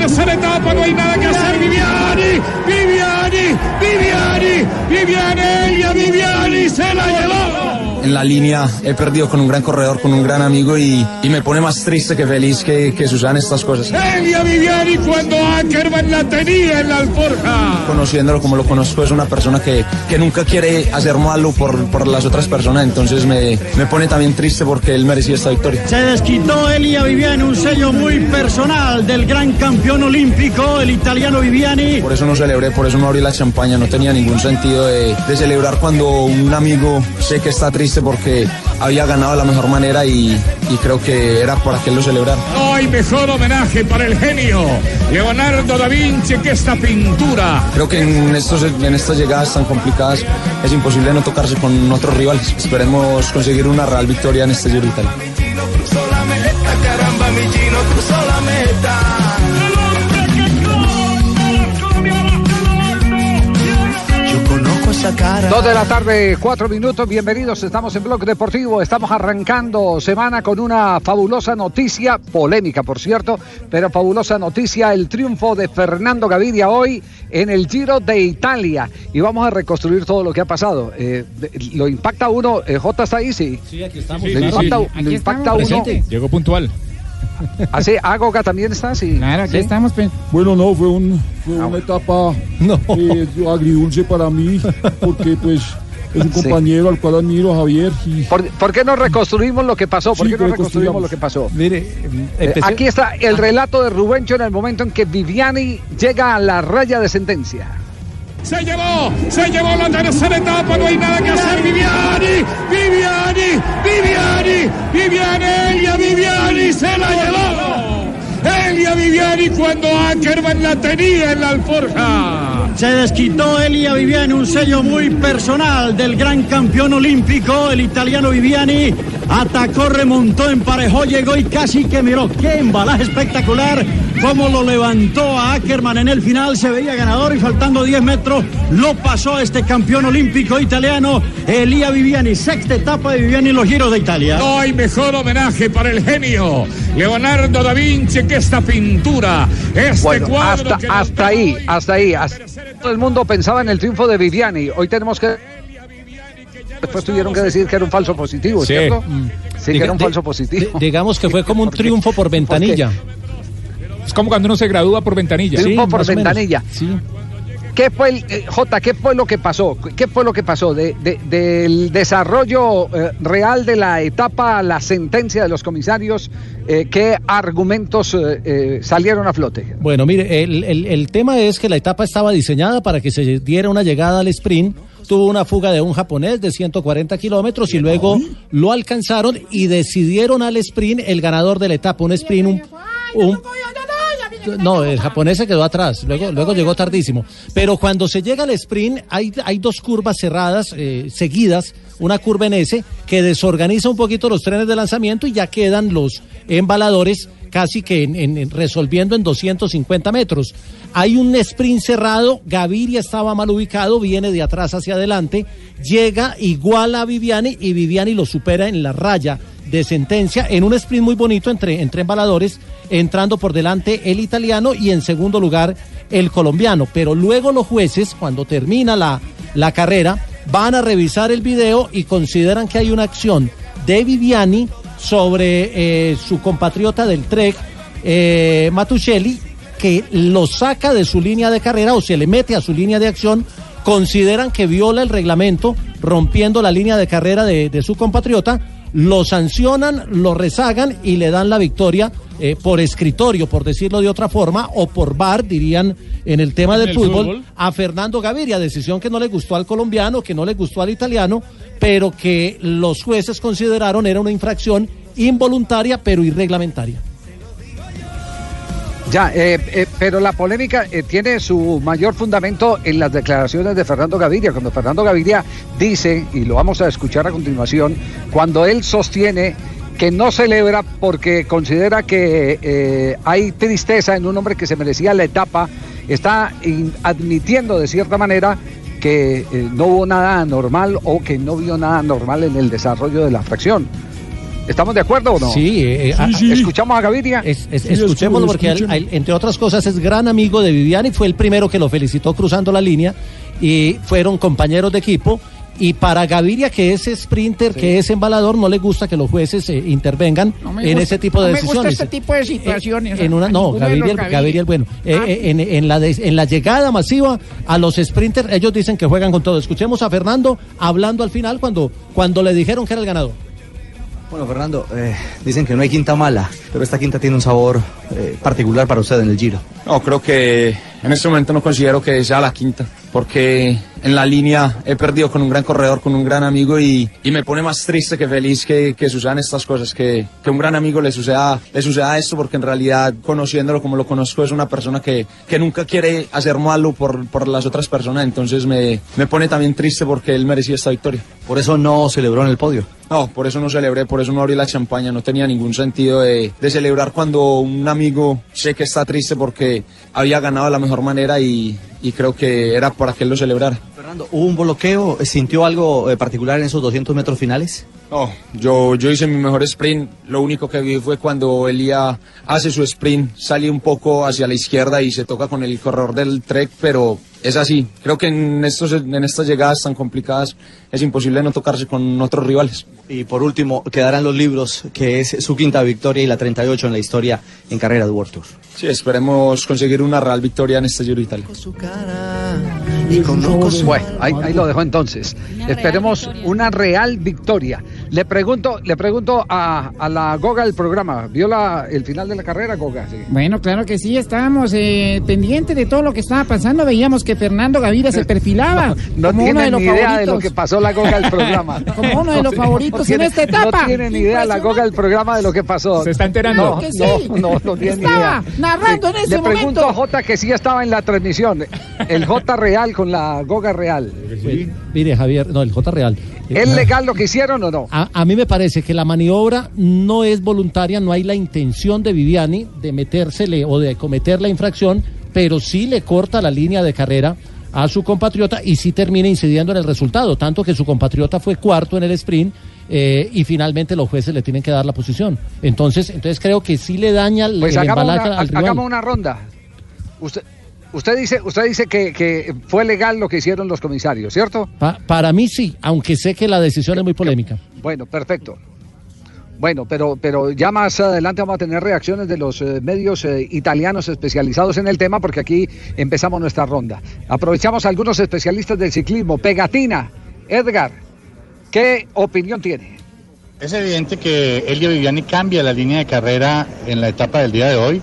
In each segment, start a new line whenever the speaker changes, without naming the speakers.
Tercera etapa, no hay nada que hacer. Viviani, Viviani, Viviani, Viviani, Viviani se la llevó.
En la línea he perdido con un gran corredor, con un gran amigo y, y me pone más triste que feliz que, que sucedan estas cosas.
Elia Viviani cuando Ackerman la tenía en la alforja.
Conociéndolo como lo conozco, es una persona que, que nunca quiere hacer malo por, por las otras personas, entonces me, me pone también triste porque él merecía esta victoria.
Se desquitó Elia Viviani, un sello muy personal del gran campeón olímpico, el italiano Viviani.
Por eso no celebré, por eso no abrí la champaña, no tenía ningún sentido de, de celebrar cuando un amigo sé que está triste porque había ganado de la mejor manera y, y creo que era para que lo celebrara.
No hay mejor homenaje para el genio Leonardo da Vinci que esta pintura.
Creo que en, estos, en estas llegadas tan complicadas es imposible no tocarse con otros rivales. Esperemos conseguir una real victoria en este Giro de Italia.
Dos de la tarde, cuatro minutos. Bienvenidos. Estamos en Blog Deportivo. Estamos arrancando semana con una fabulosa noticia, polémica por cierto, pero fabulosa noticia: el triunfo de Fernando Gaviria hoy en el Giro de Italia. Y vamos a reconstruir todo lo que ha pasado. Eh, lo impacta uno. eh, J está ahí, sí.
Sí, aquí estamos.
Lo impacta, lo impacta uno.
Llegó puntual.
Así, Agoga también está, sí.
Claro, aquí
¿Sí?
estamos. pues.
Bueno, no, fue, un, fue una etapa eh, agridulce para mí, porque pues es un
Sí.
compañero al cual admiro, Javier. Y,
¿Por, por qué no reconstruimos lo que pasó? ¿Por
Sí,
qué no reconstruimos lo que pasó?
Mire,
Eh,
empecé-
aquí está el relato de Rubencho en el momento en que Viviani llega a la raya de sentencia.
Se llevó, se llevó la tercera etapa, no hay nada que hacer. Viviani, Viviani, Viviani, Viviani, Elia Viviani se la llevó. Elia Viviani cuando Ackerman la tenía en la alforja.
Se desquitó Elia Viviani, un sello muy personal del gran campeón olímpico, el italiano Viviani. Atacó, remontó, emparejó, llegó y casi que miró. ¡Qué embalaje espectacular! Cómo lo levantó a Ackerman en el final, se veía ganador y faltando 10 metros lo pasó a este campeón olímpico italiano, Elia Viviani. Sexta etapa de Viviani en los Giros de Italia.
No hay mejor homenaje para el genio Leonardo da Vinci que esta pintura. Este
Bueno,
cuadro
hasta,
que
hasta ahí, hasta ahí. hasta- todo el mundo pensaba en el triunfo de Viviani. Hoy tenemos que. Después tuvieron que decir que era un falso positivo,
Sí.
¿cierto?
Mm.
Sí, que era un falso positivo.
di- digamos que fue como un triunfo por ventanilla.
Es como cuando uno se gradúa por ventanilla.
Triunfo por
o menos.
ventanilla.
Sí.
¿Qué fue, el, eh, Jota, qué fue lo que pasó? ¿Qué fue lo que pasó de, de- del desarrollo eh, real de la etapa a la sentencia de los comisarios? eh, ¿Qué argumentos salieron a flote?
Bueno, mire, el, el- el tema es que la etapa estaba diseñada para que se diera una llegada al sprint. Tuvo una fuga de un japonés de 140 kilómetros y luego lo alcanzaron y decidieron al sprint el ganador de la etapa. Un sprint, un, un- no, el japonés se quedó atrás, luego, luego llegó tardísimo. Pero cuando se llega al sprint, hay, hay dos curvas cerradas, eh, seguidas, una curva en S, que desorganiza un poquito los trenes de lanzamiento y ya quedan los embaladores casi que en- en- en- resolviendo en 250 metros. Hay un sprint cerrado, Gaviria estaba mal ubicado, viene de atrás hacia adelante, llega igual a Viviani y Viviani lo supera en la raya de sentencia en un sprint muy bonito entre, entre embaladores, entrando por delante el italiano y en segundo lugar el colombiano. Pero luego los jueces, cuando termina la, la carrera, van a revisar el video y consideran que hay una acción de Viviani sobre eh, su compatriota del Trek, eh, que lo saca de su línea de carrera o se le mete a su línea de acción, consideran que viola el reglamento, rompiendo la línea de carrera de su compatriota, lo sancionan, lo rezagan y le dan la victoria eh, por escritorio, por decirlo de otra forma, o por bar, dirían en el tema
En
del
el
fútbol,
fútbol.
a Fernando Gaviria, decisión que no le gustó al colombiano, que no le gustó al italiano, pero que los jueces consideraron era una infracción involuntaria pero irreglamentaria.
Ya, eh, eh, pero la polémica eh, tiene su mayor fundamento en las declaraciones de Fernando Gaviria. Cuando Fernando Gaviria dice, y lo vamos a escuchar a continuación, cuando él sostiene que no celebra porque considera que hay tristeza en un hombre que se merecía la etapa, está admitiendo de cierta manera que no hubo nada anormal o que no vio nada normal en el desarrollo de la fracción. ¿Estamos de acuerdo o no?
Sí,
eh, eh, escuchamos a Gaviria.
escuchémoslo porque, entre otras cosas, es gran amigo de Viviani. Fue el primero que lo felicitó cruzando la línea y fueron compañeros de equipo. Y para Gaviria, que es sprinter, que es embalador, no le gusta que los jueces eh, intervengan en ese tipo de decisiones. No me gusta
este tipo de situaciones.
en una, no, Gaviria, Gaviria, bueno. Ah. en, la en la llegada masiva a los sprinters, ellos dicen que juegan con todo. Escuchemos a Fernando hablando al final cuando, cuando le dijeron que era el ganador.
Bueno, Fernando, eh, dicen que no hay quinta mala, pero esta quinta tiene un sabor eh, particular para usted en el Giro.
No, creo que en este momento no considero que sea la quinta, porque en la línea he perdido con un gran corredor, con un gran amigo y, y me pone más triste que feliz que, que sucedan estas cosas, que, que un gran amigo le suceda, le suceda esto, porque en realidad conociéndolo como lo conozco es una persona que, que nunca quiere hacer malo por, por las otras personas, entonces me, me pone también triste porque él merecía esta victoria.
Por eso no celebró en el podio.
No, por eso no celebré, por eso no abrí la champaña, no tenía ningún sentido de, de celebrar cuando un amigo sé que está triste porque había ganado de la mejor manera y, y creo que era para que él lo celebrara.
Fernando, ¿hubo un bloqueo? ¿Sintió algo eh, particular en esos 200 metros finales?
No, yo, yo hice mi mejor sprint. Lo único que vi fue cuando Elia hace su sprint, sale un poco hacia la izquierda y se toca con el corredor del Trek, pero es así. Creo que en, estos, en estas llegadas tan complicadas es imposible no tocarse con otros rivales.
Y por último, quedarán los libros, que es su quinta victoria y la 38 en la historia en carrera de World Tour.
Sí, esperemos conseguir una real victoria en este Giro Italia.
cara Bueno, ahí, lo dejo entonces. Esperemos una real victoria. Le pregunto, le pregunto a, la Goga del programa. ¿Vio la, el final de la carrera, Goga?
Bueno, claro que sí, estábamos eh, pendientes de todo lo que estaba pasando. Veíamos que Fernando Gaviria se perfilaba
no,
como
uno
de los
idea
favoritos.
de lo que pasó la Goga del programa.
como uno de los favoritos en esta etapa.
No tienen idea la Goga del programa de lo que pasó.
Se está enterando.
No, no, no, tienen
Estaba narrando en ese
Le pregunto a Jota que sí estaba en la transmisión. El J real con la Goga real.
Mire, Javier, no, el J real.
¿Es legal lo que hicieron o no?
A, mí me parece que la maniobra no es voluntaria, no hay la intención de Viviani de metérsele o de cometer la infracción, pero sí le corta la línea de carrera a su compatriota y sí termina incidiendo en el resultado, tanto que su compatriota fue cuarto en el sprint eh, y finalmente los jueces le tienen que dar la posición. Entonces, entonces creo que sí le daña el,
pues
el
embalaje
al rival.
Hagamos una ronda. Usted, Usted dice, usted dice que, fue legal lo que hicieron los comisarios, ¿cierto?
para mí sí, aunque sé que la decisión es muy polémica.
Bueno, perfecto. Bueno, pero, pero ya más adelante vamos a tener reacciones de los eh, medios eh, italianos especializados en el tema porque aquí empezamos nuestra ronda. Aprovechamos a algunos especialistas del ciclismo. Pegatina, Edgar, ¿qué opinión tiene?
Es evidente que Elio Viviani cambia la línea de carrera en la etapa del día de hoy,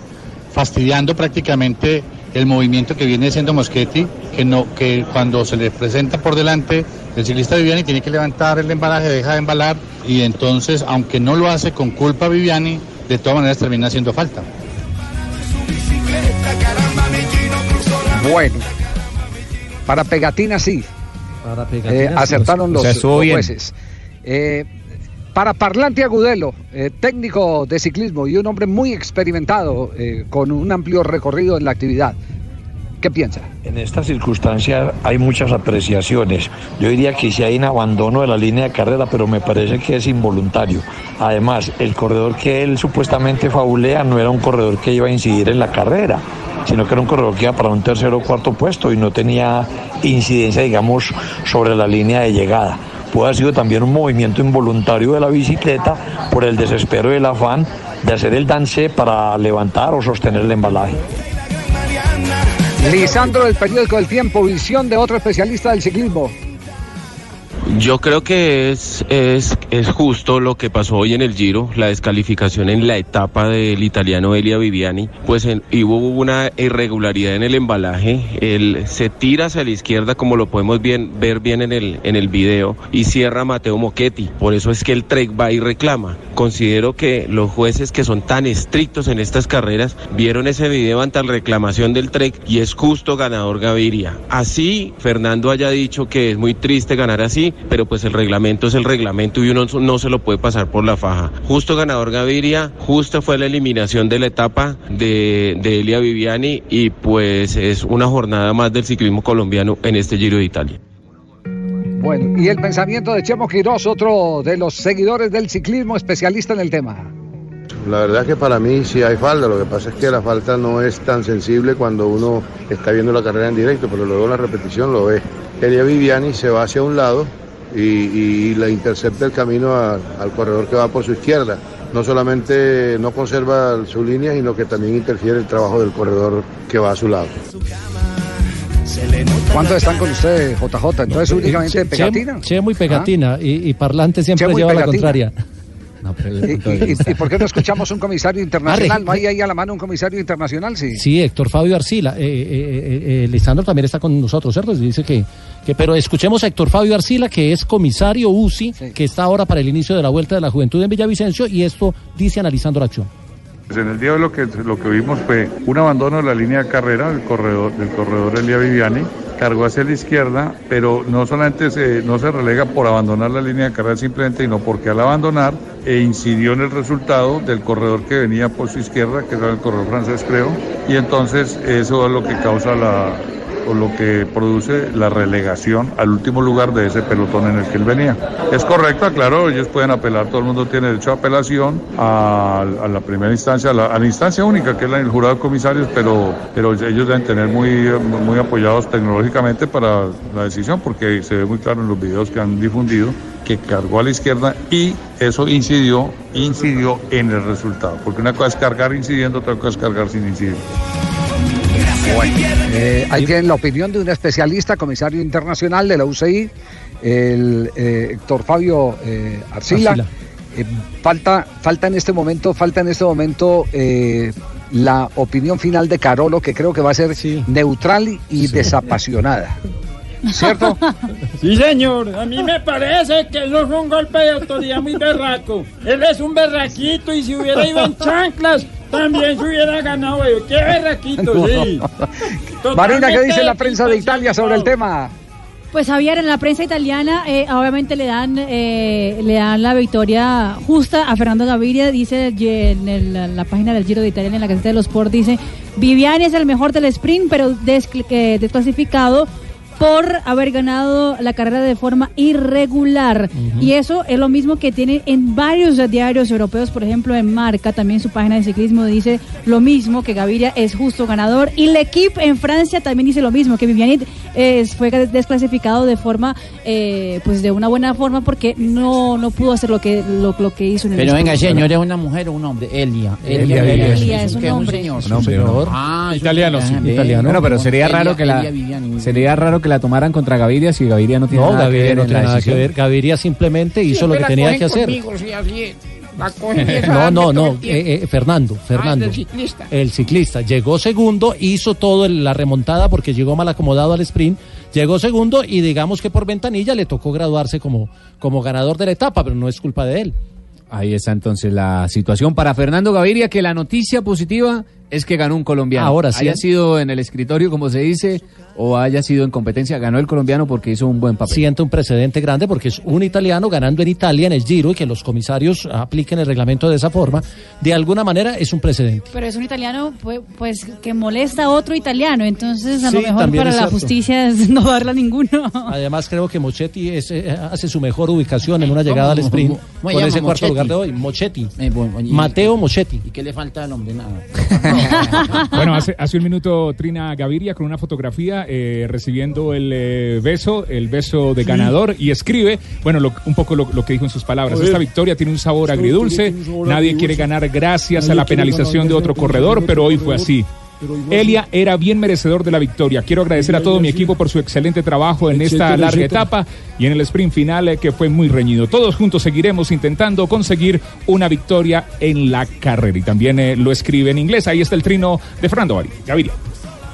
fastidiando prácticamente el movimiento que viene siendo Moschetti, que no, que cuando se le presenta por delante el ciclista Viviani tiene que levantar el embalaje, deja de embalar y entonces, aunque no lo hace con culpa Viviani, de todas maneras termina haciendo falta.
Bueno, para Pegatina sí. Para Pegatina, eh, acertaron los, jueces. Eh, para Parlante Agudelo, eh, técnico de ciclismo y un hombre muy experimentado eh, con un amplio recorrido en la actividad. ¿Qué piensa?
En esta circunstancia hay muchas apreciaciones. Yo diría que si hay un abandono de la línea de carrera, pero me parece que es involuntario. Además, el corredor que él supuestamente fabulea no era un corredor que iba a incidir en la carrera, sino que era un corredor que iba para un tercero o cuarto puesto y no tenía incidencia, digamos, sobre la línea de llegada puede haber sido también un movimiento involuntario de la bicicleta por el desespero y el afán de hacer el dance para levantar o sostener el embalaje.
Lisandro del periódico El Tiempo, visión de otro especialista del ciclismo.
Yo creo que es, es, es justo lo que pasó hoy en el Giro, la descalificación en la etapa del italiano Elia Viviani, pues en- hubo una irregularidad en el embalaje, él se tira hacia la izquierda como lo podemos ver bien en el, en el video y cierra Mateo Mochetti, por eso es que el Trek va y reclama. Considero que los jueces que son tan estrictos en estas carreras vieron ese video ante la reclamación del Trek y es justo ganador Gaviria. Así Fernando haya dicho que es muy triste ganar así, pero pues el reglamento es el reglamento y uno no se lo puede pasar por la faja. Justo ganador Gaviria, justo fue la eliminación de la etapa de, de Elia Viviani y pues es una jornada más del ciclismo colombiano en este Giro de Italia.
Bueno, y el pensamiento de Chemo Quirós, otro de los seguidores del ciclismo, especialista en el tema.
La verdad que para mí sí hay falta, lo que pasa es que la falta no es tan sensible cuando uno está viendo la carrera en directo, pero luego la repetición lo ve. Elia Viviani se va hacia un lado y, y le intercepta el camino a- al corredor que va por su izquierda. No solamente no conserva su línea, sino que también interfiere el trabajo del corredor que va a su lado.
¿Cuántos están con usted, JJ? Entonces, únicamente pegatina.
Che, che muy pegatina y, y parlante siempre lleva la
pegatina. ¿Y, y- y- y por qué no escuchamos un comisario internacional? ¿No hay ahí a la mano un comisario internacional? Sí.
Sí, Héctor Fabio Arcila. Eh, eh, eh, Lisandro también está con nosotros, ¿cierto? Dice que, que, pero escuchemos a Héctor Fabio Arcila, que es comisario UCI, que está ahora para el inicio de la Vuelta de la Juventud en Villavicencio, y esto dice analizando la acción.
Pues en el día de hoy lo que, lo que vimos fue un abandono de la línea de carrera del corredor, del corredor Elia Viviani, cargó hacia la izquierda, pero no solamente se, no se relega por abandonar la línea de carrera simplemente, sino porque al abandonar e incidió en el resultado del corredor que venía por su izquierda, que era el corredor francés creo, y entonces eso es lo que causa la o lo que produce la relegación al último lugar de ese pelotón en el que él venía. Es correcto, claro, ellos pueden apelar, todo el mundo tiene derecho a apelación a, la primera instancia, a la, instancia única que es la del jurado de comisarios, pero, pero ellos deben tener muy, muy apoyados tecnológicamente para la decisión porque se ve muy claro en los videos que han difundido que cargó a la izquierda y eso incidió, incidió en el resultado, porque una cosa es cargar incidiendo, otra cosa es cargar sin incidir.
Eh, ahí tienen la opinión de un especialista, comisario internacional de la UCI, el eh, Héctor Fabio eh, Arcila.
Arcila.
Eh, falta, falta en este momento, falta en este momento eh, la opinión final de Carolo, que creo que va a ser neutral y desapasionada. ¿Cierto?
Sí, señor. A mí me parece que eso fue un golpe de autoridad muy berraco. Él es un berraquito y si hubiera ido en chanclas, también se hubiera ganado. güey. ¡Qué berraquito, sí!
Marina, ¿qué dice la prensa de Italia sobre el tema?
Pues Javier, en la prensa italiana eh, obviamente le dan eh, le dan la victoria justa a Fernando Gaviria, dice en el- la página del Giro de Italia, en la Gaceta de los Sport, dice, Viviani es el mejor del sprint, pero eh, desclasificado por haber ganado la carrera de forma irregular. Y eso es lo mismo que tiene en varios diarios europeos, por ejemplo en Marca, también su página de ciclismo dice lo mismo, que Gaviria es justo ganador. Y L'Equipe en Francia también dice lo mismo, que Viviani eh, fue desclasificado de forma, eh, pues de una buena forma porque no, no pudo hacer lo que, lo, lo que hizo en el
Pero venga, señor, ¿es una mujer o un hombre? Elia.
Elia, Elia, Elia, es un
¿qué
hombre.
señor.
Un hombre,
señor. Ah, es
Italiano,
italiano.
sí, italiano.
Bueno, pero sería raro que la sería raro que la tomaran contra Gaviria si Gaviria no tiene
No,
nada que
Gaviria
ver
no
en
tiene nada que ver. Gaviria simplemente hizo lo que tenía que hacer.
conmigo,
No, no, no,
el
eh, eh, Fernando,
Ah,
Fernando.
del ciclista.
El ciclista llegó segundo, hizo todo el- la remontada porque llegó mal acomodado al sprint, llegó segundo y digamos que por ventanilla le tocó graduarse como, como ganador de la etapa, pero no es culpa de él.
Ahí está entonces la situación para Fernando Gaviria, que la noticia positiva es que ganó un colombiano.
Ahora sí.
Haya sido en el escritorio, como se dice, o haya sido en competencia, ganó el colombiano porque hizo un buen papel.
Siente un precedente grande porque es un italiano ganando en Italia en el Giro y que los comisarios apliquen el reglamento de esa forma, de alguna manera es un precedente.
Pero es un italiano pues, pues que molesta a otro italiano, entonces a
Sí,
lo mejor para la justicia es no darle a ninguno.
Además creo que Mochetti es, eh, hace su mejor ubicación en una llegada al sprint
¿Cómo se
con ese cuarto lugar de hoy. Mochetti.
Eh, bueno,
Mateo Mochetti.
¿Y qué le falta al hombre? Nada.
Bueno, hace, hace un minuto Trina Gaviria con una fotografía eh, recibiendo el eh, beso, el beso de ganador y escribe, bueno, lo- un poco lo, lo que dijo en sus palabras. Esta victoria tiene un sabor agridulce, nadie quiere ganar gracias a la penalización de otro corredor, pero hoy fue así.
Elia era bien merecedor de la victoria. Quiero agradecer a todo mi equipo por su excelente trabajo en esta larga etapa y en el sprint final eh, que fue muy reñido. Todos juntos seguiremos intentando conseguir una victoria en la carrera. Y también eh, lo escribe en inglés. Ahí está el trino de Fernando Gaviria.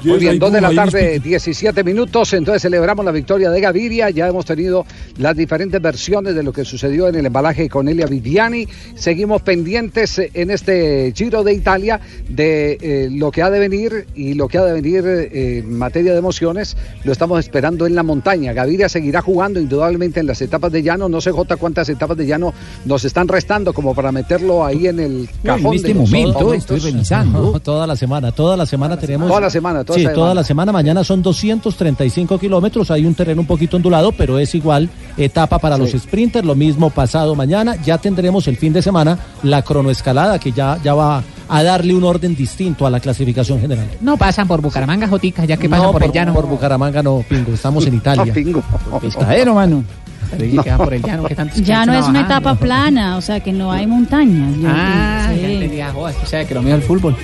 Muy bien, dos de la tarde, 17 minutos. Entonces celebramos la victoria de Gaviria. Ya hemos tenido las diferentes versiones de lo que sucedió en el embalaje con Elia Viviani. Seguimos pendientes en este Giro de Italia de eh, lo que ha de venir y lo que ha de venir eh, en materia de emociones. Lo estamos esperando en la montaña. Gaviria seguirá jugando indudablemente en las etapas de llano. No sé, Jota, cuántas etapas de llano nos están restando como para meterlo ahí en el cajón. de los favoritos.
No, toda la semana, toda la semana tenemos.
Toda la semana, toda
sí, toda
semana.
la semana. Mañana son 235 kilómetros. Hay un terreno un poquito ondulado, pero es igual etapa para los sprinters. Lo mismo pasado mañana. Ya tendremos el fin de semana la cronoescalada que ya, ya va a darle un orden distinto a la clasificación general.
No pasan por Bucaramanga, Jotica, ya que pasan
no,
por, el llano.
por Bucaramanga no, Pingo. Estamos en Italia.
Pingo.
Pescadero, mano. Creí que va por el llano, que tanto
Ya no es una etapa plana, o sea que no hay montañas.
Ah,
sí.
ya entendía, joder, es que lo mío es el fútbol.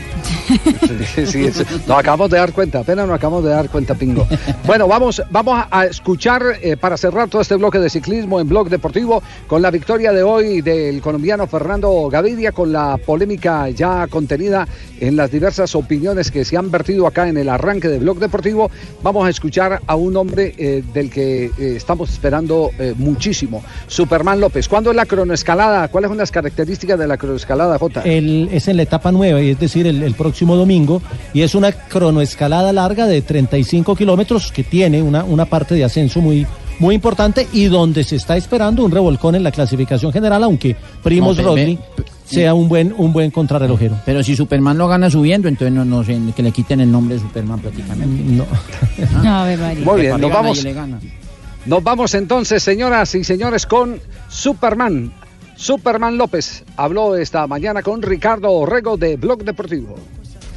Sí, sí, sí. Nos acabamos de dar cuenta, apenas nos acabamos de dar cuenta, Pingo. Bueno, vamos, vamos a- escuchar eh, para cerrar todo este bloque de ciclismo en Blog Deportivo con la victoria de hoy del colombiano Fernando Gaviria, con la polémica ya contenida en las diversas opiniones que se han vertido acá en el arranque de Blog Deportivo. Vamos a escuchar a un hombre eh, del que eh, estamos esperando eh, muchísimo, Superman López. ¿Cuándo es la cronoescalada? ¿Cuáles son las características de la cronoescalada, Jota?
El- es en la etapa nueva, es decir, el, el próximo domingo, y es una cronoescalada larga de 35 kilómetros que tiene una, una parte de ascenso muy, muy importante y donde se está esperando un revolcón en la clasificación general, aunque Primos
No,
Rodney sea un buen, un buen contrarrelojero.
Pero si Superman lo gana subiendo, entonces no, no sé, que le quiten el nombre de Superman prácticamente.
No.
No, Ave María.
Muy bien, nos vamos. Nos vamos entonces, señoras y señores, con Superman. Superman López habló esta mañana con Ricardo Orrego de Blog Deportivo.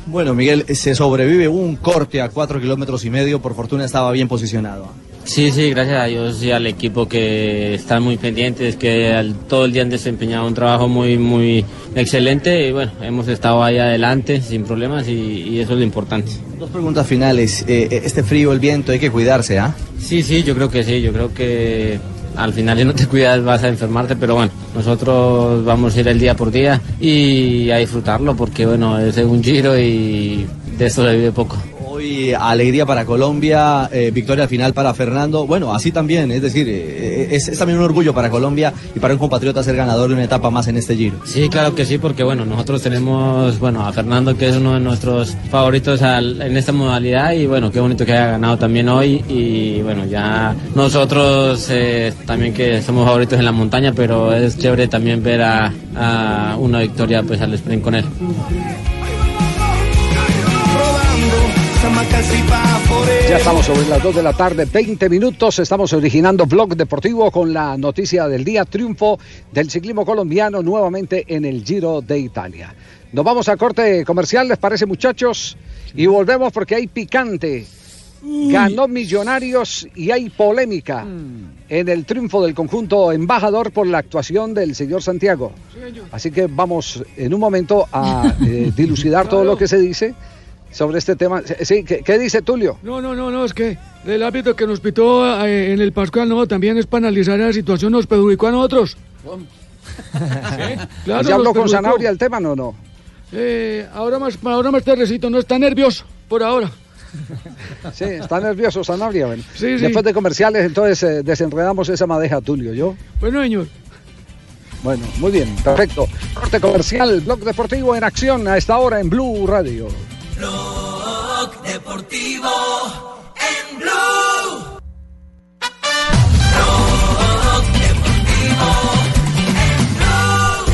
Bueno, Miguel, se sobrevive un corte a cuatro kilómetros y medio, por fortuna estaba bien posicionado.
Sí, sí, gracias a Dios y al equipo que están muy pendientes, que al- todo el día han desempeñado un trabajo muy, muy excelente y bueno, hemos estado ahí adelante sin problemas y, y eso es lo importante.
Dos preguntas finales. Eh, este frío, el viento, hay que cuidarse, ¿ah?
Sí, sí, yo creo que sí, yo creo que al final si no te cuidas vas a enfermarte, pero bueno, nosotros vamos a ir el día por día y a disfrutarlo porque bueno, es un giro y de esto se vive poco.
Alegría para Colombia, eh, victoria final para Fernando. Bueno, así también, es decir, eh, es, es también un orgullo para Colombia y para un compatriota ser ganador de una etapa más en este giro.
Sí, claro que sí, porque bueno, nosotros tenemos, bueno, a Fernando que es uno de nuestros favoritos en esta modalidad y bueno, qué bonito que haya ganado también hoy y bueno, ya nosotros eh, también que somos favoritos en la montaña, pero es chévere también ver a, a una victoria pues al sprint con él.
Ya estamos sobre las 2 de la tarde, 20 minutos. Estamos originando Blog Deportivo con la noticia del día, triunfo del ciclismo colombiano nuevamente en el Giro de Italia. Nos vamos a corte comercial, ¿les parece muchachos? Y volvemos porque hay picante. Ganó Millonarios y hay polémica en el triunfo del conjunto embajador por la actuación del señor Santiago. Así que vamos en un momento a eh, dilucidar todo lo que se dice sobre este tema. Sí, ¿qué, qué dice Tulio?
No, no, no, no, es que el árbitro que nos pitó eh, en el Pascual, no, también es para analizar la situación, nos perjudicó a nosotros. Claro,
¿Ya habló con. Zanabria el tema no no?
Eh, ahora más, ahora más tardecito, no está nervioso por ahora.
Sí, está nervioso Sanabria. Bueno.
Sí, sí.
Después de comerciales, entonces eh, desenredamos esa madeja, Tulio. ¿yo?
Bueno, señor.
Bueno, muy bien, perfecto. Corte comercial, Blog Deportivo en acción a esta hora en Blue Radio.
Blog Deportivo en Blue. Blog Deportivo en Blue.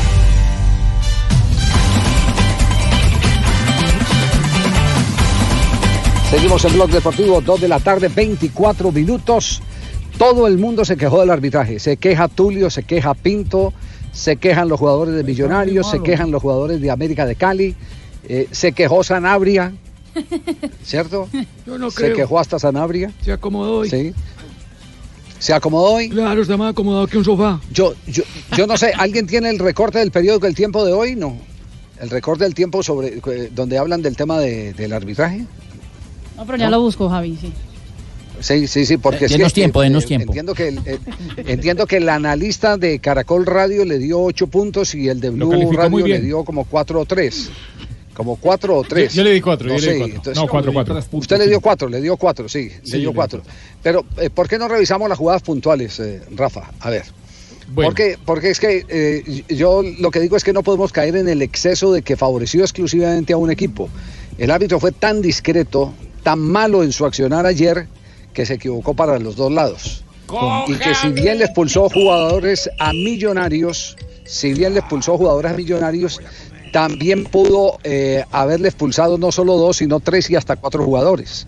Seguimos en Blog Deportivo, 2 de la tarde, 24 minutos. Todo el mundo se quejó del arbitraje. Se queja Tulio, se queja Pinto, se quejan los jugadores de Millonarios, se quejan los jugadores de América de Cali, eh, se quejó Sanabria, ¿cierto?
Yo no
Se
creo.
quejó hasta Sanabria.
Se acomodó hoy.
Sí. ¿Se acomodó hoy?
Claro, está más acomodado que un sofá.
Yo, yo, yo no sé, ¿alguien tiene el recorte del periódico El Tiempo de hoy? No. el récord del tiempo sobre eh, donde hablan del tema de- del arbitraje.
No, pero ya lo busco, Javi, sí.
Sí, sí, sí, porque
Eh,
es
denos
que,
tiempo,
eh,
denos
eh,
tiempo.
Entiendo que, el, eh, entiendo que el analista de Caracol Radio le dio ocho puntos y el de Blue Radio le dio como cuatro o tres. Como cuatro o tres.
Yo- yo le di cuatro,
No
yo le di cuatro.
entonces-
No, cuatro, cuatro.
Usted le dio cuatro, le dio cuatro, sí,
Sí,
le dio cuatro. Pero, eh, ¿por qué no revisamos las jugadas puntuales, eh, Rafa? A ver. Porque, porque es que eh, yo lo que digo es que no podemos caer en el exceso de que favoreció exclusivamente a un equipo. El árbitro fue tan discreto, tan malo en su accionar ayer, que se equivocó para los dos lados. Y que si bien le expulsó jugadores a millonarios, si bien le expulsó jugadores a millonarios, también pudo eh, haberle expulsado no solo dos, sino tres y hasta cuatro jugadores.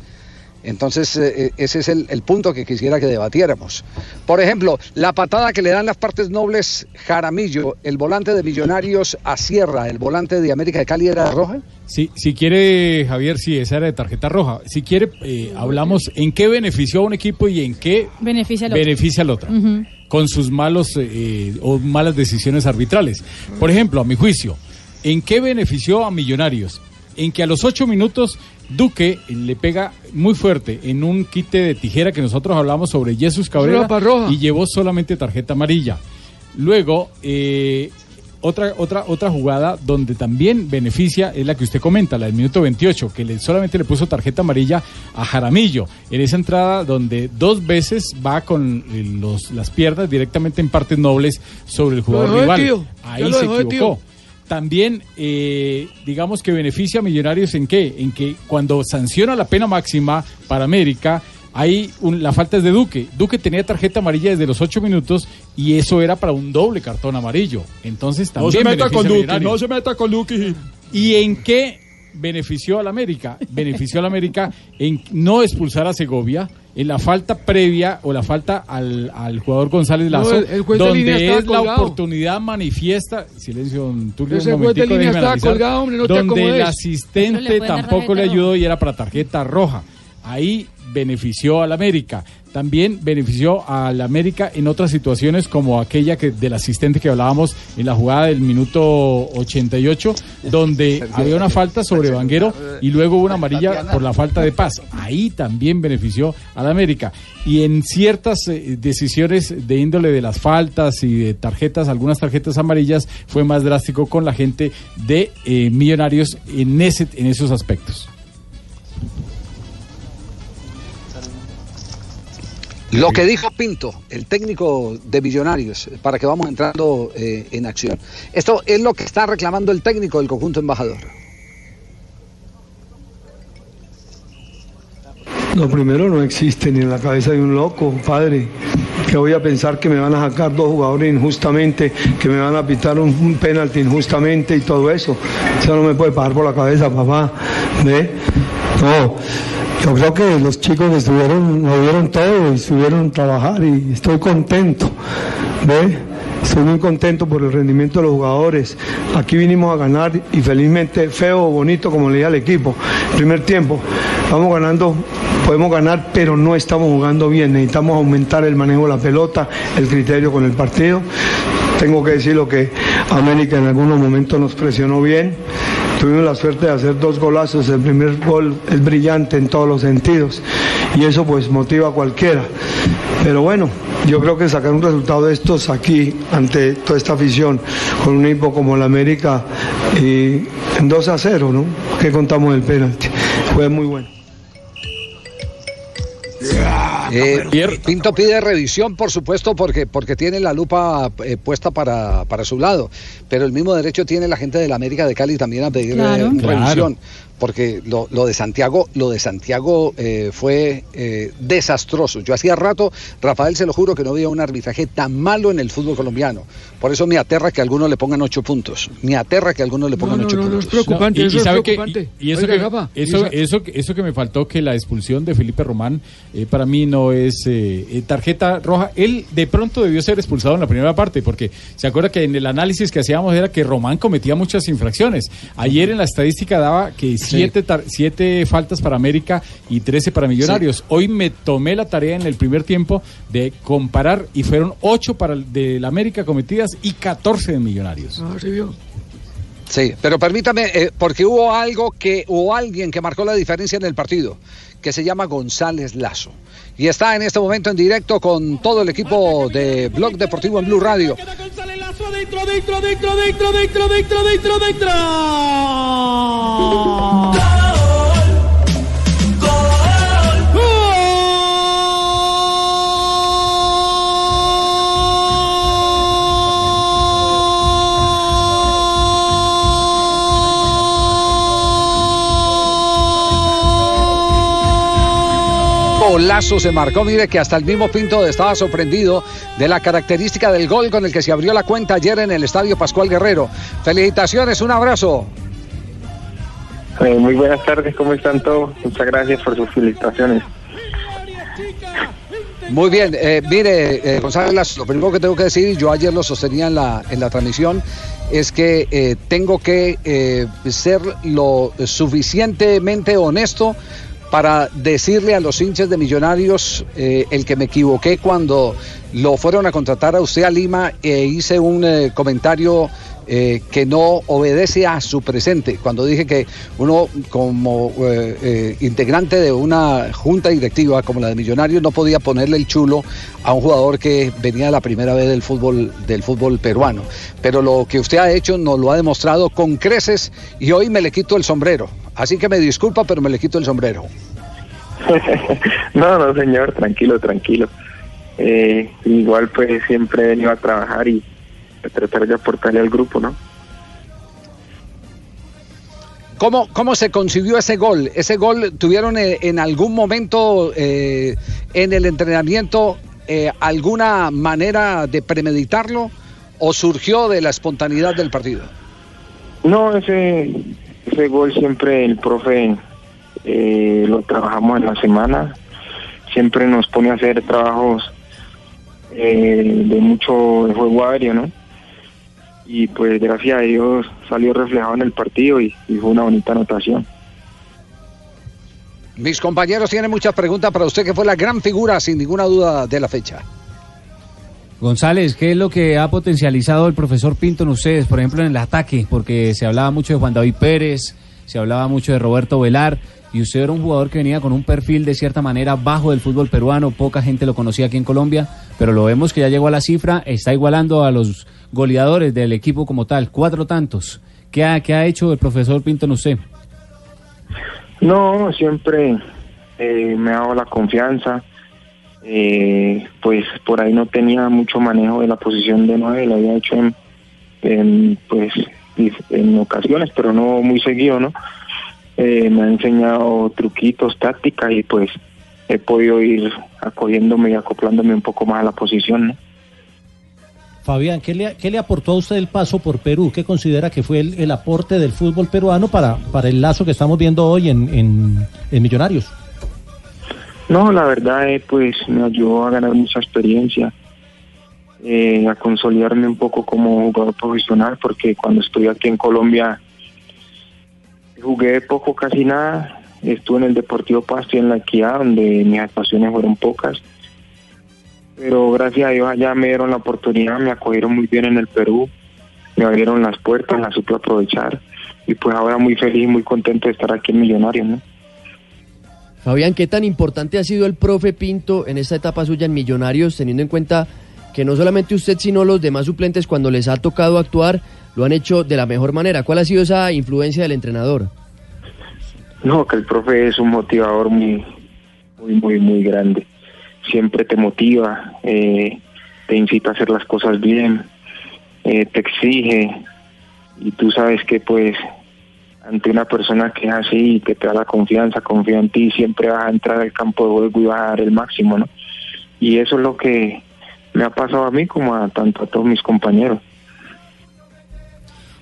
Entonces, eh, eh, ese es el, el punto que quisiera que debatiéramos. Por ejemplo, la patada que le dan las partes nobles Jaramillo, el volante de Millonarios a Sierra, el volante de América de Cali era roja.
Sí, si quiere, Javier, sí, esa era de tarjeta roja. Si quiere, eh, hablamos en qué benefició a un equipo y en qué
Beneficia al otro.
beneficia al otro.
Ujú.
con sus malos eh, o malas decisiones arbitrales. Por ejemplo, a mi juicio, ¿en qué benefició a Millonarios? En que a los ocho minutos Duque le pega muy fuerte en un quite de tijera que nosotros hablamos sobre Jesús Cabrera y llevó solamente tarjeta amarilla. Luego, eh, otra, otra, otra jugada donde también beneficia es la que usted comenta, la del minuto 28, que le, solamente le puso tarjeta amarilla a Jaramillo. En esa entrada donde dos veces va con eh, los, las piernas directamente en partes nobles sobre el jugador rival. Ahí se equivocó. También, eh, digamos que beneficia a Millonarios en qué? En que cuando sanciona la pena máxima para América, hay un- la falta es de Duque. Duque tenía tarjeta amarilla desde los ocho minutos y eso era para un doble cartón amarillo. Entonces
No
también
se meta con Duque, no se meta con Duque.
¿Y en qué benefició al América? Benefició al América en no expulsar a Segovia, en la falta previa o la falta al, al jugador González
No,
Lazo,
el- el juez de
donde
línea
es la oportunidad manifiesta. Silencio, don Tulio,
Ese
un
juez de
momentico,
línea
déjeme
estaba
analizar,
colgado, hombre, no te
donde el
le
asistente tampoco le ayudó y era para tarjeta roja. Ahí benefició al América. También benefició al América en otras situaciones como aquella que del asistente que hablábamos en la jugada del minuto 88, donde había una falta sobre Vanguero y luego una amarilla por la falta de paz. Ahí también benefició al América. Y en ciertas eh, decisiones de índole de las faltas y de tarjetas, algunas tarjetas amarillas, fue más drástico con la gente de eh, Millonarios en, ese, en esos aspectos.
Lo que dijo Pinto, el técnico de Millonarios, para que vamos entrando eh, en acción. Esto es lo que está reclamando el técnico del conjunto embajador.
Lo primero no existe ni en la cabeza de un loco, padre. Que voy a pensar que me van a sacar dos jugadores injustamente, que me van a pitar un, un penalti injustamente y todo eso. Eso no me puede pasar por la cabeza, papá. ¿Ve? No. Yo creo que los chicos estuvieron, lo vieron todo y estuvieron trabajar y estoy contento. ¿Ve? Estoy muy contento por el rendimiento de los jugadores. Aquí vinimos a ganar y felizmente feo bonito, como le dije al equipo. Primer tiempo, vamos ganando, podemos ganar, pero no estamos jugando bien. Necesitamos aumentar el manejo de la pelota, el criterio con el partido. Tengo que decirlo que América en algunos momentos nos presionó bien. Tuvimos la suerte de hacer dos golazos. El primer gol es brillante en todos los sentidos y eso pues motiva a cualquiera. Pero bueno, yo creo que sacar un resultado de estos aquí ante toda esta afición con un equipo como el América y en 2 a 0, ¿no? Que contamos el penalti. Fue muy bueno.
Eh, Pinto pide revisión, por supuesto, porque, porque tiene la lupa eh, puesta para, para su lado. Pero el mismo derecho tiene la gente de la América de Cali también a pedir
Claro.
eh,
Claro.
Porque lo, lo de Santiago, lo de Santiago eh, fue eh, desastroso. Yo hacía rato, Rafael, se lo juro, que no veía un arbitraje tan malo en el fútbol colombiano. Por eso me aterra que a algunos le pongan ocho puntos. Me aterra que a algunos le pongan
no,
ocho
no,
puntos.
es preocupante,
y,
eso
y
es
sabe que,
preocupante.
y- y eso,
Oiga,
que,
Rafa,
eso,
esa-
eso, eso que me faltó, que la expulsión de Felipe Román, eh, para mí no es eh, eh, tarjeta roja. Él de pronto debió ser expulsado en la primera parte, porque se acuerda que en el análisis que hacíamos era que Román cometía muchas infracciones. Ayer en la estadística daba que siete, tar- siete faltas para América y 13 para Millonarios. Hoy me tomé la tarea en el primer tiempo de comparar y fueron ocho para el de la América cometidas y 14 de Millonarios.
Ah, sí vio.
Sí, pero permítame, eh, porque hubo algo que, o alguien que marcó la diferencia en el partido, que se llama González Lazo. Y está en este momento en directo con todo el equipo de Blog Deportivo en Blue Radio.
Dentro, dentro, dentro, dentro, dentro, dentro, dentro.
Golazo se marcó, mire que hasta el mismo Pinto estaba sorprendido de la característica del gol con el que se abrió la cuenta ayer en el Estadio Pascual Guerrero. Felicitaciones, un abrazo.
Eh, muy buenas tardes, ¿cómo están todos? Muchas gracias por sus felicitaciones.
Muy bien, eh, mire, eh, González, lo primero que tengo que decir, yo ayer lo sostenía en la, en la transmisión, es que eh, tengo que ser lo suficientemente honesto para decirle a los hinchas de Millonarios eh, el que me equivoqué cuando lo fueron a contratar a usted a Lima e hice un eh, comentario eh, que no obedece a su presente. Cuando dije que uno como eh, eh, integrante de una junta directiva como la de Millonarios no podía ponerle el chulo a un jugador que venía la primera vez del fútbol del fútbol peruano. Pero lo que usted ha hecho nos lo ha demostrado con creces y hoy me le quito el sombrero. Así que me disculpa, pero me le quito el sombrero.
no, no, señor, tranquilo, tranquilo. Eh, igual pues siempre he venido a trabajar y tratar de aportarle al grupo, ¿no?
¿Cómo, ¿Cómo se concibió ese gol? ¿Ese gol tuvieron eh, en algún momento eh, en el entrenamiento eh, alguna manera de premeditarlo o surgió de la espontaneidad del partido?
No, ese, ese gol siempre el profe eh, lo trabajamos en la semana. Siempre nos pone a hacer trabajos eh, de mucho juego aéreo, ¿no? Y pues gracias a Dios salió reflejado en el partido y, y fue una bonita anotación.
Mis compañeros tienen muchas preguntas para usted, que fue la gran figura, sin ninguna duda, de la fecha.
González, ¿qué es lo que ha potencializado el profesor Pinto en ustedes, por ejemplo, en el ataque? Porque se hablaba mucho de Juan David Pérez, se hablaba mucho de Roberto Velar, y usted era un jugador que venía con un perfil de cierta manera bajo del fútbol peruano, poca gente lo conocía aquí en Colombia, pero lo vemos que ya llegó a la cifra, está igualando a los goleadores del equipo como tal, cuatro tantos. ¿Qué ha, qué ha hecho el profesor Pinto en usted?
No, siempre eh, me ha dado la confianza. Eh, pues por ahí no tenía mucho manejo de la posición de nueve, lo había hecho en, pues en ocasiones, pero no muy seguido, ¿no? Eh, me ha enseñado truquitos, tácticas y pues he podido ir acogiéndome y acoplándome un poco más a la posición, ¿no?
Fabián, ¿qué le, aportó a usted el paso por Perú? ¿Qué considera que fue el, aporte del fútbol peruano para, el lazo que estamos viendo hoy en, Millonarios?
No, la verdad, eh, pues me ayudó a ganar mucha experiencia, eh, a consolidarme un poco como jugador profesional, porque cuando estoy aquí en Colombia jugué poco, casi nada. Estuve en el Deportivo Pasto y en la Equidad, donde mis actuaciones fueron pocas. Pero gracias a Dios allá me dieron la oportunidad, me acogieron muy bien en el Perú, me abrieron las puertas, las supe aprovechar. Y pues ahora muy feliz, muy contento de estar aquí en Millonarios, ¿no?
Fabián, ¿qué tan importante ha sido el profe Pinto en esta etapa suya en Millonarios, teniendo en cuenta que no solamente usted, sino los demás suplentes, cuando les ha tocado actuar, lo han hecho de la mejor manera? ¿Cuál ha sido esa influencia del entrenador?
No, que el profe es un motivador muy, muy, muy, muy grande. Siempre te motiva, eh, te incita a hacer las cosas bien, eh, te exige y tú sabes que pues ante una persona que es así que te da la confianza, confía en ti, siempre vas a entrar al campo de juego y vas a dar el máximo, ¿no? Y eso es lo que me ha pasado a mí como a tanto a todos mis compañeros.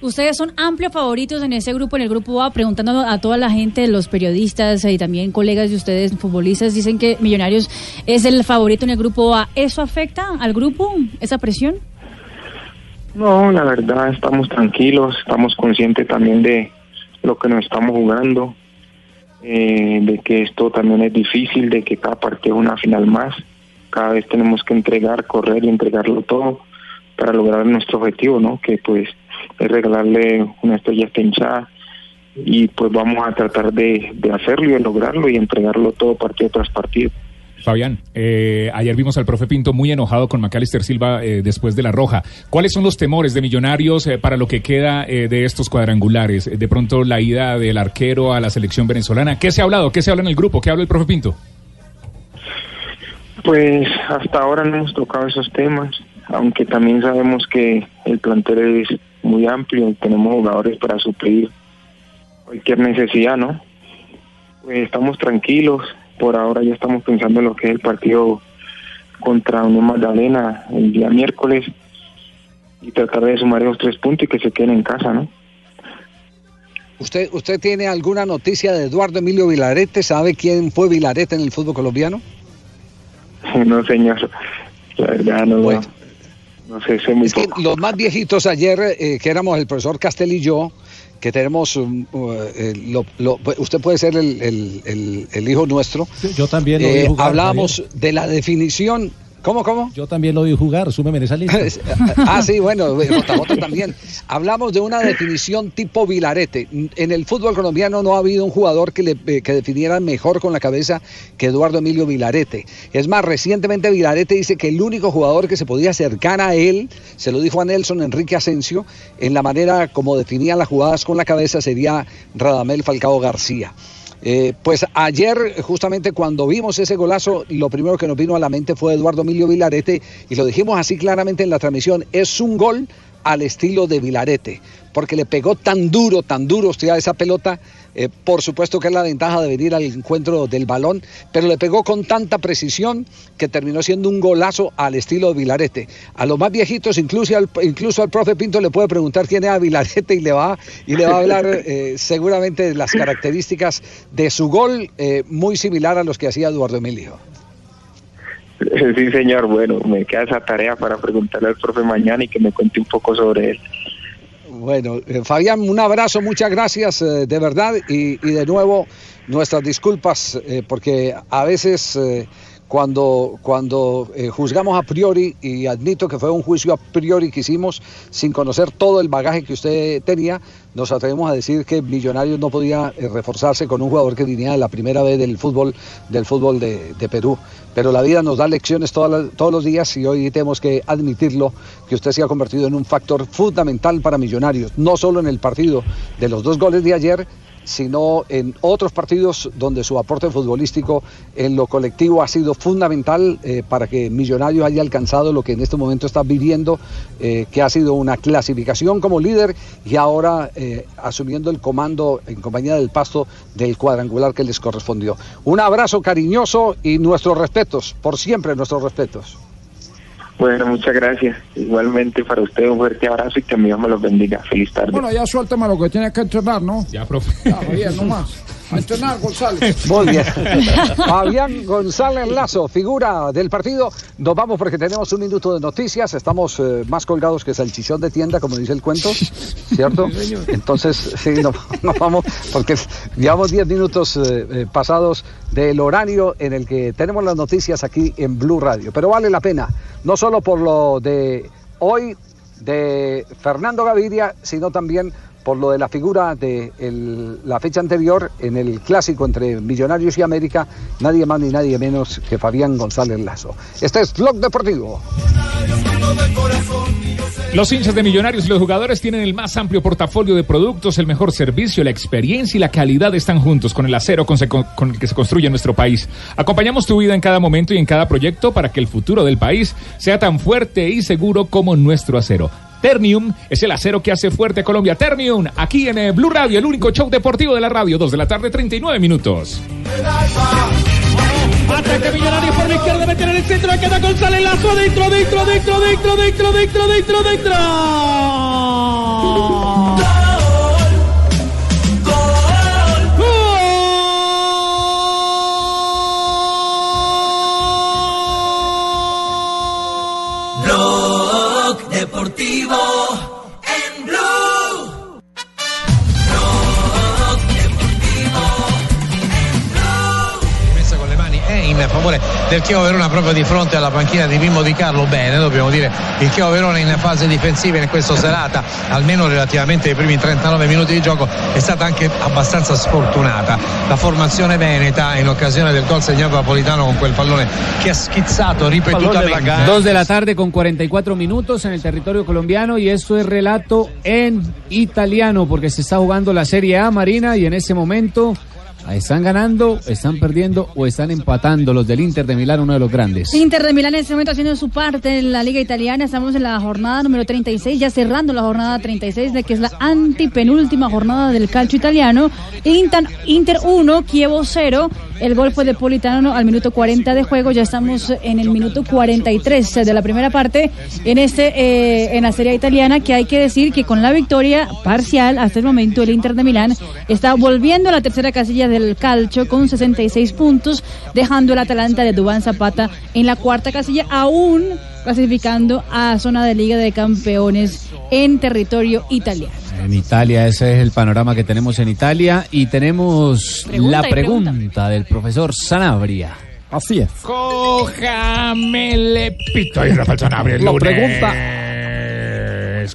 Ustedes son amplios favoritos en ese grupo, en el grupo A, preguntando a toda la gente, los periodistas y también colegas de ustedes, futbolistas, dicen que Millonarios es el favorito en el grupo A. ¿Eso afecta al grupo, esa presión?
No, la verdad estamos tranquilos, estamos conscientes también de lo que nos estamos jugando, eh, de que esto también es difícil, de que cada partido es una final más, cada vez tenemos que entregar, correr y entregarlo todo para lograr nuestro objetivo, ¿no? Que pues es regalarle una estrella a hinchada y pues vamos a tratar de, de hacerlo y de lograrlo y entregarlo todo partido tras partido.
Fabián, eh, ayer vimos al profe Pinto muy enojado con Macalister Silva eh, después de la roja. ¿Cuáles son los temores de Millonarios eh, para lo que queda eh, de estos cuadrangulares? De pronto la ida del arquero a la selección venezolana. ¿Qué se ha hablado? ¿Qué se habla en el grupo? ¿Qué habla el profe Pinto?
Pues hasta ahora no hemos tocado esos temas, aunque también sabemos que el plantel es muy amplio, tenemos jugadores para suplir cualquier necesidad, ¿no? Pues estamos tranquilos, por ahora ya estamos pensando en lo que es el partido contra Unión Magdalena el día miércoles y tratar de sumar esos tres puntos y que se queden en casa, ¿no?
¿Usted, ¿Usted tiene alguna noticia de Eduardo Emilio Vilarete? ¿Sabe quién fue Vilarete en el fútbol colombiano?
No, señor. La verdad, no, no sé, sé muy
Es que los más viejitos ayer, eh, que éramos el profesor Castel y yo, que tenemos, um, uh, eh, lo- lo- usted puede ser el, el- el- el hijo nuestro.
Yo también lo
Eh, hablábamos de la definición. ¿Cómo, cómo?
Yo también lo vi jugar, súmeme en esa lista.
ah, sí, bueno, JJ también. Hablamos de una definición tipo Vilarete. En el fútbol colombiano no ha habido un jugador que, le, eh, que definiera mejor con la cabeza que Eduardo Emilio Vilarete. Es más, recientemente Vilarete dice que el único jugador que se podía acercar a él, se lo dijo a Nelson Enrique Asensio, en la manera como definía las jugadas con la cabeza sería Radamel Falcao García. Eh, pues ayer, justamente cuando vimos ese golazo, lo primero que nos vino a la mente fue Eduardo Emilio Vilarete, y lo dijimos así claramente en la transmisión, es un gol al estilo de Vilarete, porque le pegó tan duro, tan duro usted a esa pelota, eh, por supuesto que es la ventaja de venir al encuentro del balón, pero le pegó con tanta precisión que terminó siendo un golazo al estilo de Vilarete. A los más viejitos, incluso al, incluso al profe Pinto le puede preguntar quién es a Vilarete y le va, y le va a hablar eh, seguramente de las características de su gol, eh, muy similar a los que hacía Eduardo Emilio.
Sí, señor. Bueno, me queda esa tarea para preguntarle al profe mañana y que me cuente un poco sobre él.
Bueno, eh, Fabián, un abrazo, muchas gracias eh, de verdad y, de nuevo nuestras disculpas eh, porque a veces cuando, cuando juzgamos a priori, y admito que fue un juicio a priori que hicimos sin conocer todo el bagaje que usted tenía, nos atrevemos a decir que Millonarios no podía reforzarse con un jugador que venía de la primera vez del fútbol, del fútbol de Perú. Pero la vida nos da lecciones todos los días y hoy tenemos que admitirlo, que usted se ha convertido en un factor fundamental para Millonarios, no solo en el partido de los dos goles de ayer, sino en otros partidos donde su aporte futbolístico en lo colectivo ha sido fundamental eh, para que Millonarios haya alcanzado lo que en este momento está viviendo, eh, que ha sido una clasificación como líder y ahora eh, asumiendo el comando en compañía del pasto del cuadrangular que les correspondió. Un abrazo cariñoso y nuestros respetos, por siempre nuestros respetos.
Bueno, muchas gracias. Igualmente para usted un fuerte abrazo y que mi Dios me los bendiga. Feliz tarde.
Bueno, ya suéltame lo que tiene que entrenar, ¿no?
Ya, profe.
Ya, Javier, no más. A entrenar, González.
Muy bien. Fabián González Lazo, figura del partido. Nos vamos porque tenemos un minuto de noticias. Estamos eh, más colgados que salchichón de tienda, como dice el cuento, ¿cierto?
Sí, señor.
Entonces, sí, nos, nos vamos porque llevamos 10 minutos eh, eh, pasados del horario en el que tenemos las noticias aquí en Blue Radio. Pero vale la pena, no solo por lo de hoy de Fernando Gaviria, sino también por lo de la figura de la fecha anterior en el clásico entre Millonarios y América, nadie más ni nadie menos que Fabián González Lazo. Este es Blog Deportivo.
Los hinchas de Millonarios y los jugadores tienen el más amplio portafolio de productos, el mejor servicio, la experiencia y la calidad están juntos con el acero con el que se construye nuestro país. Acompañamos tu vida en cada momento y en cada proyecto para que el futuro del país sea tan fuerte y seguro como nuestro acero. Ternium es el acero que hace fuerte a Colombia. Ternium, aquí en eh, Blue Radio, el único show deportivo de la radio, 2 de la tarde, 39 minutos.
Ataque Millonarios por la izquierda, meten en el centro, queda González Lazo dentro, dentro, dentro, dentro, dentro, dentro, dentro, dentro.
Deportivo en Blue. Blog Deportivo
messa con le mani è in favore
del Chievo Verona proprio di fronte alla panchina di Mimmo Di Carlo. Bene, dobbiamo dire il Chievo Verona in fase difensiva in questa serata, almeno relativamente ai primi 39 minuti di gioco, è stata anche abbastanza sfortunata. La formazione veneta in occasione del gol segnato da Napolitano con quel pallone che ha schizzato ripetutamente.
Dos de la tarde con 44 minutos en el territorio colombiano y esto es relato en italiano porque se está jugando la Serie A Marina y en ese momento están ganando, están perdiendo o están empatando los del Inter de Milán, uno de los grandes.
Inter de Milán en este momento haciendo su parte en la Liga Italiana. Estamos en la jornada número 36, ya cerrando la jornada 36, de que es la antipenúltima jornada del calcio italiano. Inter, Inter 1, Kievo 0. El gol fue de Politano al minuto 40 de juego. Ya estamos en el minuto 43 de la primera parte en este eh, en la Serie italiana. Que hay que decir que con la victoria parcial hasta el momento el Inter de Milán está volviendo a la tercera casilla del calcio con 66 puntos, dejando el Atalanta de Dubán Zapata en la cuarta casilla, aún clasificando a zona de Liga de Campeones en territorio italiano.
En Italia, ese es el panorama que tenemos en Italia y tenemos
Pregunta
la
y pregunta.
pregunta del profesor Sanabria.
Así es. Cójame el pito. Y Rafael Sanabria el
La
lunes.
pregunta-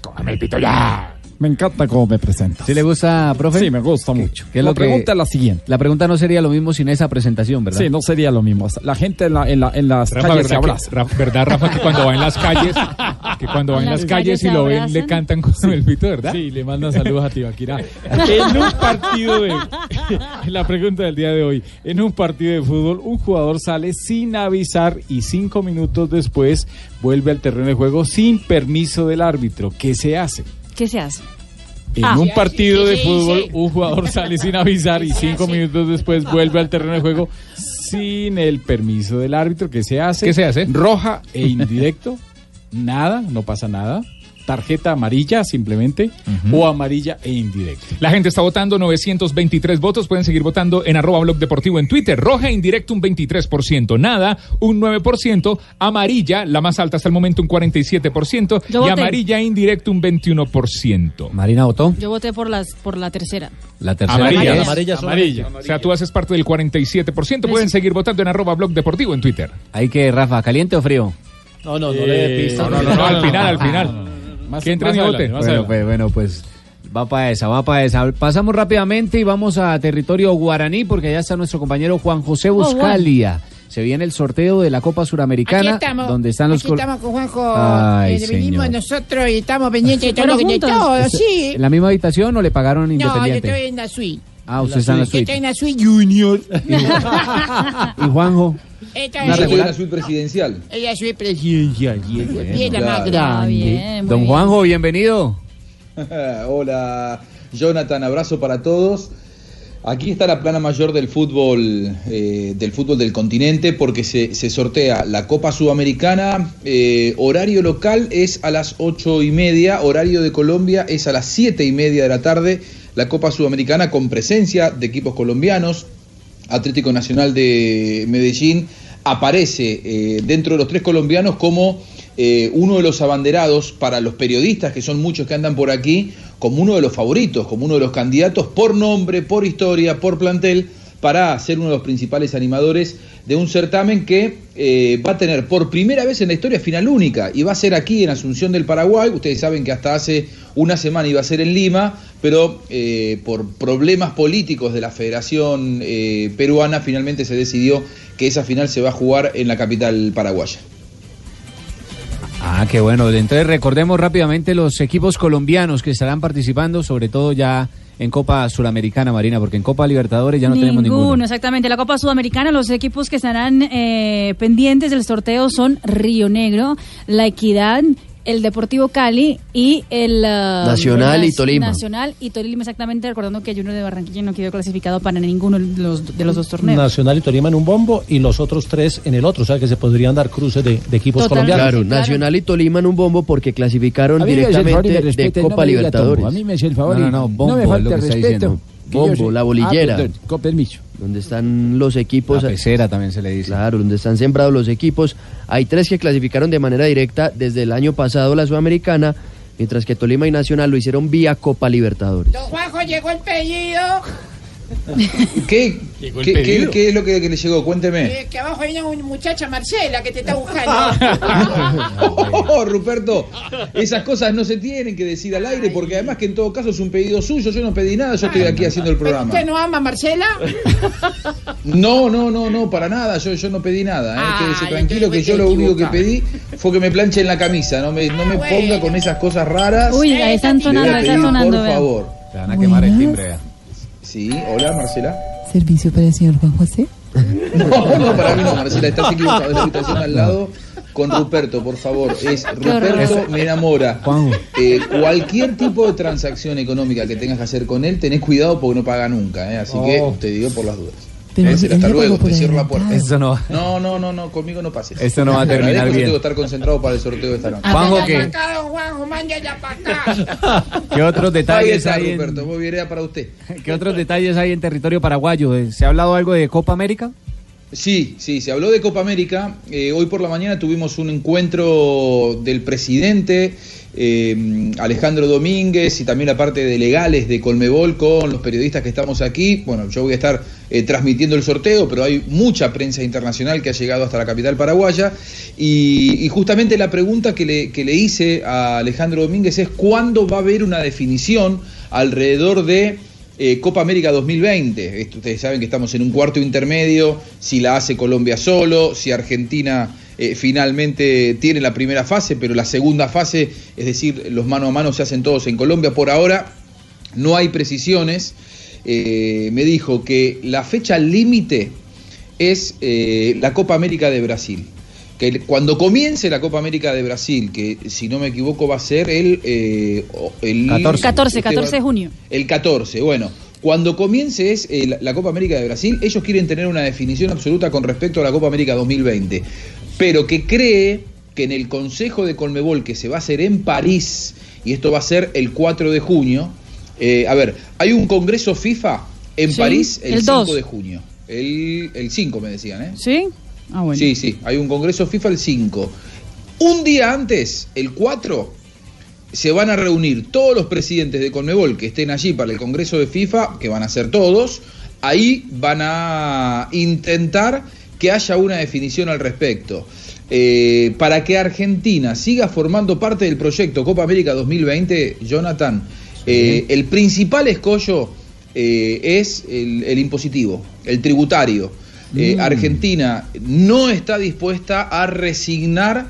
Cójame el pito ya.
Me encanta cómo me presentas.
¿Sí le gusta, profe?
Sí, me gusta mucho.
¿Qué es
la
lo que-
pregunta es la siguiente.
La pregunta no sería lo mismo sin esa presentación, ¿verdad?
Sí, no sería lo mismo. La gente en, la- en la- en las
Rafa,
calles se
¿verdad,
abraza.
que, Ra- ¿verdad, Rafa, que cuando va en las calles, que cuando va en las calles y lo ven, le cantan con el pito, ¿verdad?
Sí, le mandan saludos a Tibaquirá. En un partido de. La pregunta del día de hoy. En un partido de fútbol, un jugador sale sin avisar y cinco minutos después vuelve al terreno de juego sin permiso del árbitro. ¿Qué se hace?
¿Qué se hace?
En
Ah.
un partido
¿Qué
de fútbol, un jugador sale sin avisar y cinco minutos después vuelve al terreno de juego sin el permiso del árbitro. ¿Qué se hace?
¿Qué se hace?
Roja e indirecto. nada, no pasa nada. Tarjeta amarilla simplemente o amarilla e indirecta.
La gente está votando 923 votos. Pueden seguir votando en arroba blog deportivo en Twitter. Roja indirecto un 23%. Nada un 9%. Amarilla, la más alta hasta el momento, un 47%.
Yo
y
voté.
amarilla indirecto un 21%.
Marina votó.
Yo voté por las por la tercera.
La tercera
Amarilla.
es-
Amarilla,
Amarilla.
O sea, tú haces parte del 47%. Pueden seguir votando en arroba blog deportivo en Twitter.
Ahí que, Rafa, ¿caliente o frío?
No, no, no
Eh,
le dé pista.
no, no, no, al final, al final.
Más-
entre
más adelante, más
Bueno, pues, bueno, pues va para esa, va para esa. Pasamos rápidamente y vamos a territorio guaraní porque ya está nuestro compañero Juan José Buscalia. Se viene el sorteo de la Copa
Aquí
Suramericana,
estamos,
donde están los
aquí estamos con Juanjo,
Ay,
eh, venimos nosotros y estamos pendientes de todo,
¿Fueron
lo que- todo,
¿Es-
sí.
¿En la misma habitación o le pagaron
No, yo
independiente?
estoy en la suite.
Ah, usted está en la
Yo
suite.
estoy en la suite junior.
¿Y Juanjo?
Esta es la suite presidencial. Es la suite presidencial. y es- la más
claro.
grande.
Bien,
Don Juanjo, bienvenido.
Hola, Jonathan, abrazo para todos. Aquí está la plana mayor del fútbol, eh, del fútbol del continente, porque se, se sortea la Copa Sudamericana. eh, horario local es a las ocho y media, horario de Colombia es a las siete y media de la tarde. La Copa Sudamericana con presencia de equipos colombianos. Atlético Nacional de Medellín aparece eh, dentro de los tres colombianos como eh, uno de los abanderados para los periodistas, que son muchos que andan por aquí, como uno de los favoritos, como uno de los candidatos por nombre, por historia, por plantel, para ser uno de los principales animadores de un certamen que eh, va a tener por primera vez en la historia final única y va a ser aquí en Asunción del Paraguay. Ustedes saben que hasta hace una semana iba a ser en Lima, pero eh, por problemas políticos de la Federación eh, Peruana finalmente se decidió que esa final se va a jugar en la capital paraguaya.
Ah, qué bueno. Entonces recordemos rápidamente los equipos colombianos que estarán participando, sobre todo ya en Copa Suramericana, Marina, porque en Copa Libertadores ya no tenemos ninguno.
exactamente. La Copa Sudamericana, los equipos que estarán eh, pendientes del sorteo son Río Negro, La Equidad, el Deportivo Cali y el ah,
Nacional y Tolima.
Nacional y Tolima, exactamente, recordando que hay uno de Barranquilla no quedó clasificado para ninguno de los, de los dos torneos.
Nacional y Tolima en un bombo y los otros tres en el otro. O sea que se podrían dar cruces de, de equipos
Totalmente.
colombianos.
Claro, Nacional y Tolima en un bombo porque clasificaron
A mí me
directamente de
no
Copa Libertadores.
tombo. A mí me hace el favor
No, no,
y
no,
no
bombo
me falta respeto. yo
la bolillera.
Ah, perdón, con permiso.
Donde están los equipos.
La pecera también se le dice.
Claro, donde están sembrados los equipos. Hay tres que clasificaron de manera directa desde el año pasado la Sudamericana, mientras que Tolima y Nacional lo hicieron vía Copa Libertadores.
Don Juanjo llegó el pedido.
¿Qué, qué, qué-
pedido.
qué es lo que, que le llegó? Cuénteme.
Eh, que abajo hay una muchacha Marcela que te está buscando.
Oh, Ruperto, esas cosas no se tienen que decir al aire porque además que en todo caso es un pedido suyo, yo no pedí nada, yo estoy aquí haciendo el programa.
¿Usted no ama a Marcela?
No, no, no, no, para nada, yo, yo no pedí nada, ¿eh?
Ah,
quédese tranquilo que yo lo único que pedí fue que me planche en la camisa, no me, no me ponga con esas cosas raras.
Uy, ahí están sonando, están sonando.
Por favor.
Te van a quemar el timbre.
Sí, hola Marcela.
¿Servicio para el señor Juan José?
No, no, para mí no, Marcela, estás equivocado. Es la habitación al lado con Ruperto, por favor. Es Ruperto me enamora. Eh, cualquier tipo de transacción económica que tengas que hacer con él, tenés cuidado porque no paga nunca, ¿eh? Así que te digo por las dudas. Hasta luego, te cierro la puerta.
Esto no va.
No, no, no, no, conmigo no pases.
Esto no va a
Te
terminar bien.
Tengo que estar concentrado para el sorteo de esta noche.
Juanjo, ¿qué?
Acá, don Juanjo, mándela para acá.
¿Qué otros detalles
está,
hay en,
Ruperto, muy bien, era para usted.
¿Qué otros detalles hay en territorio paraguayo? Eh, ¿Se ha hablado algo de Copa América?
Sí, sí, se habló de Copa América. Eh, hoy por la mañana tuvimos un encuentro del presidente eh, Alejandro Domínguez y también la parte de legales de Colmebol con los periodistas que estamos aquí. Bueno, yo voy a estar eh, transmitiendo el sorteo, pero hay mucha prensa internacional que ha llegado hasta la capital paraguaya. Y, justamente la pregunta que le, hice a Alejandro Domínguez es cuándo va a haber una definición alrededor de eh, Copa América 2020. Esto, ustedes saben que estamos en un cuarto intermedio, si la hace Colombia solo, si Argentina eh, finalmente tiene la primera fase, pero la segunda fase, es decir, los mano a mano se hacen todos en Colombia. Por ahora no hay precisiones. Eh, me dijo que la fecha límite es eh, la Copa América de Brasil. Que cuando comience la Copa América de Brasil, que si no me equivoco va a ser el... eh, el
14,
Usted
14 de junio.
el 14, bueno. Cuando comience es, eh, la, la Copa América de Brasil, ellos quieren tener una definición absoluta con respecto a la Copa América 2020, pero que cree que en el Consejo de Colmebol, que se va a hacer en París, y esto va a ser el 4 de junio, eh, a ver, hay un Congreso FIFA en
Sí,
París el,
el
5
2.
de junio. El, el 5 me decían, ¿eh?
¿Sí? Ah, bueno.
Sí, sí, hay un Congreso FIFA el 5. Un día antes, el 4, se van a reunir todos los presidentes de Conmebol que estén allí para el Congreso de FIFA, que van a ser todos. Ahí van a intentar que haya una definición al respecto. Eh, para que Argentina siga formando parte del proyecto Copa América 2020, Jonathan, eh, el principal escollo eh, es el, el impositivo, el tributario.
Mm.
Argentina no está dispuesta a resignar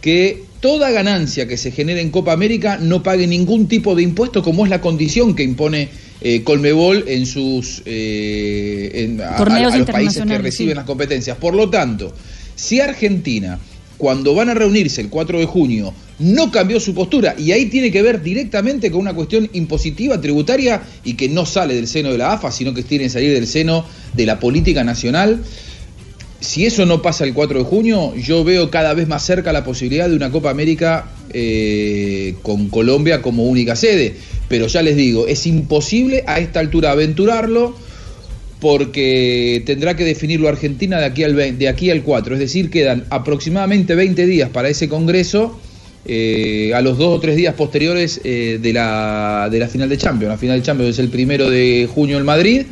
que toda ganancia que se genere en Copa América no pague ningún tipo de impuesto, como es la condición que impone eh, Colmebol en sus eh, en- a- a-
Torneos
a los países que reciben
sí.
las competencias. Por lo tanto, si Argentina, cuando van a reunirse el 4 de junio, no cambió su postura, y ahí tiene que ver directamente con una cuestión impositiva, tributaria, y que no sale del seno de la AFA, sino que tiene que salir del seno de la política nacional, si eso no pasa el 4 de junio, yo veo cada vez más cerca la posibilidad de una Copa América eh, con Colombia como única sede. Pero ya les digo, es imposible a esta altura aventurarlo porque tendrá que definirlo Argentina de aquí al, 20 de aquí al 4. Es decir, quedan aproximadamente 20 días para ese Congreso. eh, a los dos o tres días posteriores eh, de, la, de la final de Champions. La final de Champions es el primero de junio en Madrid.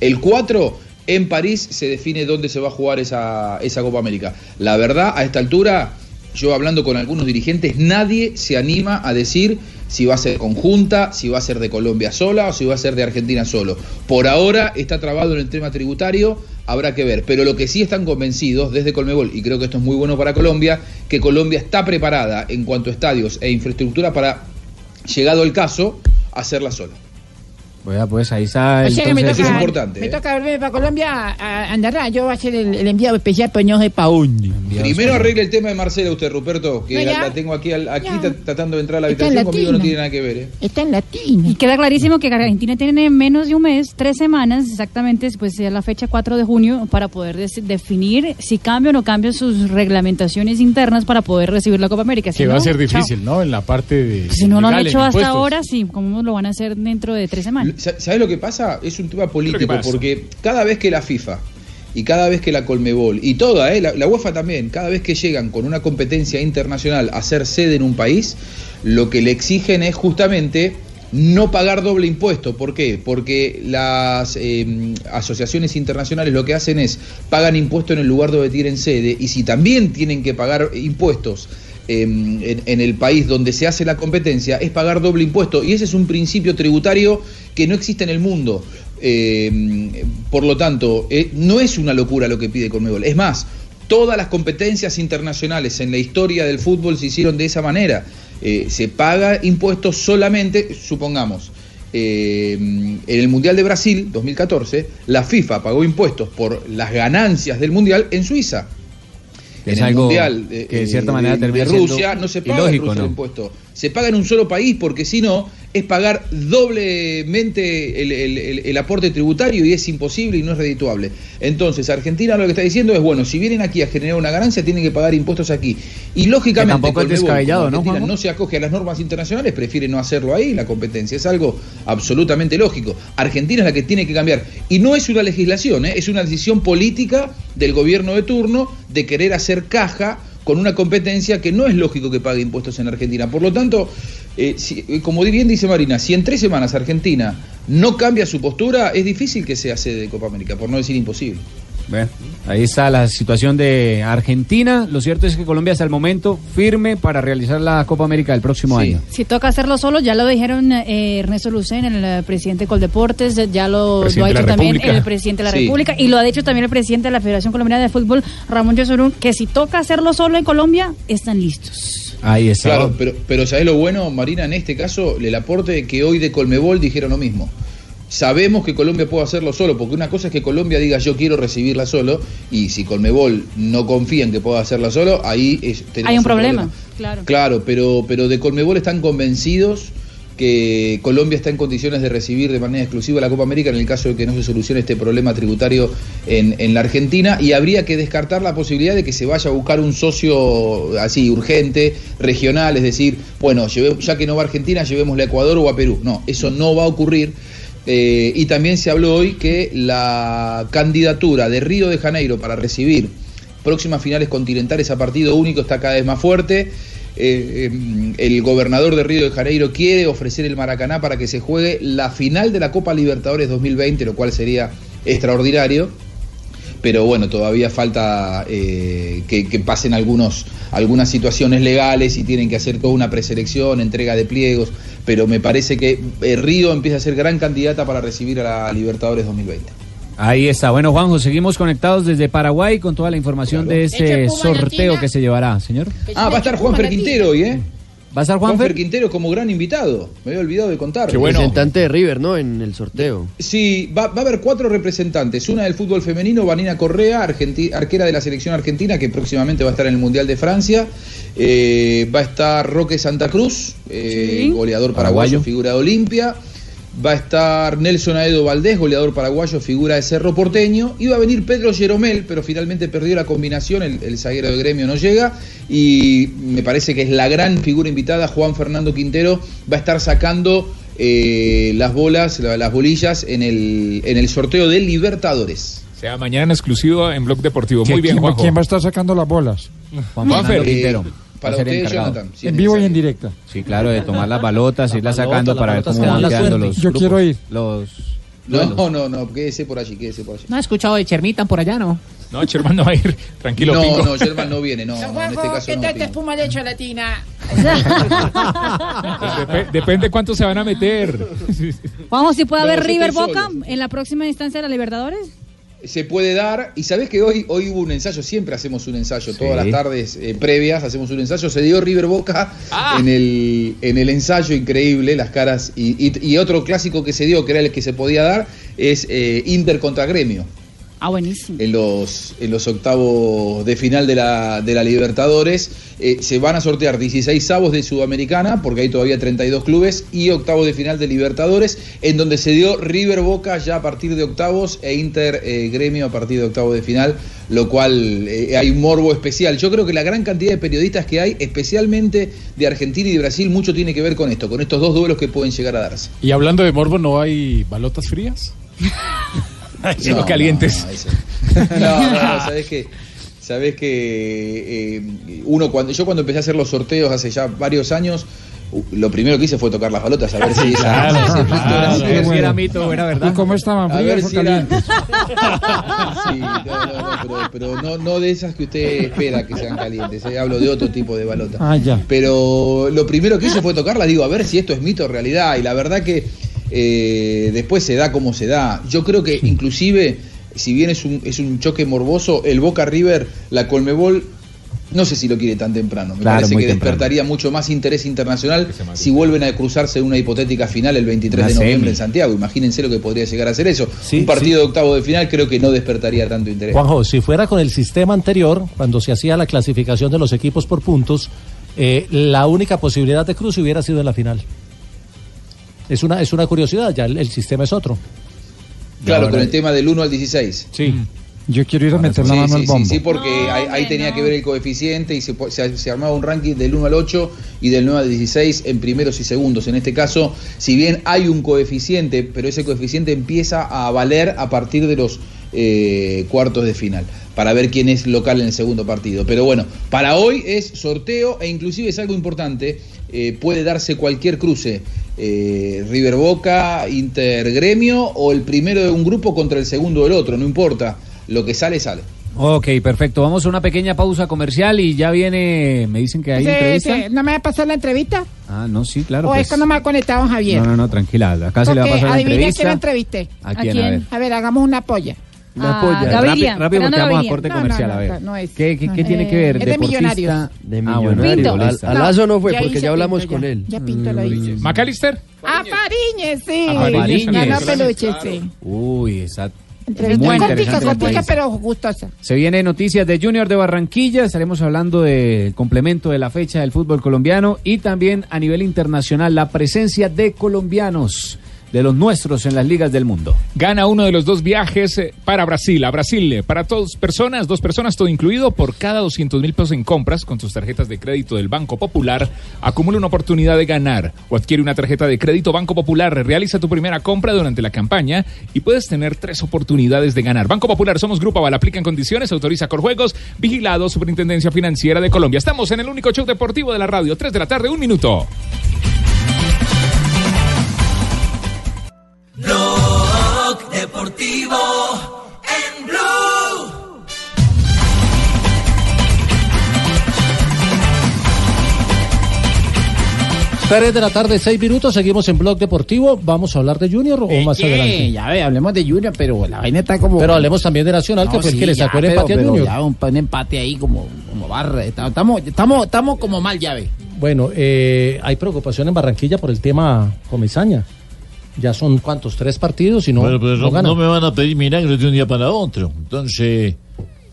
El 4 en París se define dónde se va a jugar esa, esa Copa América. La verdad, a esta altura, yo hablando con algunos dirigentes, nadie se anima a decir si va a ser conjunta, si va a ser de Colombia sola o si va a ser de Argentina solo. Por ahora está trabado en el tema tributario, habrá que ver. Pero lo que sí están convencidos desde Colmebol, y creo que esto es muy bueno para Colombia, que Colombia está preparada en cuanto a estadios e infraestructura para, llegado el caso, hacerla sola.
Bueno, pues ahí está.
O sea que me
entonces-
toca, me toca volver para Colombia a a Andará. Yo voy a ser el, el enviado especial, pero no sé dónde.
Primero arregle el tema de Marcela usted, Ruperto, que
No, ya.
la, tengo aquí, al- aquí
Ya.
tratando de entrar a la
Está
habitación, conmigo no tiene nada que ver. ¿eh?
Está en latín.
Y queda clarísimo que Argentina tiene menos de un mes, tres semanas exactamente, pues sea la fecha 4 de junio, para poder definir si cambia o no cambia sus reglamentaciones internas para poder recibir la Copa América. Si
Que va a ser
chao.
difícil, ¿no? En la parte de.
Pues si no lo han hecho hasta ahora, sí, ¿cómo lo van a hacer dentro de tres semanas?
Sa- ¿Sabes lo que pasa? Es un tema político, porque cada vez que la FIFA y cada vez que la Colmebol y toda, ¿eh? la, la UEFA también, cada vez que llegan con una competencia internacional a ser sede en un país, lo que le exigen es justamente no pagar doble impuesto. ¿Por qué? Porque las eh, asociaciones internacionales lo que hacen es pagan impuesto en el lugar donde tienen sede y si también tienen que pagar impuestos eh, en, en el país donde se hace la competencia, es pagar doble impuesto. Y ese es un principio tributario que no existe en el mundo. Eh, por lo tanto, eh, no es una locura lo que pide Conmebol. Es más, todas las competencias internacionales en la historia del fútbol se hicieron de esa manera. Eh, se paga impuestos solamente, supongamos, eh, en el Mundial de Brasil 2014, la FIFA pagó impuestos por las ganancias del Mundial en Suiza.
Es
el
algo
Mundial de,
que de cierta
eh,
manera
de-
termina
de
siendo
Rusia no se paga en Rusia el
¿no?
impuesto. Se paga en un solo país porque si no es pagar doblemente el, el- el- el aporte tributario y es imposible y no es redituable. Entonces, Argentina lo que está diciendo es, bueno, si vienen aquí a generar una ganancia, tienen que pagar impuestos aquí. Y lógicamente,
Que tampoco es descabellado, ¿no,
no se acoge a las normas internacionales, prefiere no hacerlo ahí, la competencia. Es algo absolutamente lógico. Argentina es la que tiene que cambiar. Y no es una legislación, ¿eh? es una decisión política del gobierno de turno de querer hacer caja con una competencia que no es lógico que pague impuestos en Argentina. Por lo tanto, eh, eh, como bien dice Marina, si en tres semanas Argentina no cambia su postura, es difícil que sea sede de Copa América, por no decir imposible.
Bueno, ahí está la situación de Argentina. Lo cierto es que Colombia hasta el momento firme para realizar la Copa América del próximo año.
Si toca hacerlo solo, ya lo dijeron eh, Ernesto Lucen, el eh, presidente de Coldeportes, ya lo, ha dicho también
República.
el presidente de la
Sí.
República y lo ha dicho también el presidente de la Federación Colombiana de Fútbol, Ramón Yesurún, que si toca hacerlo solo en Colombia, están listos.
Ahí está.
Claro, pero, pero ¿sabés lo bueno, Marina? En este caso, el aporte que hoy de Colmebol dijeron lo mismo. Sabemos que Colombia puede hacerlo solo, porque una cosa es que Colombia diga yo quiero recibirla solo, y si Colmebol no confía en que pueda hacerla solo, ahí es- tenemos
Hay un problema, claro.
Claro, pero, pero de Colmebol están convencidos que Colombia está en condiciones de recibir de manera exclusiva la Copa América en el caso de que no se solucione este problema tributario en, en la Argentina y habría que descartar la posibilidad de que se vaya a buscar un socio así urgente, regional, es decir, bueno, lleve- ya que no va a Argentina, llevémosle a Ecuador o a Perú. No, eso no va a ocurrir. Eh, y también se habló hoy que la candidatura de Río de Janeiro para recibir próximas finales continentales a partido único está cada vez más fuerte. Eh, eh, el gobernador de Río de Janeiro quiere ofrecer el Maracaná para que se juegue la final de la Copa Libertadores 2020, lo cual sería extraordinario. Pero bueno, todavía falta eh, que, que pasen algunos, algunas situaciones legales y tienen que hacer toda una preselección, entrega de pliegos. Pero me parece que eh, Río empieza a ser gran candidata para recibir a la Libertadores 2020.
Ahí está. Bueno, Juanjo, seguimos conectados desde Paraguay con toda la información de
Puma
sorteo
Latina.
que se llevará, señor.
Ah, va a estar Juanfer Quintero hoy, ¿eh?
¿Va a estar
Juanfer Quintero como gran invitado. Me había olvidado de contar.
Representante de River, ¿no? En el sorteo.
Sí, va, va a haber cuatro representantes. Una del fútbol femenino, Vanina Correa, argenti- arquera de la selección argentina, que próximamente va a estar en el Mundial de Francia. Eh, va a estar Roque Santa Cruz, eh, goleador paraguayo,
Paraguayo.
figura de Olimpia. Va a estar Nelson Aedo Valdés, goleador paraguayo, figura de Cerro Porteño. Iba a venir Pedro Jeromel, pero finalmente perdió la combinación, el, el zaguero de gremio no llega. Y me parece que es la gran figura invitada, Juan Fernando Quintero, va a estar sacando eh, las bolas, la- las bolillas en el, en el sorteo de Libertadores.
O sea, mañana en exclusivo en Blog Deportivo.
¿Quién-
Muy bien,
quién,
Juanjo.
quién va a estar sacando las bolas?
Juan Fernando Quintero.
Para
encargado.
Jonathan, si
en vivo y en directa.
Sí, claro, de tomar las balotas, irlas
balota,
sacando para ver cómo van quedando los
Yo
grupos.
quiero ir.
Los
No, no, no, quédese por allí, quédese por allí.
No he escuchado de Chermitan por allá, ¿no?
No, Sherman no va a ir. Tranquilo,
no,
Pingo.
no, Sherman no viene, no, no, en este caso
¿qué
no.
tal te espuma latina?
Dep- depende cuánto se van a meter.
Vamos, si puede
No,
haber River Boca
solo.
en la próxima instancia de la Libertadores.
Se puede dar. Y sabés que hoy, hoy hubo un ensayo, siempre hacemos un ensayo, todas las tardes eh, previas hacemos un ensayo. Se dio River Boca en, el, en el ensayo increíble, las caras. Y, y- y otro clásico que se dio, que era el que se podía dar, es eh, Inter contra Gremio.
Ah, buenísimo.
En los, en los octavos de final de la, de la Libertadores eh, se van a sortear 16 avos de Sudamericana, porque hay todavía 32 clubes, y octavos de final de Libertadores, en donde se dio River Boca ya a partir de octavos e Inter eh, Gremio a partir de octavos de final, lo cual eh, hay un morbo especial. Yo creo que la gran cantidad de periodistas que hay, especialmente de Argentina y de Brasil, mucho tiene que ver con esto, con estos dos duelos que pueden llegar a darse.
Y hablando de morbo, ¿no hay balotas frías?
Sí, los calientes.
No, no, no, no, sabés que, sabés que eh, uno cuando yo cuando empecé a hacer los sorteos hace ya varios años, lo primero que hice fue tocar las balotas a ver si esa-
Claro,
ese mito
claro,
era
mito o era verdad.
¿Y cómo estaban?
A
¿Frías
ver
o
si era-? Sí, no, no, no, pero, pero no, no de esas que usted espera que sean calientes, eh, hablo de otro tipo de balota.
Ah, ya.
Pero lo primero que hice fue tocarla, digo, a ver si esto es mito o realidad. Y la verdad que eh, después se da como se da. Yo creo que inclusive, si bien es un, es un choque morboso, el Boca River, la Colmebol, no sé si lo quiere tan temprano. Me
Claro,
parece que
temprano.
despertaría mucho más interés internacional si vuelven a cruzarse en una hipotética final el 23
Una
de noviembre
semi.
en Santiago. Imagínense lo que podría llegar a ser eso.
Sí,
un partido de octavo de final creo que no despertaría tanto interés.
Juanjo, si fuera con el sistema anterior, cuando se hacía la clasificación de los equipos por puntos, eh, la única posibilidad de cruce hubiera sido en la final. Es una, es una curiosidad, ya el, el sistema es otro.
Claro,
Ahora-
con el tema del 1 al 16.
Sí.
Yo quiero ir a meter la
Sí,
mano
sí,
al
sí,
bombo.
sí, porque ahí, ahí tenía que ver el coeficiente y se, po- se- se armaba un ranking del 1 al 8 y del 9 al 16 en primeros y segundos. En este caso, si bien hay un coeficiente, pero ese coeficiente empieza a valer a partir de los eh, cuartos de final, para ver quién es local en el segundo partido. Pero bueno, para hoy es sorteo e inclusive es algo importante, eh, puede darse cualquier cruce. eh, River Boca, Inter Gremio o el primero de un grupo contra el segundo del otro, no importa. Lo que sale, sale.
Ok, perfecto. Vamos a una pequeña pausa comercial y ya viene. Me dicen que hay
Sí,
entrevista.
sí, ¿No me va a pasar la entrevista?
Ah, no, sí, claro.
¿O
pues.
es que no me ha conectado Javier?
No, no, no, tranquila. Acá se le va a pasar la entrevista.
quién la entrevisté.
¿A quién? A ver.
A ver, hagamos una polla.
Una
Ah,
polla.
Gaviria,
Rápido, rápido porque vamos a corte
No, no,
comercial.
no,
a ver.
no, no es.
¿Qué, qué, qué
No,
tiene
eh,
que ver?
es de. Millonarios.
De
Ah, bueno.
Al- a Lazo no fue
Ya
porque ya hablamos
Pinto,
con
ya.
él.
Ya Pinto lo hice.
¿Macalister?
Ah, Fariñez, sí.
A Fariñez.
Ganó peluche, sí.
Uy, esa.
Entrevista
Muy
cortica,
interesante la
cortica,
entrevista.
pero gustosa.
Se viene noticias de Junior de Barranquilla, estaremos hablando del complemento de la fecha del fútbol colombiano y también a nivel internacional la presencia de colombianos, de los nuestros en las ligas del mundo.
Gana uno de los dos viajes eh, para Brasil, a Brasil, eh, para dos personas, dos personas, todo incluido, por cada 200 mil pesos en compras con tus tarjetas de crédito del Banco Popular, acumula una oportunidad de ganar o adquiere una tarjeta de crédito Banco Popular, realiza tu primera compra durante la campaña y puedes tener tres oportunidades de ganar. Banco Popular, somos Grupo Aval, aplica en condiciones, autoriza con juegos, vigilado Superintendencia Financiera de Colombia. Estamos en el único show deportivo de la radio, 3 de la tarde, un minuto.
Blog Deportivo en Blue.
3 de la tarde, 6 minutos, seguimos en Blog Deportivo. ¿Vamos a hablar de Junior o más
Eh,
adelante?
Ya ve, hablemos de Junior, pero la vaina está como.
Pero hablemos también de Nacional, que
No,
fue el que le sacó el
pero-
empate a
pero
Junior.
ya un, un empate ahí como, como barra. Estamos, estamos, estamos como mal, ya ve.
Bueno, eh, hay preocupación en Barranquilla por el tema Comesaña. Ya son cuántos, tres partidos y no,
Bueno, pero
no
no,
gana.
no me van a pedir milagros de un día para otro. Entonces,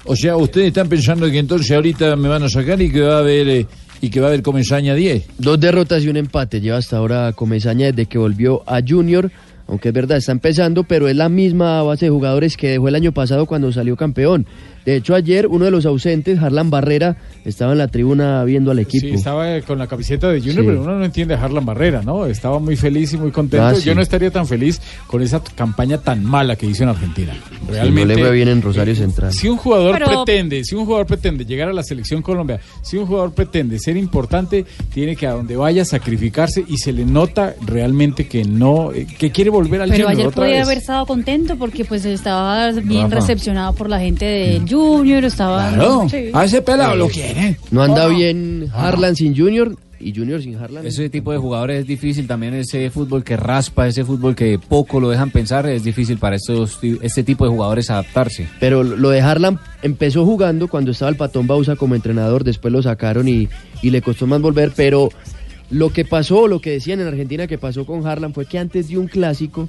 o sea, ustedes están pensando que entonces ahorita me van a sacar y que va a haber eh, y que va a haber Comesaña 10.
Dos derrotas y un empate lleva hasta ahora Comesaña desde que volvió a Junior, aunque es verdad, está empezando, pero es la misma base de jugadores que dejó el año pasado cuando salió campeón. De hecho, ayer uno de los ausentes, Harlan Barrera, estaba en la tribuna viendo al equipo.
Sí, estaba eh, con la camiseta de Junior,
Sí.
pero uno no entiende a Harlan Barrera, ¿no? Estaba muy feliz y muy contento.
Ah, sí.
Yo no estaría tan feliz con esa campaña tan mala que hizo en Argentina.
Sí,
Realmente.
no le bien en Rosario Central.
Si un jugador
Pero-
pretende, si un jugador pretende llegar a la selección Colombia, si un jugador pretende ser importante, tiene que a donde vaya sacrificarse y se le nota realmente que no, eh, que quiere volver al
Pero
Junior
ayer
otra
podía
vez.
haber estado contento porque pues estaba bien
Rafa.
recepcionado por la gente del Junior, estaba... Sí.
a ese pelado lo quieren.
No anda bien Harlan sin Junior y Junior sin Harlan.
Ese tipo de jugadores es difícil también, ese fútbol que raspa, ese fútbol que poco lo dejan pensar, es difícil para estos, ti- este tipo de jugadores adaptarse.
Pero lo de Harlan empezó jugando cuando estaba el Patón Bausa como entrenador, después lo sacaron y, y le costó más volver, pero lo que pasó, lo que decían en Argentina que pasó con Harlan fue que antes de un clásico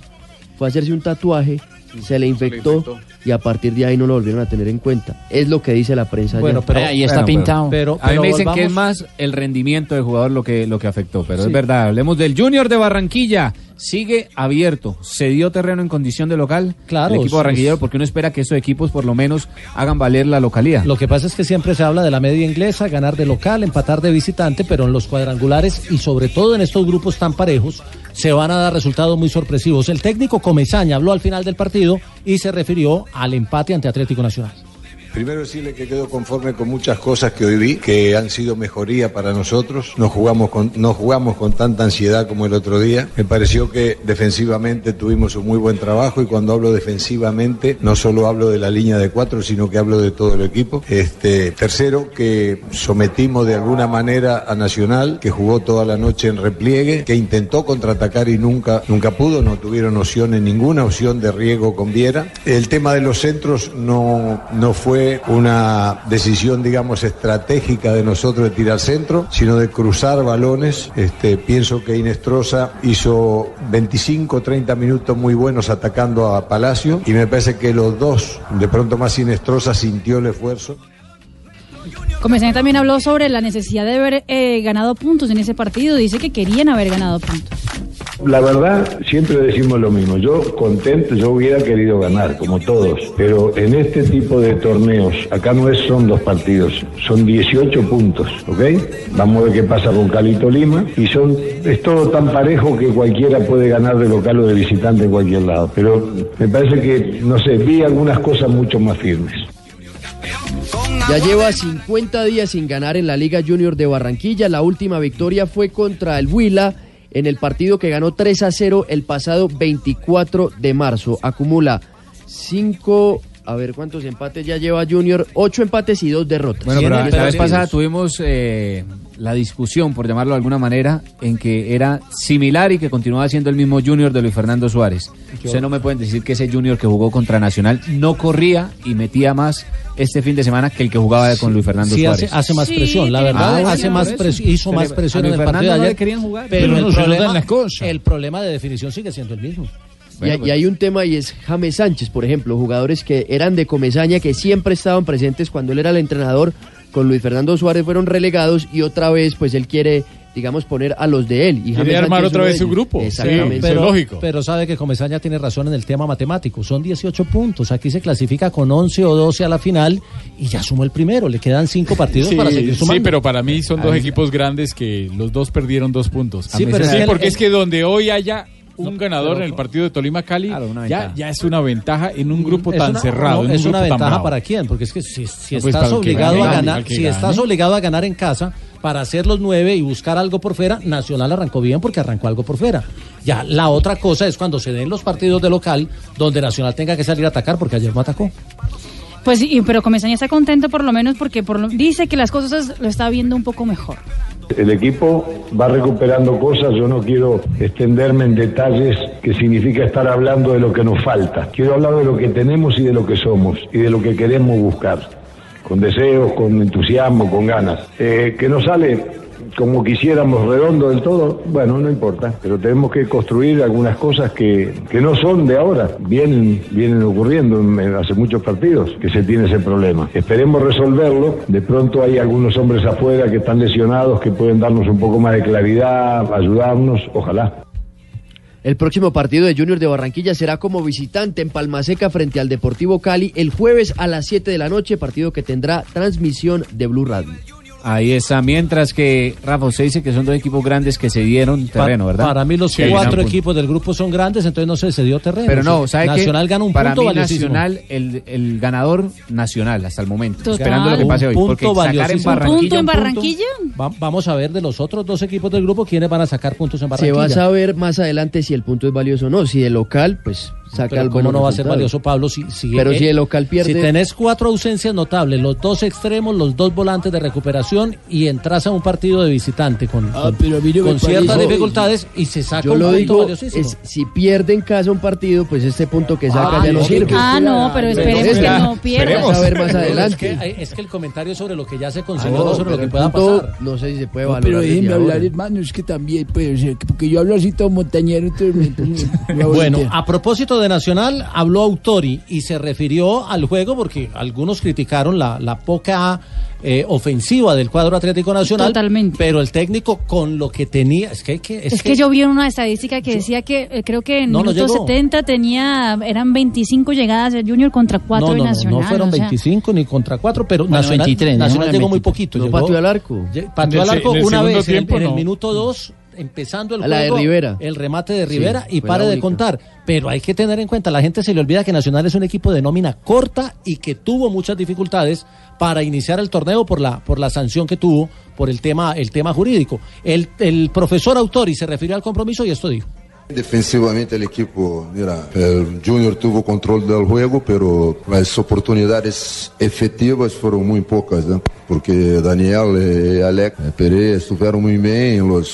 fue a hacerse un tatuaje, se le infectó y a partir de ahí no lo volvieron a tener en cuenta. Es lo que dice la prensa. allá.
Bueno, pero
Ahí está pintado.
Pero,
a mí me dicen que es más el rendimiento del jugador lo que, lo que afectó, pero
Sí.
es verdad. Hablemos del Junior de Barranquilla. Sigue abierto. Se dio terreno en condición de local.
Claro,
El equipo barranquillero, porque uno espera que esos equipos por lo menos hagan valer la localidad.
Lo que pasa es que siempre se habla de la media inglesa, ganar de local, empatar de visitante, pero en los cuadrangulares y sobre todo en estos grupos tan parejos se van a dar resultados muy sorpresivos. El técnico Comesaña habló al final del partido y se refirió al empate ante Atlético Nacional.
Primero decirle que quedo conforme con muchas cosas que hoy vi, que han sido mejoría para nosotros. No jugamos con, no jugamos con tanta ansiedad como el otro día. Me pareció que defensivamente tuvimos un muy buen trabajo y cuando hablo defensivamente no solo hablo de la línea de cuatro, sino que hablo de todo el equipo. Este, tercero, que sometimos de alguna manera a Nacional, que jugó toda la noche en repliegue, que intentó contraatacar y nunca, nunca pudo, no tuvieron opciones, ninguna opción de riego con Viera. El tema de los centros no, no fue una decisión, digamos, estratégica de nosotros de tirar centro, sino de cruzar balones. Este, pienso que Inestrosa hizo 25, 30 minutos muy buenos atacando a Palacio y me parece que los dos, de pronto más Inestrosa sintió el esfuerzo.
Comesaña también habló sobre la necesidad de haber eh, ganado puntos en ese partido. Dice que querían haber ganado puntos.
La verdad, siempre decimos lo mismo. Yo contento, yo hubiera querido ganar, como todos. Pero en este tipo de torneos, acá no es, son dos partidos, son 18 puntos, ¿ok? Vamos a ver qué pasa con Calito Lima. Y son, es todo tan parejo que cualquiera puede ganar de local o de visitante en cualquier lado. Pero me parece que, no sé, vi algunas cosas mucho más firmes.
Ya lleva 50 días sin ganar en la Liga Junior de Barranquilla. La última victoria fue contra el Huila en el partido que ganó 3 a 0 el pasado 24 de marzo. Acumula 5, a ver cuántos empates ya lleva Junior, 8 empates y 2 derrotas.
Bueno, pero la, vez pasada tuvimos eh, la discusión, por llamarlo de alguna manera, en que era similar y que continuaba siendo el mismo Junior de Luis Fernando Suárez. Ustedes no me pueden decir que ese Junior que jugó contra Nacional no corría y metía más este fin de semana que el que jugaba con Luis Fernando
Sí,
Suárez.
hace más presión, la verdad,
Ah,
hace más presión, hizo
Pero
más presión
a
en el
Fernando
partido de
no le
ayer.
querían jugar.
Pero,
Pero
el,
no se
problema,
las cosas.
el problema de definición sigue siendo el mismo.
Y, hay- y hay un tema y es James Sánchez, por ejemplo, jugadores que eran de Comesaña, que siempre estaban presentes cuando él era el entrenador, con Luis Fernando Suárez fueron relegados y otra vez pues él quiere, digamos, poner a los de él. Y
Quiere armar otra vez
de
su grupo.
Exactamente.
pero, pero sabe que Comesaña tiene razón en el tema matemático. Son 18 puntos. Aquí se clasifica con 11 o 12 a la final y ya sumó el primero. Le quedan 5 partidos
Sí,
para seguir sumando.
sí, pero para mí son dos equipos grandes que los dos perdieron dos puntos.
Sí, pero
Sí, porque
el-
es que donde hoy haya un ganador
pero-
en el partido de Tolima Cali, ya, ya es una ventaja en un grupo
Es
tan
una-
cerrado.
no,
en un
es una
grupo
ventaja para quién, porque es que si, si
No, pues,
estás obligado
gane,
a ganar, si
gane.
estás obligado a ganar en casa para hacer los nueve y buscar algo por fuera, Nacional arrancó bien porque arrancó algo por fuera. Ya la otra cosa es cuando se den los partidos de local donde Nacional tenga que salir a atacar porque ayer no atacó.
Pues sí, pero Comesaña está contento por lo menos porque por lo- dice que las cosas lo está viendo un poco mejor.
El equipo va recuperando cosas, yo no quiero extenderme en detalles que significa estar hablando de lo que nos falta. Quiero hablar de lo que tenemos y de lo que somos y de lo que queremos buscar, con deseos, con entusiasmo, con ganas. Eh, que no sale como quisiéramos redondo del todo, bueno, no importa, pero tenemos que construir algunas cosas que, que no son de ahora, vienen, vienen ocurriendo en- hace muchos partidos que se tiene ese problema. Esperemos resolverlo, de pronto hay algunos hombres afuera que están lesionados, que pueden darnos un poco más de claridad, ayudarnos, ojalá.
El próximo partido de Junior de Barranquilla será como visitante en Palmaseca frente al Deportivo Cali el jueves a las 7 de la noche, partido que tendrá transmisión de Blue Radio.
Ahí está, mientras que Rafa, usted dice que son dos equipos grandes que se dieron terreno, ¿verdad?
Para mí los
Sí,
cuatro equipos del grupo son grandes, entonces no se cedió terreno.
Pero no. ¿sabe qué?
Nacional gana un
Para
punto
mí
valiosísimo.
Nacional, el, el ganador nacional hasta el momento,
Total.
esperando lo que pase hoy.
Un
Porque
punto
sacar en. Barranquilla...
¿Punto en
un
Barranquilla?
Va- vamos a ver de los otros dos equipos del grupo quiénes van a sacar puntos en
Se
Barranquilla.
va a saber más adelante si el punto es valioso o no. Si de local, pues saca
Pero
el
¿cómo
bueno
no va a ser valioso, Pablo? Si, si-
Pero
eh,
si el local pierde...
Si tenés cuatro ausencias notables, los dos extremos, los dos volantes de recuperación y entras a un partido de visitante con,
Ah,
con-
no
ciertas
parece-
dificultades y se saca
Yo
un
lo
punto
digo,
valiosísimo.
es, si pierde en casa un partido, pues este punto que saca
Ah,
ya no
no,
sirve.
Ah, no, pero esperemos que no pierda.
Vamos a ver más adelante.
Es que, es que el comentario sobre lo que ya se consiguió,
Ah,
no
no,
sobre lo que pueda
punto,
pasar.
No sé si se puede
No,
valorar.
pero déjenme hablar, hermano, es que también, pues, o sea, que- porque yo hablo así todo montañero, entonces me- me- me
Bueno, a propósito de Nacional, habló Autori y se refirió al juego porque algunos criticaron la, la poca eh, ofensiva del cuadro Atlético Nacional.
Totalmente.
Pero el técnico con lo que tenía, es que, hay que-
Es, que, yo vi una estadística que decía que eh, creo que en
No, no
minuto
llegó.
70 tenía eran 25 llegadas de Junior contra 4
no,
de
no, no,
Nacional.
no fueron
o sea,
25 ni contra 4, pero
Bueno,
Nacional,
23,
Nacional
en
llegó muy
23.
poquito.
No
llegó-
pateó al arco.
Pateó
En
al
el
arco
en el
una vez en el-
tiempo,
en el,
no.
minuto 2 empezando el
A la de
juego,
Rivera.
el remate de
Sí,
Rivera y pare de contar. Pero hay que tener en cuenta, la gente se le olvida que Nacional es un equipo de nómina corta y que tuvo muchas dificultades para iniciar el torneo por la, por la sanción que tuvo por el tema, el tema jurídico. El, el profesor Autori se refirió al compromiso y esto dijo.
Defensivamente el equipo, mira, el Junior tuvo control del juego, pero las oportunidades efectivas fueron muy pocas, ¿no? porque Daniel y Alex Pereira estuvieron muy bien en los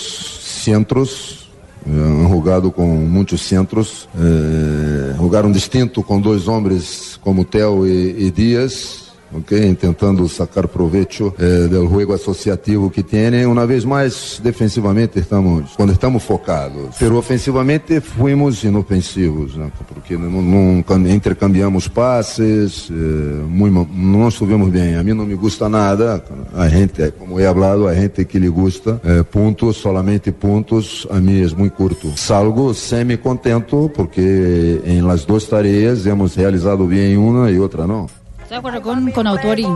centros, eh, han jugado con muchos centros, eh, jugaron distinto con dos hombres como Teo y, y Díaz. Ok, intentando sacar provecho eh, del juego asociativo que tiene. Una vez más, defensivamente estamos, cuando estamos focados, pero ofensivamente fuimos inofensivos, né? porque não, não cam- intercambiamos passes, eh, ma- não estuvimos bem. A mim não me gusta nada, a gente, como he hablado, a gente que lhe gusta, eh, puntos, solamente puntos, a mim é muito curto. Salgo semi-contento, porque em las duas tarefas hemos realizado bem uma e outra não.
Estoy de acuerdo con, con Autori.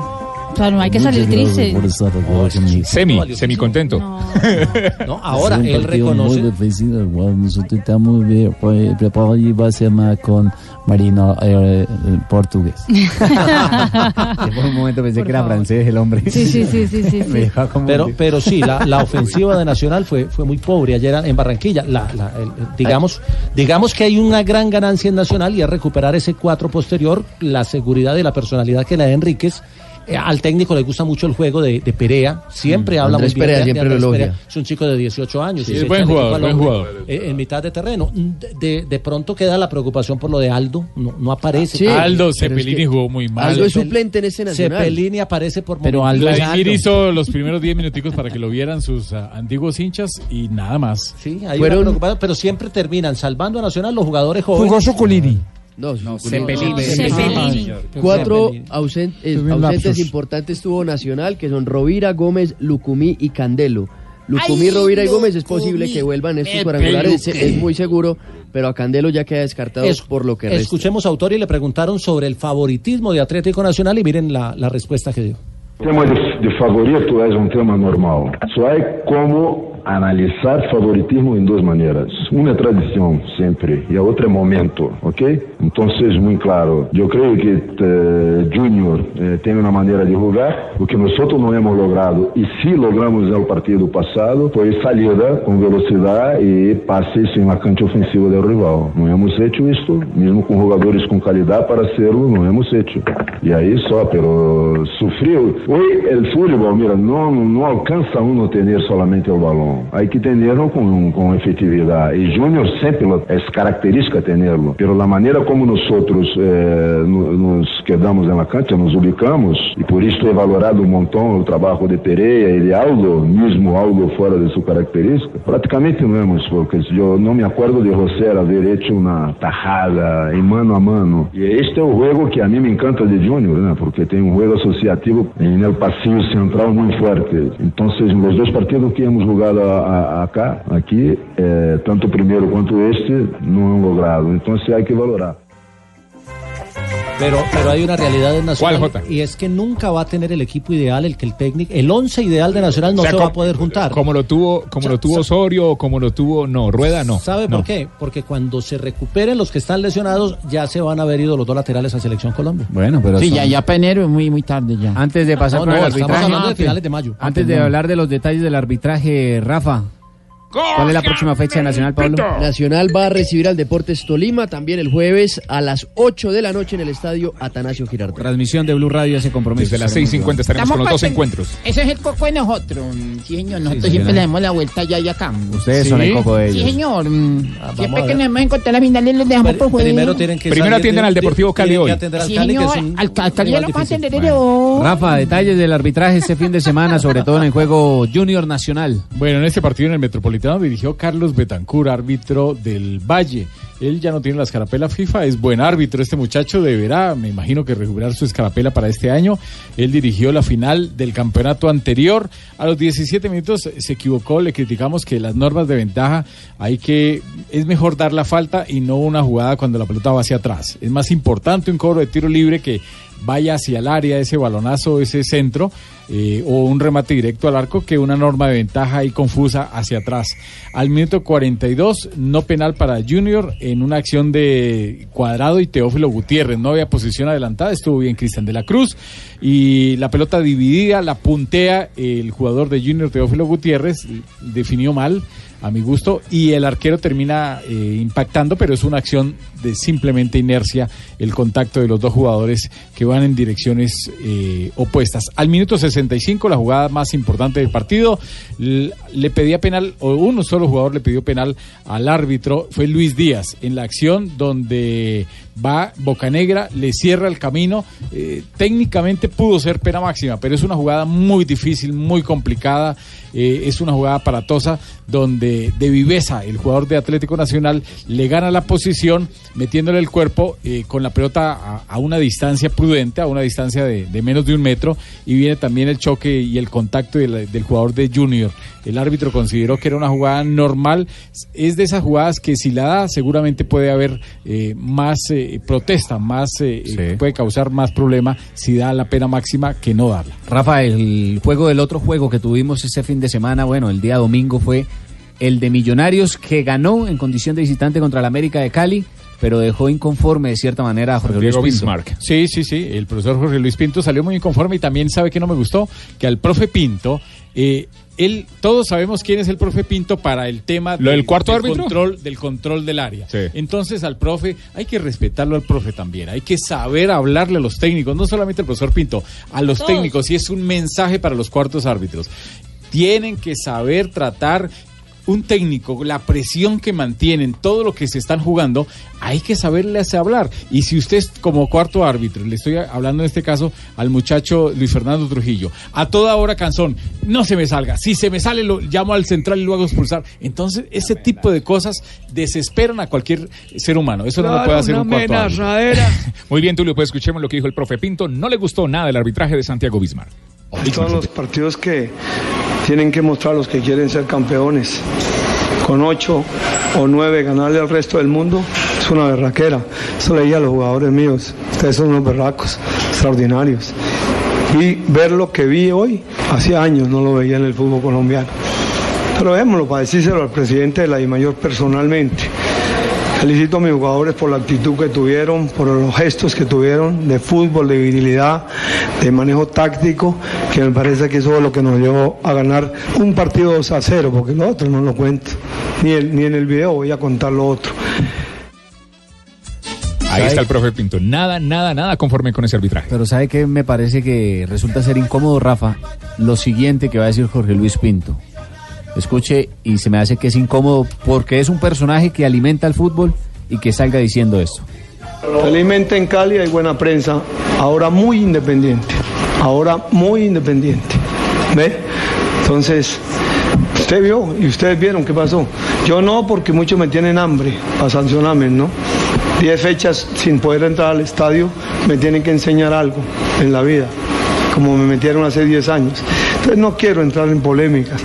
O sea, no hay que salir triste.
Semi, semi contento.
No, ahora
Es un
él reconoce.
Muy difícil, igual nosotros estamos bien pues, preparados y va a ser más con Marino eh, el portugués.
Por un momento pensé que era francés el hombre.
Sí, sí, sí, sí, sí, sí.
Pero, pero sí, la, la ofensiva de Nacional fue, fue muy pobre ayer en Barranquilla. La- la- el- digamos, digamos que hay una gran ganancia en Nacional y es recuperar ese cuatro posterior, la seguridad y la personalidad que le da Enríquez. Eh, al técnico le gusta mucho el juego de, de Perea, siempre
Mm,
habla
Andrés
muy bien
Perea
de-
siempre
Andrés. Perea. Es un chico de 18 años.
Sí,
y
es buen jugador, buen jugador.
eh, en mitad de terreno. De, de- de pronto queda la preocupación por lo de Aldo, no, no aparece.
Sí, Aldo
es
Cepelini
que-
jugó muy mal.
Aldo es suplente en ese Nacional.
Cepelini aparece por
Pero
momentos.
Vladimir hizo los primeros 10 minuticos para que lo vieran sus ah, antiguos hinchas y nada más.
Sí, hay una preocupación, pero siempre terminan salvando a Nacional los jugadores jóvenes.
Jugó Zuculini.
No,
Cepelini.
Cepelini. Cuatro eh,
un
ausentes
lapsus.
importantes tuvo Nacional, que son Rovira, Gómez, Lucumí y Candelo. Lucumí, Rovira y Gómez es posible que vuelvan estos cuadrangulares, es, es muy seguro, pero a Candelo ya queda descartado
Es-
por lo que resta.
Escuchemos a Autor y le preguntaron sobre el favoritismo de Atlético Nacional y miren la, la respuesta que dio.
O tema de, de favorito é um tema normal. Só há como analisar favoritismo em duas maneiras. Uma é tradição, sempre, e a outra é momento, ok? Então, seja muito claro. Eu creio que eh, Júnior eh, tem uma maneira de jogar. O que nós não hemos logrado, e se logramos no partido passado, foi salida com velocidade e passes em la cancha ofensiva do rival. Não hemos hecho isso, mesmo com jogadores com qualidade para serlo, não hemos hecho. E aí só, pero sufriu. Hoje, o futebol, mira, não, não alcança uno ter solamente o balão. Hay que tenerlo com, com efetividade. E Júnior sempre é característica tenerlo. Pero la maneira como nosotros eh, no- nos quedamos na cancha, nos ubicamos, e por isso é valorado um montão o trabalho de Pereira e de Aldo, mesmo Aldo fora de sua característica, praticamente não hemos, porque eu não me acordo de Rosser haver hecho uma tajada em mano a mano. E este é o jogo que a mim me encanta de Júnior, né? porque tem um jogo associativo em el pasillo central muito forte. Então, os dois partidos que hemos jogado a, a, acá, aqui, eh, tanto o primeiro quanto este, não han logrado. Então, se há que valorar.
Pero, pero hay una realidad en Nacional
¿Cuál, Jota?
y es que nunca va a tener el equipo ideal, el que el técnico, el once ideal de Nacional no
O sea,
se va a poder juntar.
Como lo tuvo, como lo tuvo Osorio o como lo tuvo, no, Rueda no.
¿Sabe
no.
por qué? Porque cuando se recuperen los que están lesionados, ya se van a haber ido los dos laterales a Selección Colombia.
Bueno, pero
Sí,
son-
ya, ya para enero es muy, muy tarde ya.
Antes de pasar
No,
por
no,
el
estamos
arbitraje.
hablando de finales de mayo.
Antes
Ah,
de hablar de los detalles del arbitraje, Rafa. ¿Cuál es la próxima fecha de Nacional, Pablo?
Nacional va a recibir al Deportes Tolima también el jueves a las 8 de la noche en el estadio Atanasio Girardot.
Transmisión de Blue Radio ese compromiso.
Desde las 6:50 estaremos
Estamos
con los dos encuentros.
Ese es el coco de nosotros. Sí, señor. Nosotros
Sí,
siempre le damos la vuelta allá y acá.
Ustedes son el coco de
Sí,
ellos.
señor. Mm, siempre que nos hemos encontrado la final les dejamos por fuera.
Primero tienen que
Primero atienden
de-
al Deportivo Cali hoy.
Sí, señor. Al, al Cali lo vamos a
difícil.
atender hoy.
Rafa, detalles del arbitraje este fin de semana, sobre todo en el juego Junior Nacional.
Bueno, en este partido en el Metropolitano dirigió Carlos Betancur, árbitro del Valle. Él ya no tiene la escarapela FIFA, es buen árbitro. Este muchacho deberá, me imagino que recuperar su escarapela para este año. Él dirigió la final del campeonato anterior. A los 17 minutos se equivocó, le criticamos que las normas de ventaja hay que, es mejor dar la falta y no una jugada cuando la pelota va hacia atrás. Es más importante un cobro de tiro libre que vaya hacia el área ese balonazo, ese centro, eh, o un remate directo al arco que una norma de ventaja y confusa hacia atrás. Al minuto 42, no penal para Junior en una acción de Cuadrado y Teófilo Gutiérrez. No había posición adelantada, estuvo bien Cristian de la Cruz y la pelota dividida, la puntea el jugador de Junior Teófilo Gutiérrez, definió mal a mi gusto y el arquero termina eh, impactando, pero es una acción de simplemente inercia el contacto de los dos jugadores que van en direcciones eh, opuestas. Al minuto 65, la jugada más importante del partido, le pedía penal, o uno solo jugador le pidió penal al árbitro, fue Luis Díaz, en la acción donde va Bocanegra, le cierra el camino, eh, técnicamente pudo ser pena máxima, pero es una jugada muy difícil, muy complicada, eh, es una jugada aparatosa donde de viveza el jugador de Atlético Nacional le gana la posición metiéndole el cuerpo eh, con la pelota a, una distancia prudente, a una distancia de, de menos de un metro y viene también el choque y el contacto del, del jugador de Junior. El árbitro consideró que era una jugada normal, es de esas jugadas que si la da seguramente puede haber más eh, protesta, más eh, eh, puede causar más problema si da la pena máxima que no darla.
Rafa, el juego del otro juego que tuvimos este fin de semana, bueno, el día domingo fue el de Millonarios que ganó en condición de visitante contra el América de Cali, pero dejó inconforme de cierta manera a Jorge Luis Pinto.
Sí, sí, sí. El profesor Jorge Luis Pinto salió muy inconforme y también sabe que no me gustó que al profe Pinto, eh, él, todos sabemos quién es el profe Pinto para el tema
¿Lo del cuarto
del
árbitro?
control del control del área. Entonces al profe hay que respetarlo al profe también, hay que saber hablarle a los técnicos, no solamente al profesor Pinto, a los
Todos.
técnicos y es un mensaje para los cuartos árbitros. Tienen que saber tratar un técnico, la presión que mantienen, todo lo que se están jugando, hay que saberles hablar. Y si usted es como cuarto árbitro, le estoy hablando en este caso al muchacho Luis Fernando Trujillo, a toda hora canzón, no se me salga, si se me sale lo llamo al central y lo hago expulsar. Entonces, ese tipo de cosas desesperan a cualquier ser humano. Eso no lo puede hacer un cuarto árbitro.
Muy bien, Tulio, pues escuchemos lo que dijo el profe Pinto. No le gustó nada el arbitraje de Santiago Bismar.
Son los partidos que tienen que mostrar los que quieren ser campeones. Con ocho o nueve ganarle al resto del mundo es una berraquera. Eso leía a los jugadores míos. Ustedes son unos berracos extraordinarios. Y ver lo que vi hoy, hacía años no lo veía en el fútbol colombiano. Pero vémoslo para decírselo al presidente de la DIMAYOR personalmente. Felicito a mis jugadores por la actitud que tuvieron, por los gestos que tuvieron de fútbol, de virilidad, de manejo táctico, que me parece que eso es lo que nos llevó a ganar un partido 2 a 0, porque lo otro no lo cuento. Ni, el- ni en el video voy a contar lo otro.
Ahí está el profe Pinto. Nada, nada, nada conforme con ese arbitraje.
Pero ¿sabe qué me parece que resulta ser incómodo, Rafa? Lo siguiente que va a decir Jorge Luis Pinto. Escuche, y se me hace que es incómodo porque es un personaje que alimenta el fútbol y que salga diciendo esto.
Felizmente en Cali hay buena prensa, ahora muy independiente, ahora muy independiente. ¿Ve? Entonces, usted vio y ustedes vieron qué pasó. Yo no, porque muchos me tienen hambre para sancionarme, ¿no? Diez fechas sin poder entrar al estadio, me tienen que enseñar algo en la vida, como me metieron hace 10 años. Entonces no quiero entrar en polémicas.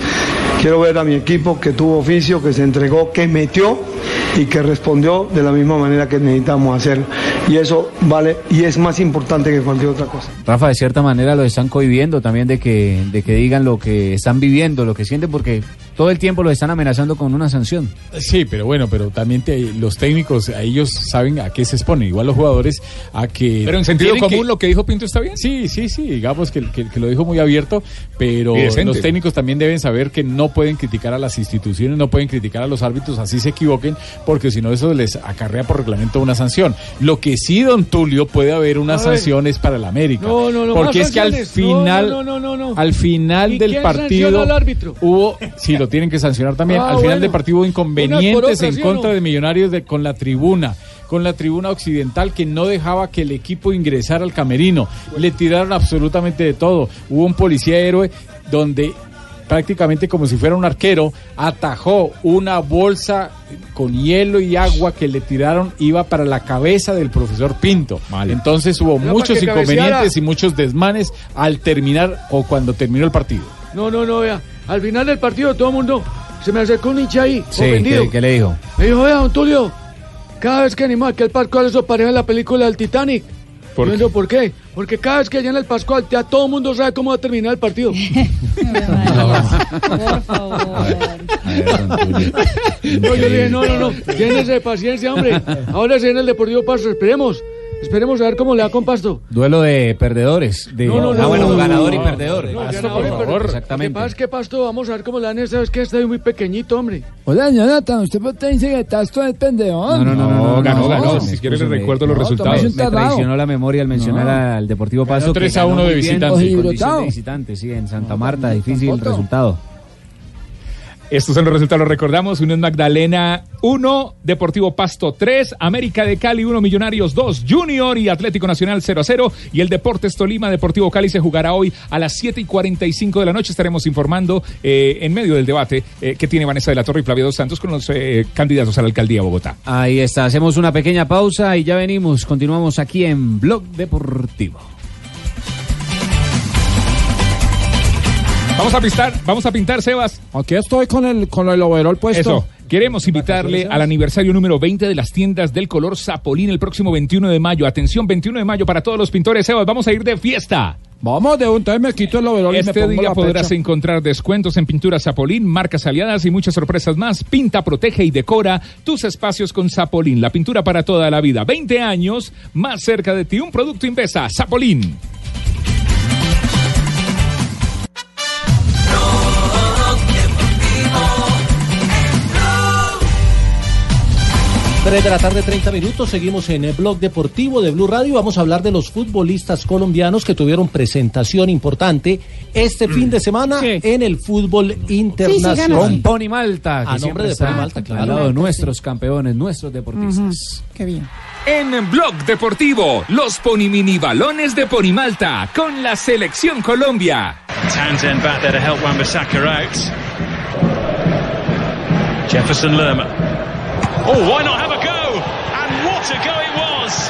Quiero ver a mi equipo que tuvo oficio, que se entregó, que metió y que respondió de la misma manera que necesitamos hacerlo. Y eso vale y es más importante que cualquier otra cosa.
Rafa, de cierta manera lo están cohibiendo también de que, de que digan lo que están viviendo, lo que sienten, porque todo el tiempo los están amenazando con una sanción.
Sí, pero bueno, pero también te- los técnicos, a ellos saben a qué se exponen, igual los jugadores a que...
Pero en sentido común lo que dijo Pinto está bien.
Sí, sí, sí, digamos que, que- que lo dijo muy abierto, pero los técnicos también deben saber que no pueden criticar a las instituciones, no pueden criticar a los árbitros, así se equivoquen, porque si no eso les acarrea por reglamento una sanción. Lo que sí, don Tulio, puede haber una
A ver.
sanción es para el América.
No, no, no,
porque es que al
sanciones.
final,
No, no, no, no, no.
al final
¿Y
del partido
al árbitro?
hubo, sí, lo tienen que sancionar también.
Ah,
al final
bueno.
del partido hubo inconvenientes en
otra, ¿sí o
contra
no?
de Millonarios de, con la tribuna, con la tribuna occidental que no dejaba que el equipo ingresara al camerino. Le tiraron absolutamente de todo. Hubo un policía héroe donde prácticamente como si fuera un arquero, atajó una bolsa con hielo y agua que le tiraron, iba para la cabeza del profesor Pinto. Entonces hubo
Era
muchos inconvenientes
cabeceara.
y muchos desmanes al terminar o cuando terminó el partido.
No, no, no, vea. Al final del partido todo el mundo se me acercó un hincha ahí,
Sí,
ofendido.
¿qué, qué le dijo?
Me dijo, vea, don Tulio, cada vez que animó aquel parco a eso pareja la película del Titanic.
¿Por
Yo
qué?
digo, ¿por qué?
Porque cada vez que allá en el Pascual ya todo el mundo sabe cómo va a terminar el partido.
Por favor.
No, yo le dije, no, no, no, llénese de paciencia, hombre. Ahora se viene el Deportivo Pasto, esperemos. Esperemos a ver cómo le da con Pasto.
Duelo de perdedores. De...
No, no, no,
ah, bueno,
no,
ganador y perdedor.
no,
Pasto,
ganador y
por
perdedor.
favor.
Lo que
Exactamente.
pasa es que Pasto, vamos a ver cómo le dan esta vez que está muy pequeñito, hombre.
Hola, Jonathan, ¿usted qué dice que Tasto es pendejo?
No, no, no, no, no,
ganó,
no,
ganó.
no,
Si
me-
quiere le recuerdo los resultados.
Me traicionó la memoria al mencionar
No.
al Deportivo que
3 a
ganó
1 de
muy bien
visitante.
con condición
Ojibotao.
de visitante, sí, en Santa Marta. Difícil resultado.
Estos son los resultados, los recordamos. Unión Magdalena 1, Deportivo Pasto 3, América de Cali 1, Millonarios 2, Junior y Atlético Nacional 0 a 0. Y el Deportes Tolima, Deportivo Cali se jugará hoy a las 7 y 45 de la noche. Estaremos informando eh, en medio del debate eh, que tiene Vanessa de la Torre y Flavio Dos Santos con los eh, candidatos a la alcaldía de Bogotá.
Ahí está. Hacemos una pequeña pausa y ya venimos. Continuamos aquí en Blog Deportivo.
Vamos a pintar, vamos a pintar, Sebas.
Aquí estoy con el, con el overall puesto.
Eso. Queremos invitarle al aniversario número 20 de las tiendas del color Zapolín el próximo 21 de mayo. Atención, 21 de mayo para todos los pintores. Sebas, vamos a ir de fiesta.
Vamos de un entonces me quito el overall y me
Este
pongo
día
la
podrás
pecha.
encontrar descuentos en pintura Zapolín, marcas aliadas y muchas sorpresas más. Pinta, protege y decora tus espacios con Zapolín, la pintura para toda la vida. 20 años más cerca de ti, un producto Invesa, Zapolín.
3 de la tarde, 30 minutos. Seguimos en el blog deportivo de Blue Radio. Vamos a hablar de los futbolistas colombianos que tuvieron presentación importante este fin de semana en el fútbol internacional.
Con Pony Malta. que
A nombre de
está
Pony Malta, claro.
Al lado de nuestros campeones, nuestros deportistas.
Qué bien.
En Blog Deportivo, los Ponimini Balones de Ponimalta con la Selección Colombia.
Townsend back there to help out. Jefferson Lerma. Oh, why not have a what a go it was!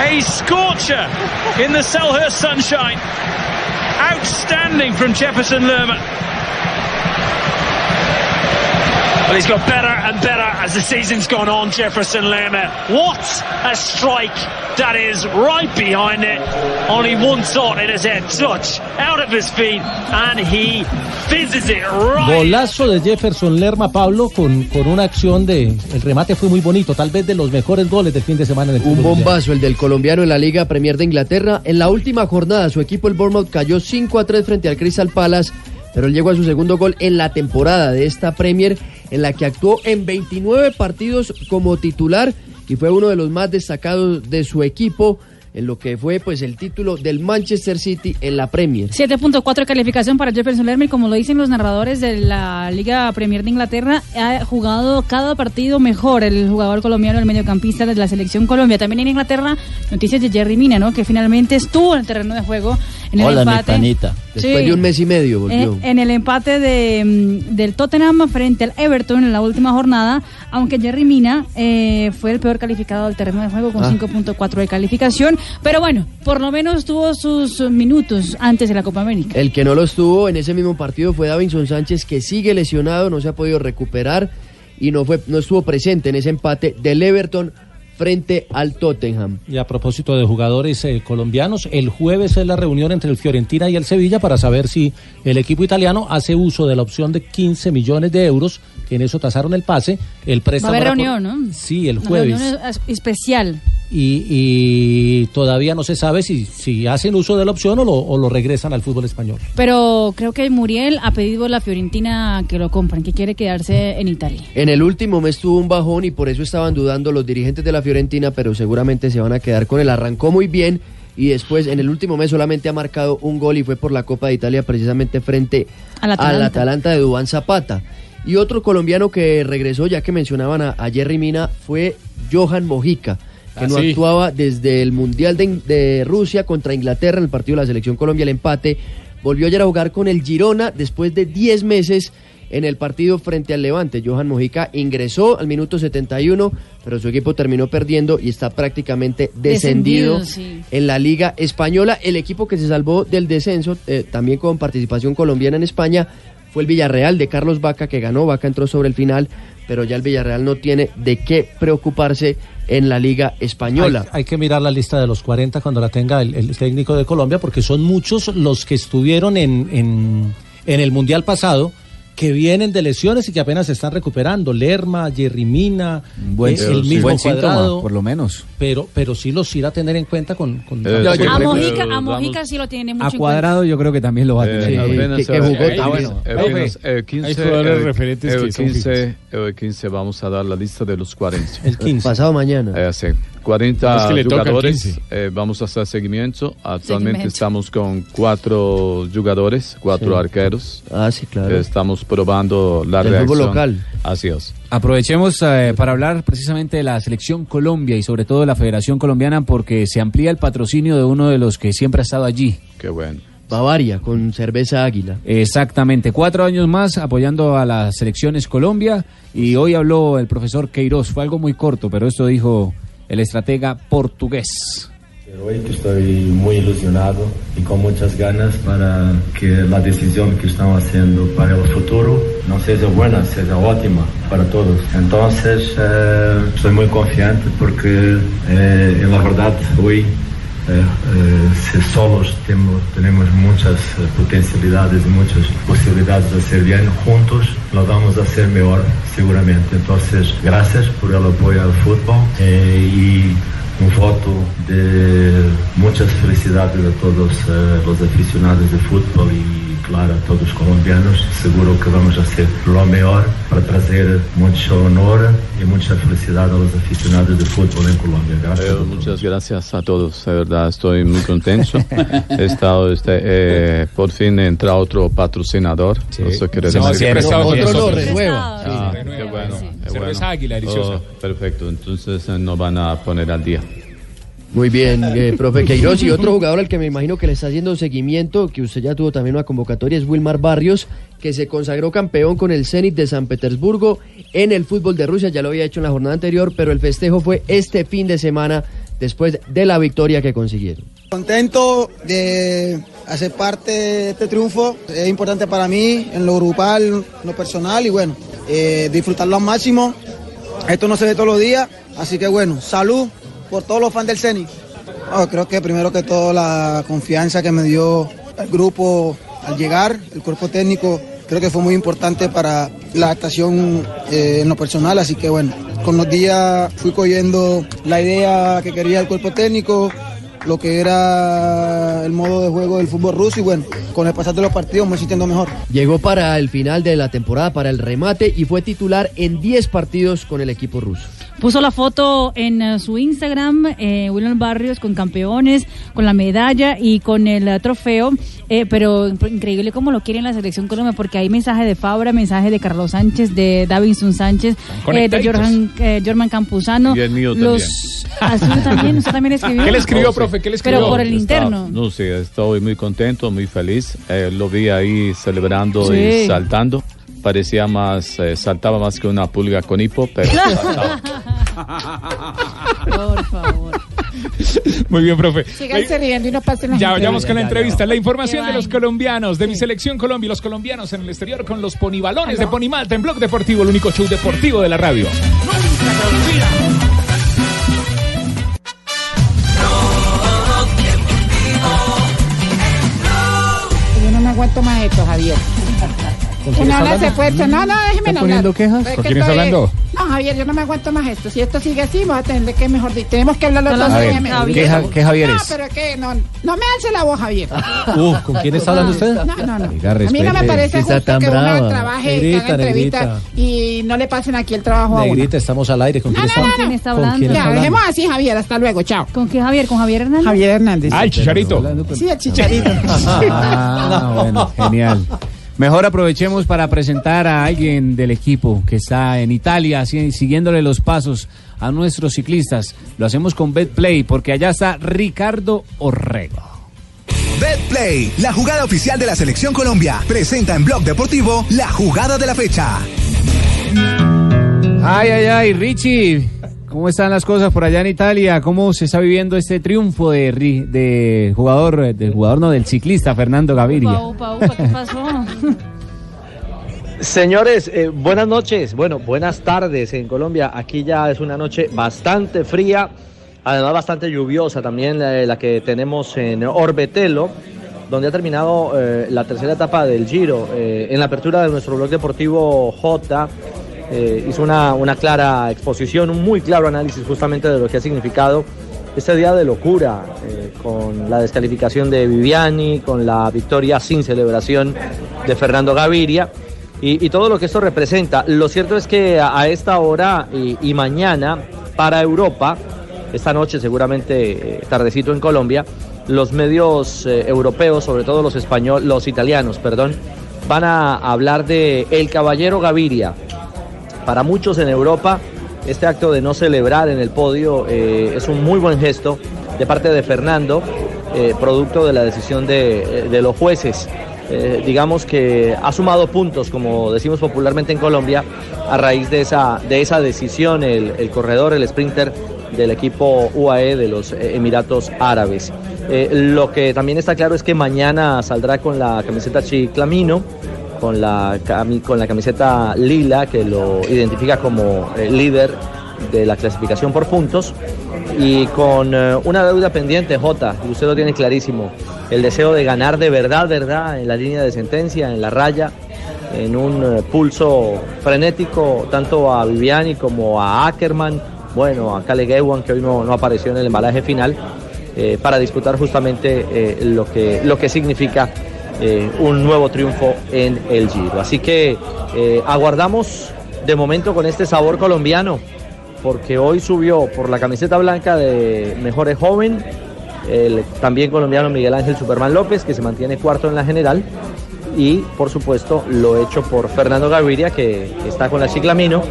A scorcher in the Selhurst sunshine. Outstanding from Jefferson Lerma. Well, he's got better and better as the season's gone on, Jefferson Lerma. What a strike that is right behind it. Only one thought in his head, touch, out of his feet, and he fizzes it right.
Golazo de Jefferson Lerma, Pablo, con, con una acción de. El remate fue muy bonito, tal vez de los mejores goles del fin de semana en el
Un bombazo el del colombiano en la Liga Premier de Inglaterra. En la última jornada, su equipo, el Bournemouth, cayó 5 a 3 frente al Crystal Palace, pero él llegó a su segundo gol en la temporada de esta Premier, en la que actuó en 29 partidos como titular y fue uno de los más destacados de su equipo en lo que fue pues el título del Manchester City en la Premier.
7.4 de calificación para Jefferson Lerma y como lo dicen los narradores de la Liga Premier de Inglaterra, ha jugado cada partido mejor el jugador colombiano, el mediocampista de la selección Colombia. También en Inglaterra, noticias de Jerry Mina, ¿no? Que finalmente estuvo en el terreno de juego en el
Hola,
empate.
Después de un mes y medio volvió.
En, en el empate de, mm, del Tottenham frente al Everton en la última jornada, aunque Jerry Mina eh, fue el peor calificado del terreno de juego con
Ah.
5.4 de calificación, pero bueno, por lo menos tuvo sus minutos antes de la Copa América.
El que no lo estuvo en ese mismo partido fue Davinson Sánchez, que sigue lesionado, no se ha podido recuperar y no, fue, no estuvo presente en ese empate del Everton frente al Tottenham.
Y a propósito de jugadores eh, colombianos, el jueves es la reunión entre el Fiorentina y el Sevilla para saber si el equipo italiano hace uso de la opción de 15 millones de euros, que en eso tasaron el pase. El
Va a
préstamo
haber reunión, ¿no?
Sí, el
Una
jueves.
reunión especial.
Y, y todavía no se sabe si, si hacen uso de la opción o lo, o lo regresan al fútbol español.
Pero creo que Muriel ha pedido a la Fiorentina que lo compren, que quiere quedarse en Italia.
En el último mes tuvo un bajón y por eso estaban dudando los dirigentes de la Fiorentina, pero seguramente se van a quedar con él. Arrancó muy bien y después en el último mes solamente ha marcado un gol y fue por la Copa de Italia precisamente frente
Al
al
Atalanta.
Atalanta de Dubán Zapata. Y otro colombiano que regresó, ya que mencionaban a, a Jerry Mina, fue Johan Mojica, que
Ah,
no
sí.
actuaba desde el Mundial de, de Rusia contra Inglaterra en el partido de la Selección Colombia, el empate. Volvió ayer a jugar con el Girona después de 10 meses en el partido frente al Levante. Johan Mojica ingresó al minuto 71, pero su equipo terminó perdiendo y está prácticamente descendido,
Descendido, sí.
en la Liga Española. El equipo que se salvó del descenso, eh, también con participación colombiana en España, fue el Villarreal de Carlos Vaca que ganó, Vaca entró sobre el final, pero ya el Villarreal no tiene de qué preocuparse en la Liga Española.
Hay, que mirar la lista de los 40 cuando la tenga el, el técnico de Colombia, porque son muchos los que estuvieron en, en el Mundial pasado que vienen de lesiones y que apenas se están recuperando. Lerma, Jerry Mina,
Buen,
eh, el mismo
buen síntoma,
cuadrado.
por lo menos.
Pero, pero sí los irá a tener en cuenta con... con
Eh,
A
sí,
Mojica,
pero
a Mojica
vamos-
sí lo tiene
A
mucho en
cuadrado yo creo que también lo va a
Eh,
tener.
eh, 15,
hay jugadores
eh,
referentes
eh,
que son
15, eh, 15 vamos a dar la lista de los 40.
El 15.
Pasado mañana.
Eh, sí, 40
Es que el
jugadores.
15.
eh, vamos a hacer seguimiento. Actualmente
Seguimiento.
estamos con cuatro jugadores, cuatro
Sí.
arqueros.
Ah, sí, claro.
Eh, Estamos probando la
fútbol
reacción.
local.
Así es.
Aprovechemos eh, para hablar precisamente de la selección Colombia y sobre todo de la Federación Colombiana porque se amplía el patrocinio de uno de los que siempre ha estado allí.
Qué bueno.
Bavaria con cerveza águila.
Exactamente, cuatro años más apoyando a las selecciones Colombia y hoy habló el profesor Queiroz, fue algo muy corto, pero esto dijo el estratega portugués.
Hoy estoy muy ilusionado y con muchas ganas para que la decisión que estamos haciendo para el futuro no sea buena, sea ótima para todos. Entonces, eh, estoy muy confiante porque, eh, en la verdad, hoy, eh, eh, si solos temos, tenemos muchas eh, potencialidades y muchas posibilidades de hacer bien, juntos lo vamos a hacer mejor, seguramente. Entonces, gracias por el apoyo al fútbol eh, y un voto de muchas felicidades a todos eh, los aficionados de fútbol y claro a todos los colombianos. Seguro que vamos a hacer lo mejor para traer mucho honor y mucha felicidad a los aficionados de. Gracias.
Eh, muchas gracias a todos, de verdad estoy muy contento. He estado, este, eh, por fin entra otro patrocinador. Eso quiere
Sí,
decir
estaba con
Otro renueva.
Ah,
Sí,
qué bueno,
sí.
qué
Cerveza. Águila, deliciosa.
Oh, perfecto, entonces eh, nos van a poner al día.
Muy bien, eh, profe Queiroz. Y otro jugador al que me imagino que le está haciendo seguimiento, que usted ya tuvo también una convocatoria, es Wilmar Barrios, que se consagró campeón con el Zenit de San Petersburgo en el fútbol de Rusia. Ya lo había hecho en la jornada anterior, pero el festejo fue este fin de semana después de la victoria que consiguieron.
Contento de hacer parte de este triunfo, es importante para mí en lo grupal, en lo personal y bueno, eh, disfrutarlo al máximo. Esto no se ve todos los días, así que bueno, salud por todos los fans del CENI. Oh, creo que primero que todo la confianza que me dio el grupo al llegar, el cuerpo técnico, creo que fue muy importante para la adaptación eh, en lo personal, así que bueno, con los días fui cogiendo la idea que quería el cuerpo técnico, lo que era el modo de juego del fútbol ruso y bueno, con el pasar de los partidos me sintiendo mejor.
Llegó para el final de la temporada, para el remate, y fue titular en 10 partidos con el equipo ruso.
Puso la foto en eh, su Instagram, eh, William Barrios, con campeones, con la medalla y con el eh, trofeo. eh, pero increíble cómo lo quiere en la selección Colombia, porque hay mensajes de Fabra, mensajes de Carlos Sánchez, de Davinson Sánchez, eh, de. Jorman, eh, Jorman Campuzano.
Y el mío
los, ¿Ah, suyo también? ¿Usted también escribió?
¿Qué le escribió,
No,
profe? ¿Qué le escribió?
Pero por el
Está-
interno.
no sé, estoy muy contento, muy feliz. Eh, lo vi ahí celebrando
Sí.
y saltando. Parecía más, eh, saltaba más que una pulga con hipo, pero saltaba.
Por favor.
Muy bien, profe.
Síganse riendo y no pasen
Ya vayamos con la entrevista. La información de los colombianos, de mi selección Colombia y los colombianos en el exterior con los ponibalones de Ponimalta en Blog Deportivo, el único show deportivo de la radio.
Yo no me aguanto más esto, Javier.
¿Con quién está
no fuerza. No, no, déjeme
¿Está
no
poniendo
hablar.
quejas?
Es
¿Con
que
quién está
estoy-
hablando?
No, Javier, yo no me aguanto más esto. Si esto sigue así, vamos a tener que, mejor dicho, tenemos que hablarlo
No, no,
A ver,
déjeme.
Javier.
¿qué, Ja- qué Javier
No,
es?
pero es que no, no me alce la voz, Javier.
Uh, ¿Con quién está hablando usted?
No, no, no.
Oiga,
A mí no me
respete.
parece
Está
justo
tan
que
brava.
uno trabaje, que
Negrita,
haga entrevistas y no le pasen aquí el trabajo a uno.
Negrita, estamos al aire. ¿Con quién
No,
está
no,
¿Con quién está
¿Con
hablando?
quién está
Ya,
hablando?
dejemos así, Javier. Hasta luego. Chao.
¿Con qué Javier? ¿Con Javier Hernández?
Javier Hernández.
Ah, el chicharito.
Sí, el chicharito.
Ah, bueno, genial. Mejor aprovechemos para presentar a alguien del equipo que está en Italia, siguiéndole los pasos a nuestros ciclistas. Lo hacemos con BetPlay, porque allá está Ricardo Orrego.
BetPlay, la jugada oficial de la Selección Colombia, presenta en Blog Deportivo la jugada de la fecha.
Ay, ay, ay, Richie, ¿cómo están las cosas por allá en Italia? ¿Cómo se está viviendo este triunfo de, de jugador, del jugador no, del ciclista Fernando Gaviria?
Upa, upa, upa, ¿qué pasó?
Señores, eh, buenas noches, bueno, buenas tardes en Colombia. Aquí ya es una noche bastante fría, además bastante lluviosa también la, la que tenemos en Orbetelo, donde ha terminado eh, la tercera etapa del Giro. Eh, en la apertura de nuestro blog deportivo J eh, hizo una, una clara exposición, un muy claro análisis justamente de lo que ha significado este día de locura, eh, con la descalificación de Viviani, con la victoria sin celebración de Fernando Gaviria y, todo lo que esto representa. Lo cierto es que a, esta hora y, mañana para Europa, esta noche seguramente eh, tardecito en Colombia, los medios europeos, sobre todo los españoles, los italianos, perdón, van a hablar de El Caballero Gaviria. Para muchos en Europa, este acto de no celebrar en el podio eh, es un muy buen gesto de parte de Fernando, eh, producto de la decisión de, de los jueces. Eh, digamos que ha sumado puntos, como decimos popularmente en Colombia, a raíz de esa, de esa decisión el, corredor, el sprinter del equipo UAE de los eh, Emiratos Árabes. Eh, lo que también está claro es que mañana saldrá con la camiseta Chiclamino, con la, con la camiseta lila que lo identifica como eh, líder de la clasificación por puntos. Y con eh, una deuda pendiente, Jota, y usted lo tiene clarísimo, el deseo de ganar de verdad, verdad, en la línea de sentencia, en la raya, en un eh, pulso frenético, tanto a Viviani como a Ackerman, bueno, a Kale Gewan, que hoy no, no apareció en el embalaje final, eh, para disputar justamente lo, que, lo que significa eh, un nuevo triunfo en el Giro. Así que eh, aguardamos de momento con este sabor colombiano, porque hoy subió por la camiseta blanca de Mejores Joven, el también colombiano Miguel Ángel Superman López, que se mantiene cuarto en la general, y por supuesto lo hecho por Fernando Gaviria, que está con la Ciclamino.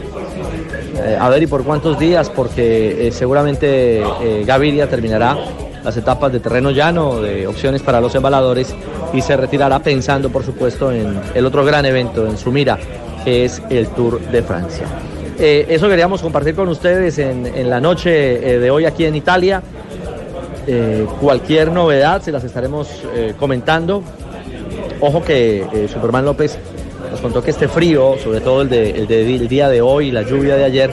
Eh, a ver y por cuántos días, porque seguramente Gaviria terminará las etapas de terreno llano, de opciones para los embaladores, y se retirará pensando, por supuesto, en el otro gran evento en su mira, que es el Tour de Francia. Eh, eso queríamos compartir con ustedes en, en la noche eh, de hoy aquí en Italia. Eh, cualquier novedad se las estaremos comentando. Ojo que Superman López nos contó que este frío, sobre todo el, de, el, el día de hoy, la lluvia de ayer,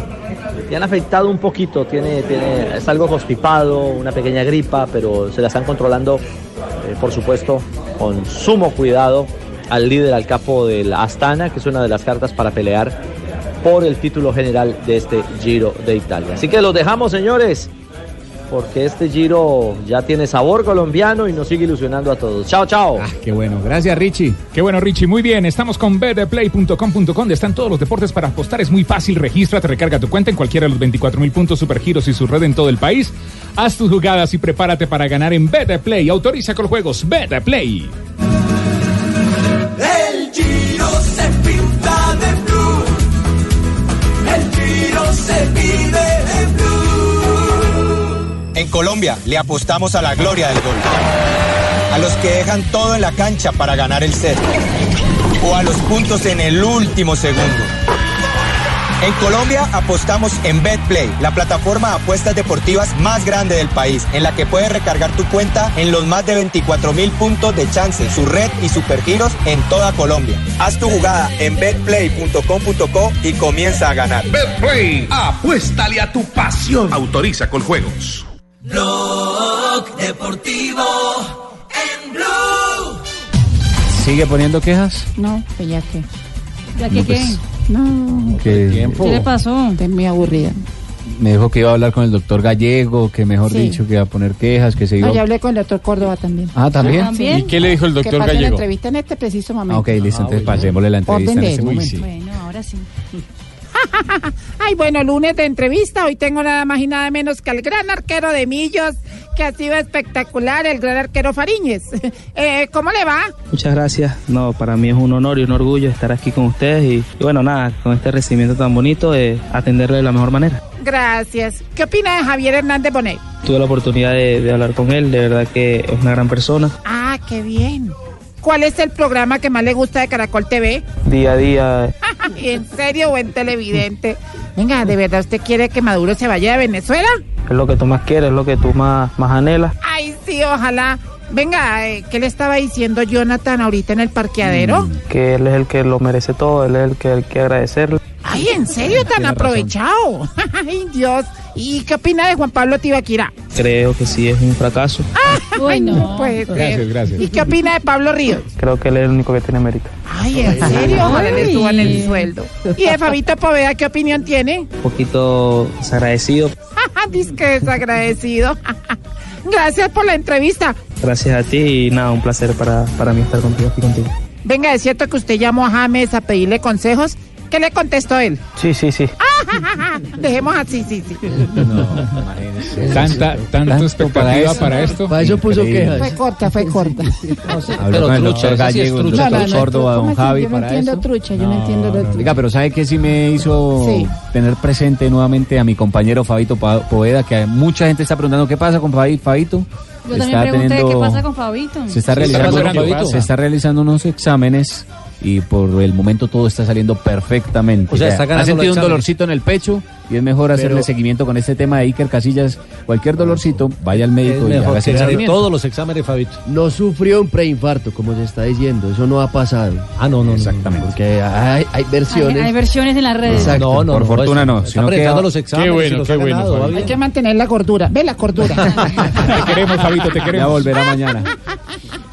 le han afectado un poquito. Tiene, tiene, es algo constipado, una pequeña gripa, pero se la están controlando, eh, por supuesto, con sumo cuidado al líder, al capo del Astana, que es una de las cartas para pelear por el título general de este Giro de Italia. Así que los dejamos, señores, porque este Giro ya tiene sabor colombiano y nos sigue ilusionando a todos. Chao, chao.
Qué bueno, gracias Richie. Qué bueno Richie, muy bien. Estamos con betplay.com.com, donde están todos los deportes para apostar. Es muy fácil, regístrate, recarga tu cuenta en cualquiera de los 24 mil puntos supergiros y su red en todo el país. Haz tus jugadas y prepárate para ganar en Betplay. Autoriza con juegos Betplay.
El Giro
En Colombia le apostamos a la gloria del gol. A los que dejan todo en la cancha para ganar el set. O a los puntos en el último segundo. En Colombia apostamos en BetPlay, la plataforma de apuestas deportivas más grande del país, en la que puedes recargar tu cuenta en los más de 24 mil puntos de chance, su red y supergiros en toda Colombia. Haz tu jugada en betplay.com.co y comienza a ganar.
Betplay, apuéstale a tu pasión. Autoriza con juegos.
Blog deportivo en blue.
¿Sigue poniendo quejas?
No, pues ya que.
¿Ya
No,
que
pues,
qué?
No.
¿Qué?
¿Qué le pasó?
Estoy muy aburrida.
Me dijo que iba a hablar con el doctor Gallego, que mejor
Sí.
dicho, que iba a poner quejas, que se iba...
No, ya hablé con el doctor Córdoba también.
Ah, ¿también?
¿También?
¿Y qué le dijo el
Que
doctor
la
Gallego?
entrevista en este preciso
Ah,
momento.
ok, listo, entonces pasémosle la entrevista en ese
momento.
momento.
Bueno, ahora sí.
Ay, bueno, lunes de entrevista. Hoy tengo nada más y nada menos que al gran arquero de Millos, que ha sido espectacular, el gran arquero Fariñez. Eh, ¿Cómo le va?
Muchas gracias. No, para mí es un honor y un orgullo estar aquí con ustedes y, y bueno, nada, con este recibimiento tan bonito, eh, atenderle de la mejor manera.
Gracias. ¿Qué opina de Javier Hernández Bonet?
Tuve la oportunidad de, de hablar con él, de verdad que es una gran persona.
Ah, qué bien. ¿Cuál es el programa que más le gusta de Caracol TV?
Día a día,
¿En serio o en televidente? Venga, ¿de verdad usted quiere que Maduro se vaya de Venezuela?
es lo que tú más quieres, es lo que tú más, más anhelas.
Ay, sí, ojalá. Venga, eh, ¿qué le estaba diciendo Jonathan ahorita en el parqueadero?
Que él es el que lo merece todo, él es el que hay que agradecerle.
Ay, ¿en serio tan
Tiene
aprovechado? Ay, Dios. ¿Y qué opina de Juan Pablo Tibaquira?
Creo que sí es un fracaso.
Ay, no puede ser.
Gracias, gracias.
¿Y qué opina de Pablo Ríos?
Creo que él es el único que tiene mérito.
Ay, ¿en serio? Ojalá le suban el sueldo. ¿Y de Fabito Poveda qué opinión tiene?
Un poquito desagradecido.
Dice que desagradecido. Gracias por la entrevista.
Gracias a ti y nada, un placer para, para mí estar contigo aquí contigo.
Venga, es cierto que usted llamó a James a pedirle consejos. ¿Qué le contestó él?
Sí, sí, sí.
Dejemos así, sí, sí.
Tanta, tanta expectativa para esto.
Para eso puso
Increíble.
Fue corta, fue corta.
Habló con el doctor Gallego, el doctor Córdoba, don Javi,
yo no entiendo trucha, yo no, entiendo lo trucha.
Oiga, pero ¿sabe qué sí me hizo tener presente nuevamente a mi compañero Fabito Poveda? Que mucha gente está preguntando qué pasa con Fabi- Fabito.
Yo también pregunté qué pasa con Fabito.
Se está realizando unos exámenes y por el momento todo está saliendo perfectamente.
O sea, está ganando
ha sentido un dolorcito en el pecho y es mejor hacerle
Pero-
seguimiento con este tema de Iker Casillas. Cualquier dolorcito, vaya al
Es
médico y
gane
seguimiento.
todos los exámenes, Fabito.
No sufrió un preinfarto, como se está diciendo. Eso no ha pasado.
Ah, no, no.
Exactamente.
Porque hay, hay versiones.
Hay, hay versiones en las redes.
Exacto.
No, no,
Por
no,
fortuna
es-
no,
Está
sino que-
los exámenes.
Qué bueno, qué bueno,
ganado,
Hay que mantener la cordura. Ve la cordura.
Te queremos, Fabito, te
Ya
queremos.
volverá mañana.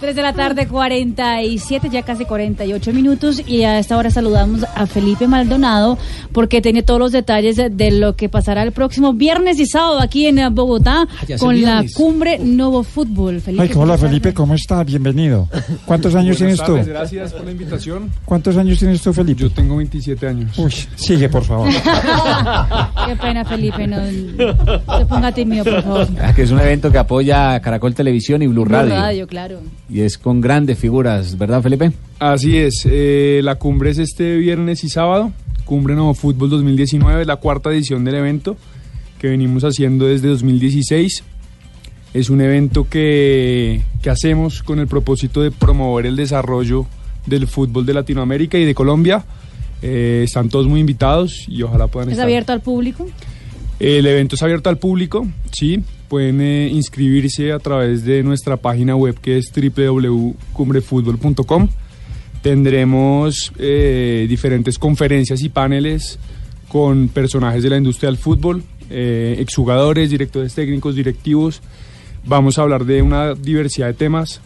3 de la tarde, 47, ya casi 48 minutos. Y a esta hora saludamos a Felipe Maldonado porque tiene todos los detalles de, de lo que pasará el próximo viernes y sábado aquí en eh, Bogotá
es
con la cumbre Novo Fútbol. Felipe,
Ay, hola Felipe,
tardes.
¿cómo está? Bienvenido. ¿Cuántos años tienes tú?
gracias por la invitación.
¿Cuántos años tienes tú, Felipe?
Yo tengo 27 años.
Uy, sigue, por favor.
Qué pena, Felipe. No, se ponga tímido, por favor.
Ah, que es un evento que apoya Caracol Televisión y Blue
Blue
Radio.
Radio, claro.
Y es con grandes figuras, ¿verdad, Felipe?
Así es, eh, la cumbre es este viernes y sábado. Cumbre Nuevo Fútbol 2019, la cuarta edición del evento que venimos haciendo desde 2016. Es un evento que, que hacemos con el propósito de promover el desarrollo del fútbol de Latinoamérica y de Colombia. Eh, están todos muy invitados y ojalá puedan
¿Es
estar.
abierto al público?
El evento es abierto al público, sí. Pueden eh, inscribirse a través de nuestra página web que es www.cumbrefutbol.com. Tendremos eh, diferentes conferencias y paneles con personajes de la industria del fútbol, eh, exjugadores, directores técnicos, directivos. Vamos a hablar de una diversidad de temas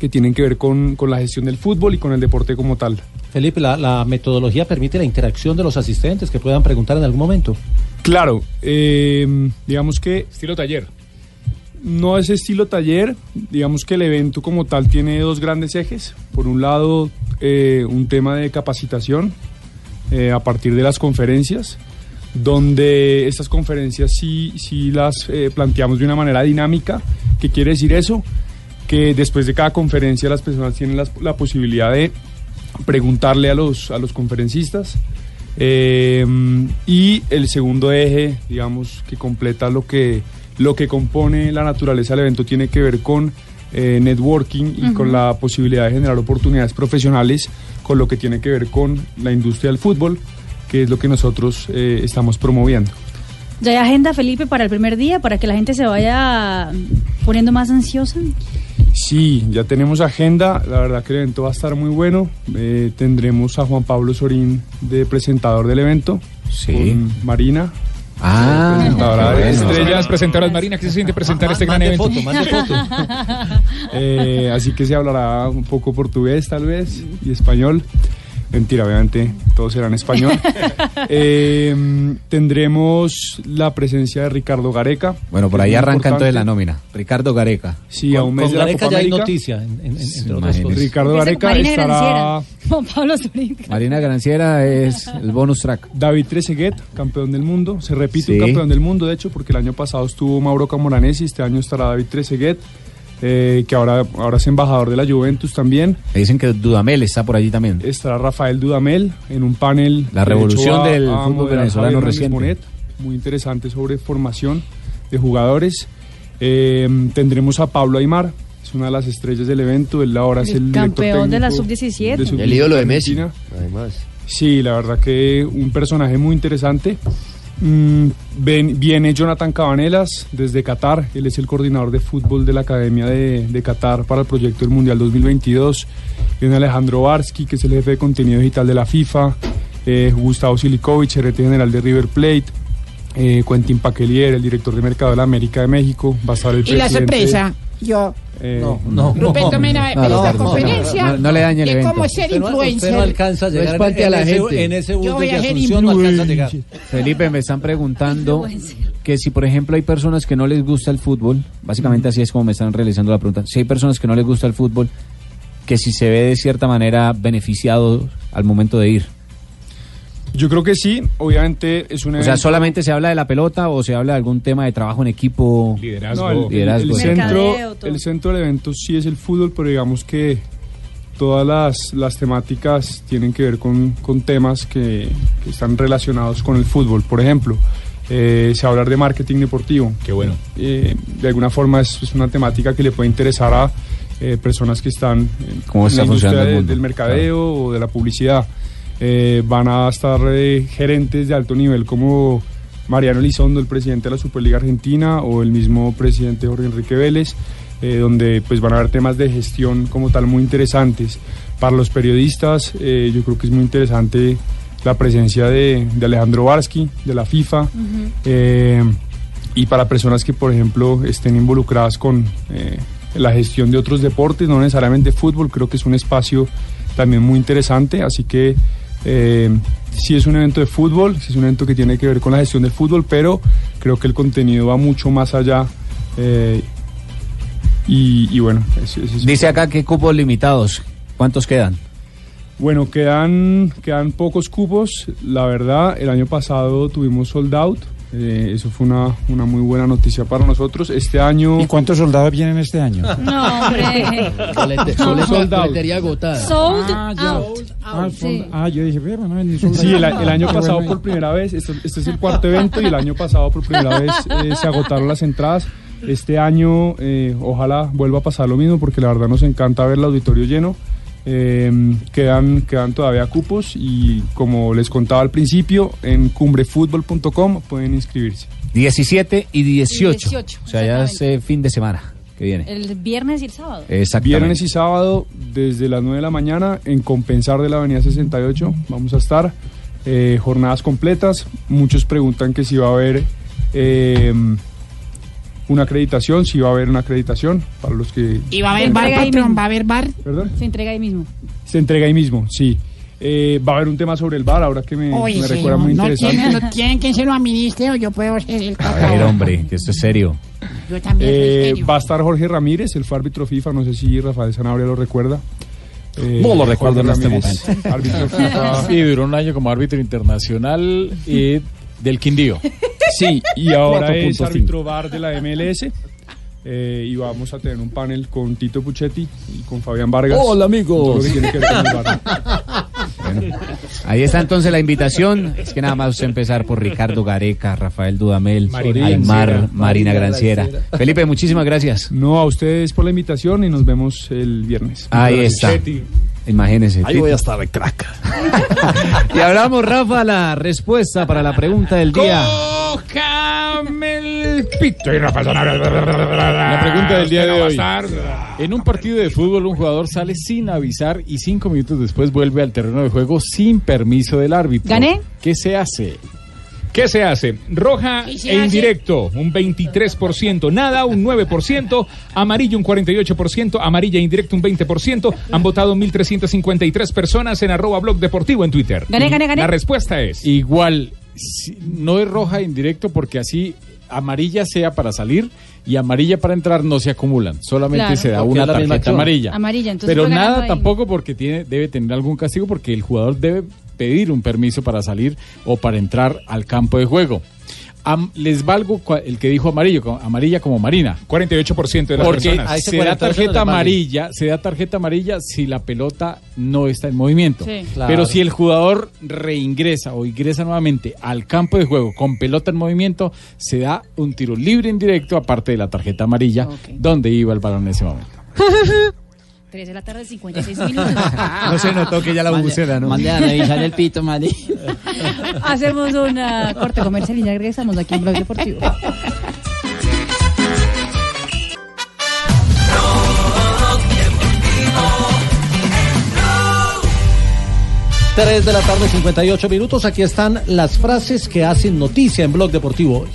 que tienen que ver con, con la gestión del fútbol y con el deporte como tal.
Felipe, la, la metodología permite la interacción de los asistentes que puedan preguntar en algún momento.
Claro, eh, digamos que
Estilo taller.
No es estilo taller, digamos que el evento como tal tiene dos grandes ejes. Por un lado, eh, un tema de capacitación eh, a partir de las conferencias, donde estas conferencias sí, sí las eh, planteamos de una manera dinámica. ¿Qué quiere decir eso? Que después de cada conferencia las personas tienen la posibilidad de preguntarle a los, a los conferencistas. Y el segundo eje, digamos, que completa lo que, lo que compone la naturaleza del evento, tiene que ver con eh, networking y con la posibilidad de generar oportunidades profesionales, con lo que tiene que ver con la industria del fútbol, que es lo que nosotros eh, estamos promoviendo.
¿Ya hay agenda, Felipe, para el primer día, para que la gente se vaya poniendo más ansiosa?
Sí, ya tenemos agenda, la verdad que el evento va a estar muy bueno. Eh, tendremos a Juan Pablo Sorín de presentador del evento, con Marina.
Ah,
presentadora de estrellas.
Estrellas presentadoras Marina, ¿qué se siente presentar este gran evento?
foto, mande foto.
Eh, así que se hablará un poco portugués tal vez y español. Mentira, obviamente, todo será en español. Eh, tendremos la presencia de Ricardo Gareca.
Bueno, por ahí arranca entonces la nómina. Ricardo Gareca.
Sí, a un mes
Con
de la
Gareca
Copa
ya hay
América.
noticia, en- en- en- entre otras
Imagínese.
cosas.
Ricardo Gareca
Marina
estará.
Juan Pablo.
Marina Granciera es el bonus track.
David Trezeguet, campeón del mundo. Se repite
Sí.
un campeón del mundo, de hecho, porque el año pasado estuvo Mauro Camoranesi, este año estará David Trezeguet, eh, que ahora, ahora es embajador de la Juventus también.
Me dicen que Dudamel está por allí también.
Estará Rafael Dudamel en un panel.
La
de
revolución del
a
fútbol venezolano reciente.
Bonet, muy interesante sobre formación de jugadores. Eh, tendremos a Pablo Aymar, es una de las estrellas del evento. Él ahora es
El
el director
campeón de la
técnico
sub-17.
de
El ídolo de Messi,
Argentina.
además.
Sí, la verdad que un personaje muy interesante. Mm, ven- viene Jonathan Cabanelas desde Qatar. Él es el coordinador de fútbol de la Academia de, de Qatar para el proyecto del Mundial 2022. Viene Alejandro Barsky, que es el jefe de contenido digital de la FIFA. eh, Gustavo Silikovic, gerente general de River Plate. eh, Quentin Paquelier, el director de Mercado de la América de México. Va a estar el
Y la sorpresa, yo.
Eh,
Ruperto Mena,
No,
esta
no, no,
conferencia
no, no le dañe el
de
evento.
cómo ser
Usted no-
influencer.
usted no alcanza a llegar
No a la
en ese-
gente.
en ese bus
Yo voy
desde
a ser
Asunción no alcanza a llegar.
Felipe, me están preguntando que si, por ejemplo, hay personas que no les gusta el fútbol, básicamente así es como me están realizando la pregunta, si hay personas que no les gusta el fútbol, que si se ve de cierta manera beneficiado al momento de ir.
Yo creo que sí, obviamente es un
O sea, ¿solamente se habla de la pelota o se habla de algún tema de trabajo en equipo?
No, el,
liderazgo.
el centro, el centro del evento sí es el fútbol, pero digamos que todas las, las temáticas tienen que ver con, con temas que, que están relacionados con el fútbol. Por ejemplo, eh, se va a hablar de marketing deportivo.
Qué bueno.
Eh, de alguna forma es, es una temática que le puede interesar a eh, personas que están en,
¿Cómo
en
está
la industria de- del mercadeo o de la publicidad. Eh, van a estar eh, gerentes de alto nivel como Mariano Elizondo, el presidente de la Superliga Argentina, o el mismo presidente Jorge Enrique Vélez, eh, donde pues van a haber temas de gestión como tal muy interesantes. Para los periodistas, eh, yo creo que es muy interesante la presencia de, de Alejandro Barsky, de la FIFA, eh, y para personas que, por ejemplo, estén involucradas con eh, la gestión de otros deportes, no necesariamente fútbol, creo que es un espacio también muy interesante, así que eh, sí es un evento de fútbol, sí es un evento que tiene que ver con la gestión del fútbol, pero creo que el contenido va mucho más allá. eh, y, y bueno, es- es- es-
Dice acá que cupos limitados. ¿Cuántos quedan?
Bueno, quedan, quedan pocos cupos. La verdad, el año pasado tuvimos sold out. Eh, eso fue una, una muy buena noticia para nosotros. Este año...
¿Y cuántos soldados vienen este año?
No, hombre.
Sold out.
boletería agotada.
Sold
Ah,
out.
Ah,
Sí.
ah, yo dije, no, ni.
Sí, el, el año
Qué
pasado por primera vez, esto- este es el cuarto evento y el año pasado por primera vez eh, se agotaron las entradas. Este año eh, ojalá vuelva a pasar lo mismo porque la verdad nos encanta ver el auditorio lleno. Eh, quedan, quedan todavía cupos y como les contaba al principio, en cumbrefutbol.com pueden inscribirse.
17 y 18.
18,
o sea, ya es eh, fin de semana que viene.
El viernes y el sábado.
Exactamente.
Viernes y sábado desde las 9 de la mañana en Compensar de la Avenida 68 vamos a estar. eh, jornadas completas. Muchos preguntan que si va a haber eh, una acreditación, si va a haber una acreditación para los que...
Y va a haber
Se
bar, patrón,
mismo.
va a haber bar.
¿Perdón?
Se entrega ahí mismo.
Se entrega ahí mismo, sí. Eh, va a haber un tema sobre el bar, ahora que me,
Oye,
me
sí,
recuerda
no,
muy
no
interesante.
tienen, no tienen que se lo administre o yo puedo ser el
A ver, hombre, que esto es serio.
Yo también soy
Eh,
serio.
va a estar Jorge Ramírez, el fue árbitro FIFA, no sé si Rafael Sanabria lo recuerda. Eh,
No lo recuerdo en este
Ramírez,
momento.
Árbitro FIFA.
Sí, duró un año como árbitro internacional y del Quindío.
Sí, y ahora es
4.5.
árbitro VAR de la MLS. eh, y vamos a tener un panel con Tito Puchetti y con Fabián Vargas.
Hola, amigos.
Todo lo que tiene que ver con el VAR.
Bueno, ahí está entonces la invitación. Es que nada más empezar por Ricardo Gareca, Rafael Dudamel,
Marina
Aymar,
Granciera.
Marina Granciera.
Granciera.
Felipe, muchísimas gracias.
No, a ustedes por la invitación y nos vemos el viernes.
Ahí está. Imagínense.
Ahí voy a estar de crack.
Y hablamos, Rafa, la respuesta para la pregunta del día.
Cójame el pito y Rafa
La pregunta del día de hoy. En un partido de fútbol, un jugador sale sin avisar y cinco minutos después vuelve al terreno de juego sin permiso del árbitro.
¿Gané?
¿Qué se hace?
¿Qué se hace? Roja
¿Qué se
e
hace?
indirecto, un 23%, nada, un 9%, amarillo un 48%, amarilla e indirecto un 20%. Han votado 1.353 personas en arroba blog deportivo en Twitter.
Gané, gané, gané.
La respuesta es...
Igual, no es roja indirecto porque así amarilla sea para salir y amarilla para entrar no se acumulan. Solamente
Claro.
se da una tarjeta amarilla.
Amarilla, entonces
Pero nada tampoco porque tiene, debe tener algún castigo porque el jugador debe pedir un permiso para salir o para entrar al campo de juego. Am- les valgo el que dijo amarillo, amarilla como Marina.
48% de las
Porque
personas.
se da
48 no
tarjeta amarilla, se da tarjeta amarilla si la pelota no está en movimiento.
Sí.
Claro.
Pero si el jugador reingresa o ingresa nuevamente al campo de juego con pelota en movimiento, se da un tiro libre indirecto aparte de la tarjeta amarilla donde iba el balón en ese momento.
3 de la tarde, 56 minutos.
No se notó que ya la bucera, ¿no?
Mande a revisar el pito, Mari.
Hacemos una corte comercial y ya regresamos aquí en Blog Deportivo.
Tres de la tarde, 58 minutos. Aquí están las frases que hacen noticia en Blog Deportivo hoy.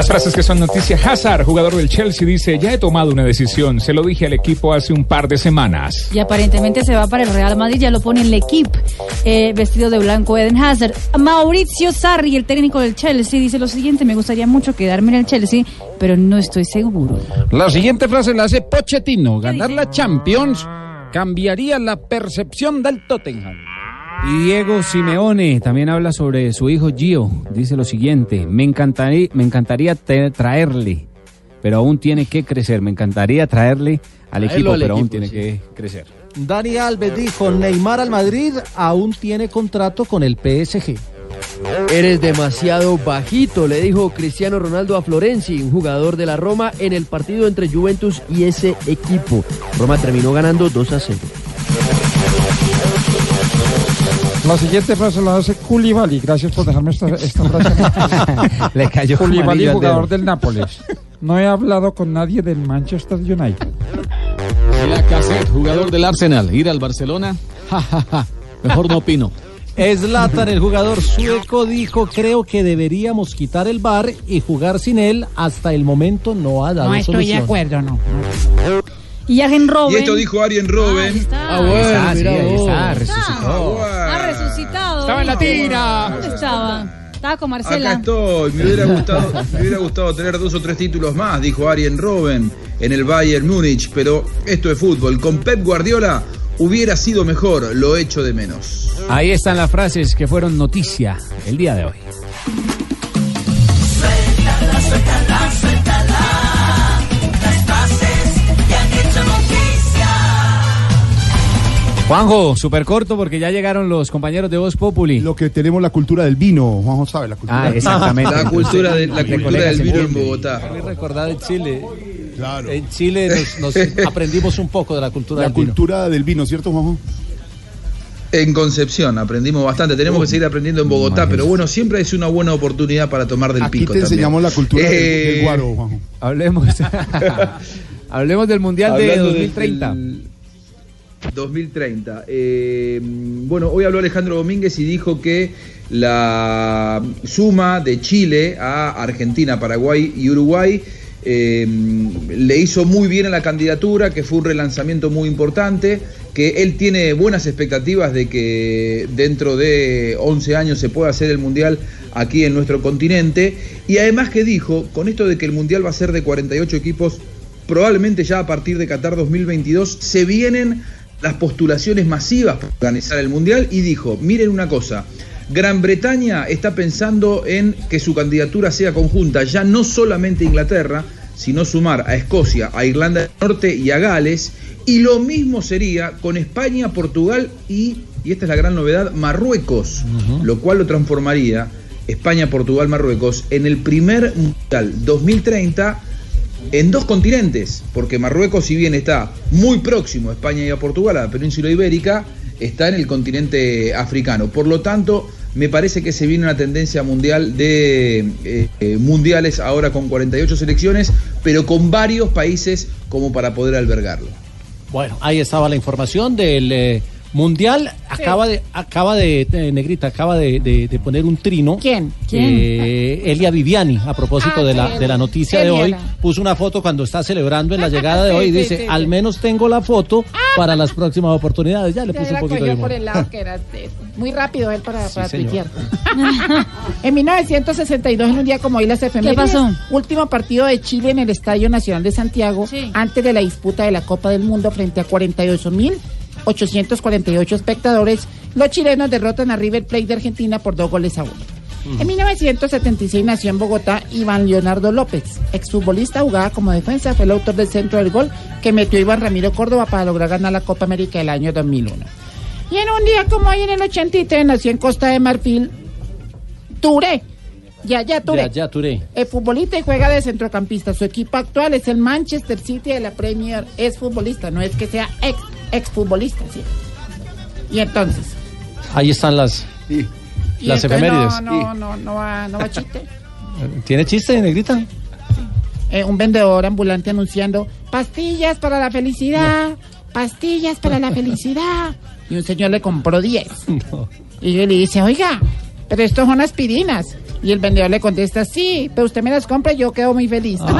Las frases que
son noticia. Hazard, jugador del Chelsea, dice, ya he tomado una decisión. Se lo dije al equipo hace un par de semanas.
Y aparentemente se va para el Real Madrid, ya lo pone el equipo, eh, vestido de blanco Eden Hazard. Mauricio Sarri, el técnico del Chelsea, dice lo siguiente, me gustaría mucho quedarme en el Chelsea, pero no estoy seguro.
La siguiente frase la hace Pochettino. Ganar la Champions cambiaría la percepción del Tottenham.
Y Diego Simeone también habla sobre su hijo Gio. Dice lo siguiente, me encantaría, me encantaría te- traerle, pero aún tiene que crecer. Me encantaría traerle al equipo,
al
pero aún tiene
sí.
que crecer.
Dani Alves dijo, Neymar al Madrid aún tiene contrato con el PSG.
Eres demasiado bajito, le dijo Cristiano Ronaldo a Florenzi, un jugador de la Roma, en el partido entre Juventus y ese equipo. Roma terminó ganando 2 a 0.
La siguiente frase la hace Koulibaly. Gracias por dejarme esta, esta frase.
Le cayó
Koulibaly, jugador del Nápoles. No he hablado con nadie del Manchester United.
Mira Cassette, jugador del Arsenal. Ir al Barcelona. Ja, ja, ja. Mejor no opino.
Zlatan, el jugador sueco, dijo, creo que deberíamos quitar el bar y jugar sin él. Hasta el momento no ha dado
No estoy de
solución.
acuerdo, no.
Y Arjen Robben.
Y esto dijo Arjen Robben.
Ah,
bueno, Está, sí,
mira
ahí
vos.
está, resucitó.
Ha resucitado.
Estaba en la tira.
¿Dónde estaba? Estaba con
Acá
Marcela.
estoy, me hubiera gustado, me hubiera gustado tener dos o tres títulos más, dijo Arjen Robben en el Bayern Múnich, pero esto es fútbol. Con Pep Guardiola hubiera sido mejor, lo echo de menos.
Ahí están las frases que fueron noticia el día de hoy. Juanjo, súper corto porque ya llegaron los compañeros de Voz Populi.
Lo que tenemos la cultura del vino, Juanjo sabe, la cultura
Ah,
del
exactamente.
La cultura, de- la
De
cultura del vino en. Bogotá.
Me recordaba de Chile. En Chile nos, nos aprendimos un poco de la cultura
La
del vino.
cultura del vino, ¿cierto, Juanjo?
En Concepción aprendimos bastante, tenemos que seguir aprendiendo en Bogotá, pero bueno, siempre es una buena oportunidad para tomar del
Aquí
pico.
te
también.
enseñamos la cultura del-
Eh,
del guaro, Juanjo.
Hablemos. Hablemos del Mundial de
Hablando
2030.
del 2030. Eh, bueno, hoy habló Alejandro Domínguez y dijo que la suma de Chile a Argentina, Paraguay y Uruguay eh, le hizo muy bien a la candidatura, que fue un relanzamiento muy importante, que él tiene buenas expectativas de que dentro de 11 años se pueda hacer el Mundial aquí en nuestro continente, y además que dijo, con esto de que el Mundial va a ser de 48 equipos, probablemente ya a partir de Qatar 2022 se vienen las postulaciones masivas para organizar el Mundial y dijo, miren una cosa, Gran Bretaña está pensando en que su candidatura sea conjunta, ya no solamente Inglaterra, sino sumar a Escocia, a Irlanda del Norte y a Gales, y lo mismo sería con España, Portugal y, y esta es la gran novedad, Marruecos, lo cual lo transformaría España, Portugal, Marruecos en el primer Mundial 2030 en dos continentes, porque Marruecos, si bien está muy próximo a España y a Portugal, a la península ibérica, está en el continente africano. Por lo tanto, me parece que se viene una tendencia mundial de eh, eh, mundiales ahora con 48 selecciones, pero con varios países como para poder albergarlo.
Bueno, ahí estaba la información del eh, Mundial. Acaba de, acaba de, de- Negrita, acaba de, de- de poner un trino.
¿Quién?
Eh, Elia Viviani, a propósito
Ah,
de, la, de la noticia de hoy, puso una foto cuando está celebrando en la llegada de
Sí,
hoy.
sí,
dice,
sí, sí.
al menos tengo la foto para las próximas oportunidades. Ya le
Ya
puso un poquito de
por
humor.
el lado que era eh, muy rápido él para, para en 1962, en un día como hoy, las efemérides.
pasó?
Último partido de Chile en el Estadio Nacional de Santiago, antes de la disputa de la Copa del Mundo frente a 48.848 espectadores. Los chilenos derrotan a River Plate de Argentina por dos goles a uno. En 1976 nació en Bogotá Iván Leonardo López, exfutbolista, jugaba como defensa, fue el autor del centro del gol que metió Iván Ramiro Córdoba para lograr ganar la Copa América del año 2001. Y en un día como hoy en el 83 nació en Costa de Marfil Touré. Ya, ya, Touré.
Ya, ya, Touré.
Es futbolista y juega de centrocampista. Su equipo actual es el Manchester City de la Premier. Es futbolista, no es que sea ex, ex futbolista, sí. Y entonces.
Ahí están las, las
entonces
efemérides.
No, no, no, no va, no va chiste.
¿Tiene chiste, Negrita?
Eh, un vendedor ambulante anunciando pastillas para la felicidad, pastillas para la felicidad. Y un señor le compró 10. Y yo le dice, oiga, pero estos son aspirinas. Y el vendedor le contesta, sí, pero usted me las compra y yo quedo muy feliz.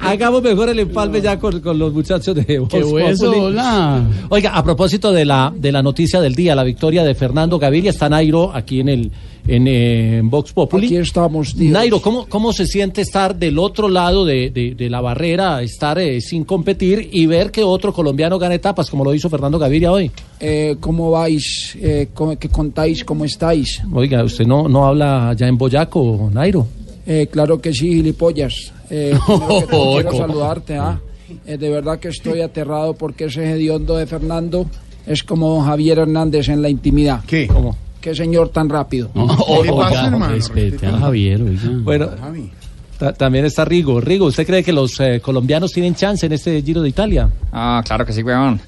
Hagamos mejor el empalme ya con, con los muchachos de Voz
Qué hueso, hola.
Oiga, a propósito de la, de la noticia del día, la victoria de Fernando Gaviria, está Nairo aquí en el en, eh, en Vox Populi.
Aquí estamos,
Nairo, ¿cómo, ¿cómo se siente estar del otro lado de, de- de la barrera, estar eh, sin competir y ver que otro colombiano gana etapas, como lo hizo Fernando Gaviria hoy?
Eh, ¿Cómo vais? Eh, ¿cómo- ¿Qué contáis? ¿Cómo estáis?
Oiga, ¿usted no, no habla ya en Boyaco, Nairo?
Eh, claro que sí, gilipollas. Eh, que todo quiero
¿Cómo?
saludarte. ¿ah? Eh, de verdad que estoy aterrado porque ese hediondo de Fernando es como Javier Hernández en la intimidad.
¿Qué?
¿Cómo?
Qué señor tan rápido.
¿Qué le pasa, hermano?
Respete a Javier, oiga.
Bueno, ta- también está Rigo. Rigo, ¿usted cree que los eh, colombianos tienen chance en este Giro de Italia?
Ah, claro que sí, weón.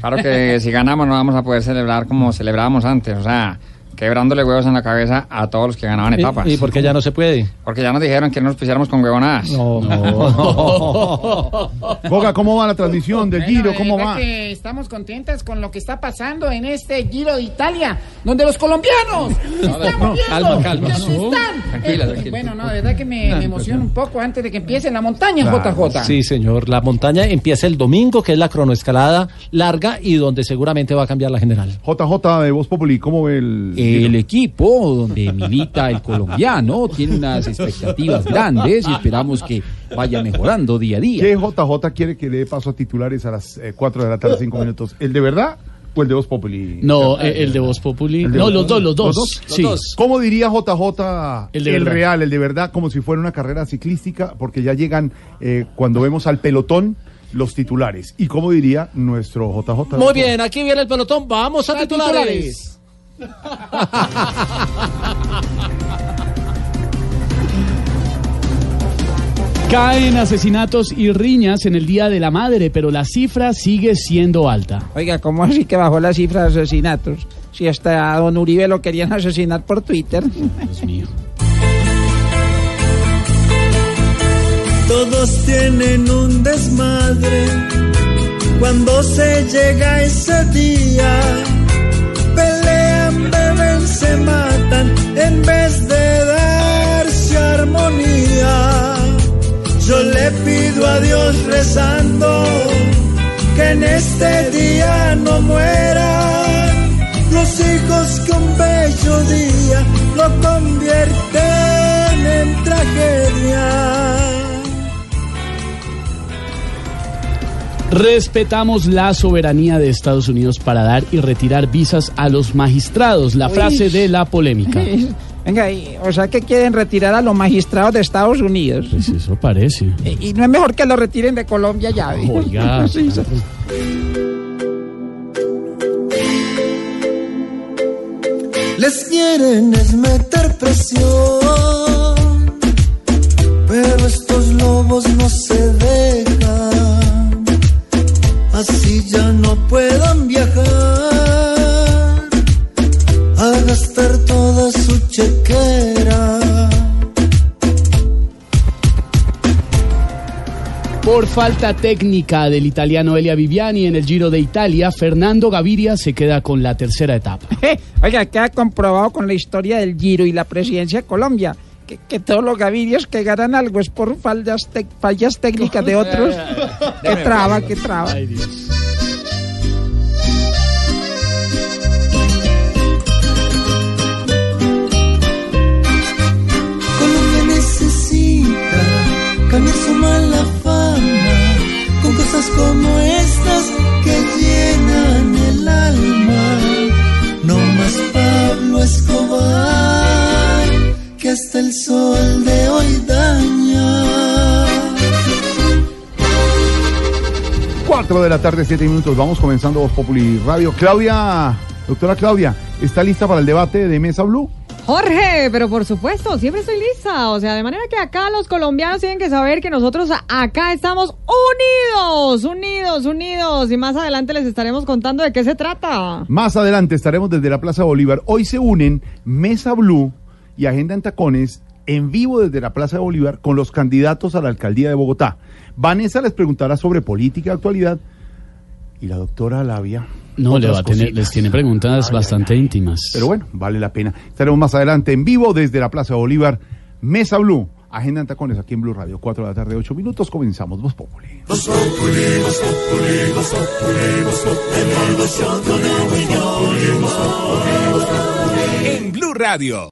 Claro que si ganamos no vamos a poder celebrar como celebrábamos antes, o sea, quebrándole huevos en la cabeza a todos los que ganaban
¿Y-
etapas.
¿Y, por qué ya no se puede?
Porque ya nos dijeron que no nos pusiéramos con huevonadas.
Boga, ¿cómo va la transmisión del
Bueno,
Giro?
de
¿Cómo va?
que estamos contentas con lo que está pasando en este Giro de Italia, donde los colombianos estamos viendo
calma, calma.
que se están.
Tranquila,
Eh,
tranquila.
Bueno, no, de verdad que me, me emociona un poco antes de que empiece la montaña, JJ.
Sí, señor. La montaña empieza el domingo, que es la cronoescalada larga y donde seguramente va a cambiar la general.
JJ de Voz Populi, ¿cómo ve el
El equipo donde milita el colombiano tiene unas expectativas grandes y esperamos que vaya mejorando día a día.
¿Qué JJ quiere que le dé paso a titulares a las 4 de la tarde, 5 minutos? ¿El de verdad o el de Voz Populi?
No, eh, el de Voz Populi.
¿El de
No,
Voz
los dos,
Populi?
los dos. Sí.
¿Cómo diría JJ
El
el,
de
real, el de verdad, como si fuera una carrera ciclística? Porque ya llegan, eh, cuando vemos al pelotón, los titulares. ¿Y cómo diría nuestro JJ?
Muy bien, aquí viene el pelotón. Vamos a titulares.
Caen asesinatos y riñas en el Día de la Madre, pero la cifra sigue siendo alta.
Oiga, ¿cómo así que bajó la cifra de asesinatos? Si hasta a don Uribe lo querían asesinar por Twitter.
Dios mío.
Todos tienen un desmadre cuando se llega ese día. Se matan en vez de darse armonía. Yo le pido a Dios rezando que en este día no mueran los hijos que un bello día lo convierten en tragedia.
Respetamos la soberanía de Estados Unidos para dar y retirar visas a los magistrados. La
Uy.
frase de la polémica.
Venga, y- o sea que quieren retirar a los magistrados de Estados Unidos.
Pues eso parece.
Y, y no es mejor que lo retiren de Colombia ya. ¿ve?
Oiga.
Sí, sí.
Les quieren es meter presión, pero estos lobos no se dejan. Así ya no puedan viajar a gastar toda su chequera.
Por falta técnica del italiano Elia Viviani en el Giro de Italia, Fernando Gaviria se queda con la tercera etapa.
Oiga, queda comprobado con la historia del Giro y la presidencia de Colombia. Que, que todos los gavirios que ganan algo es por fallas, técnicas de otros. que traba, que traba.
Colombia cosas como estas que llenan el alma. No más Pablo Escobar, que hasta el sol de hoy daña.
4 de la tarde, 7 minutos. Vamos comenzando Voz Populi Radio. Claudia, doctora Claudia, ¿está lista para el debate de Mesa Blue?
Jorge, pero por supuesto, siempre estoy lista. O sea, de manera que acá los colombianos tienen que saber que nosotros acá estamos unidos, unidos, unidos. Y más adelante les estaremos contando de qué se trata.
Más adelante estaremos desde la Plaza Bolívar. Hoy se unen Mesa Blue y Agenda en Tacones en vivo desde la Plaza Bolívar con los candidatos a la alcaldía de Bogotá. Vanessa les preguntará sobre política actualidad y la doctora Labia.
No, le va a tener, les tiene preguntas
Ay,
bastante íntimas.
Pero bueno, vale la pena. Estaremos más adelante en vivo desde la Plaza Bolívar. Mesa Blue, Agenda en Tacones aquí en Blue Radio. 4 de la tarde, 8 minutos. Comenzamos Voz Populi.
En Blue Radio.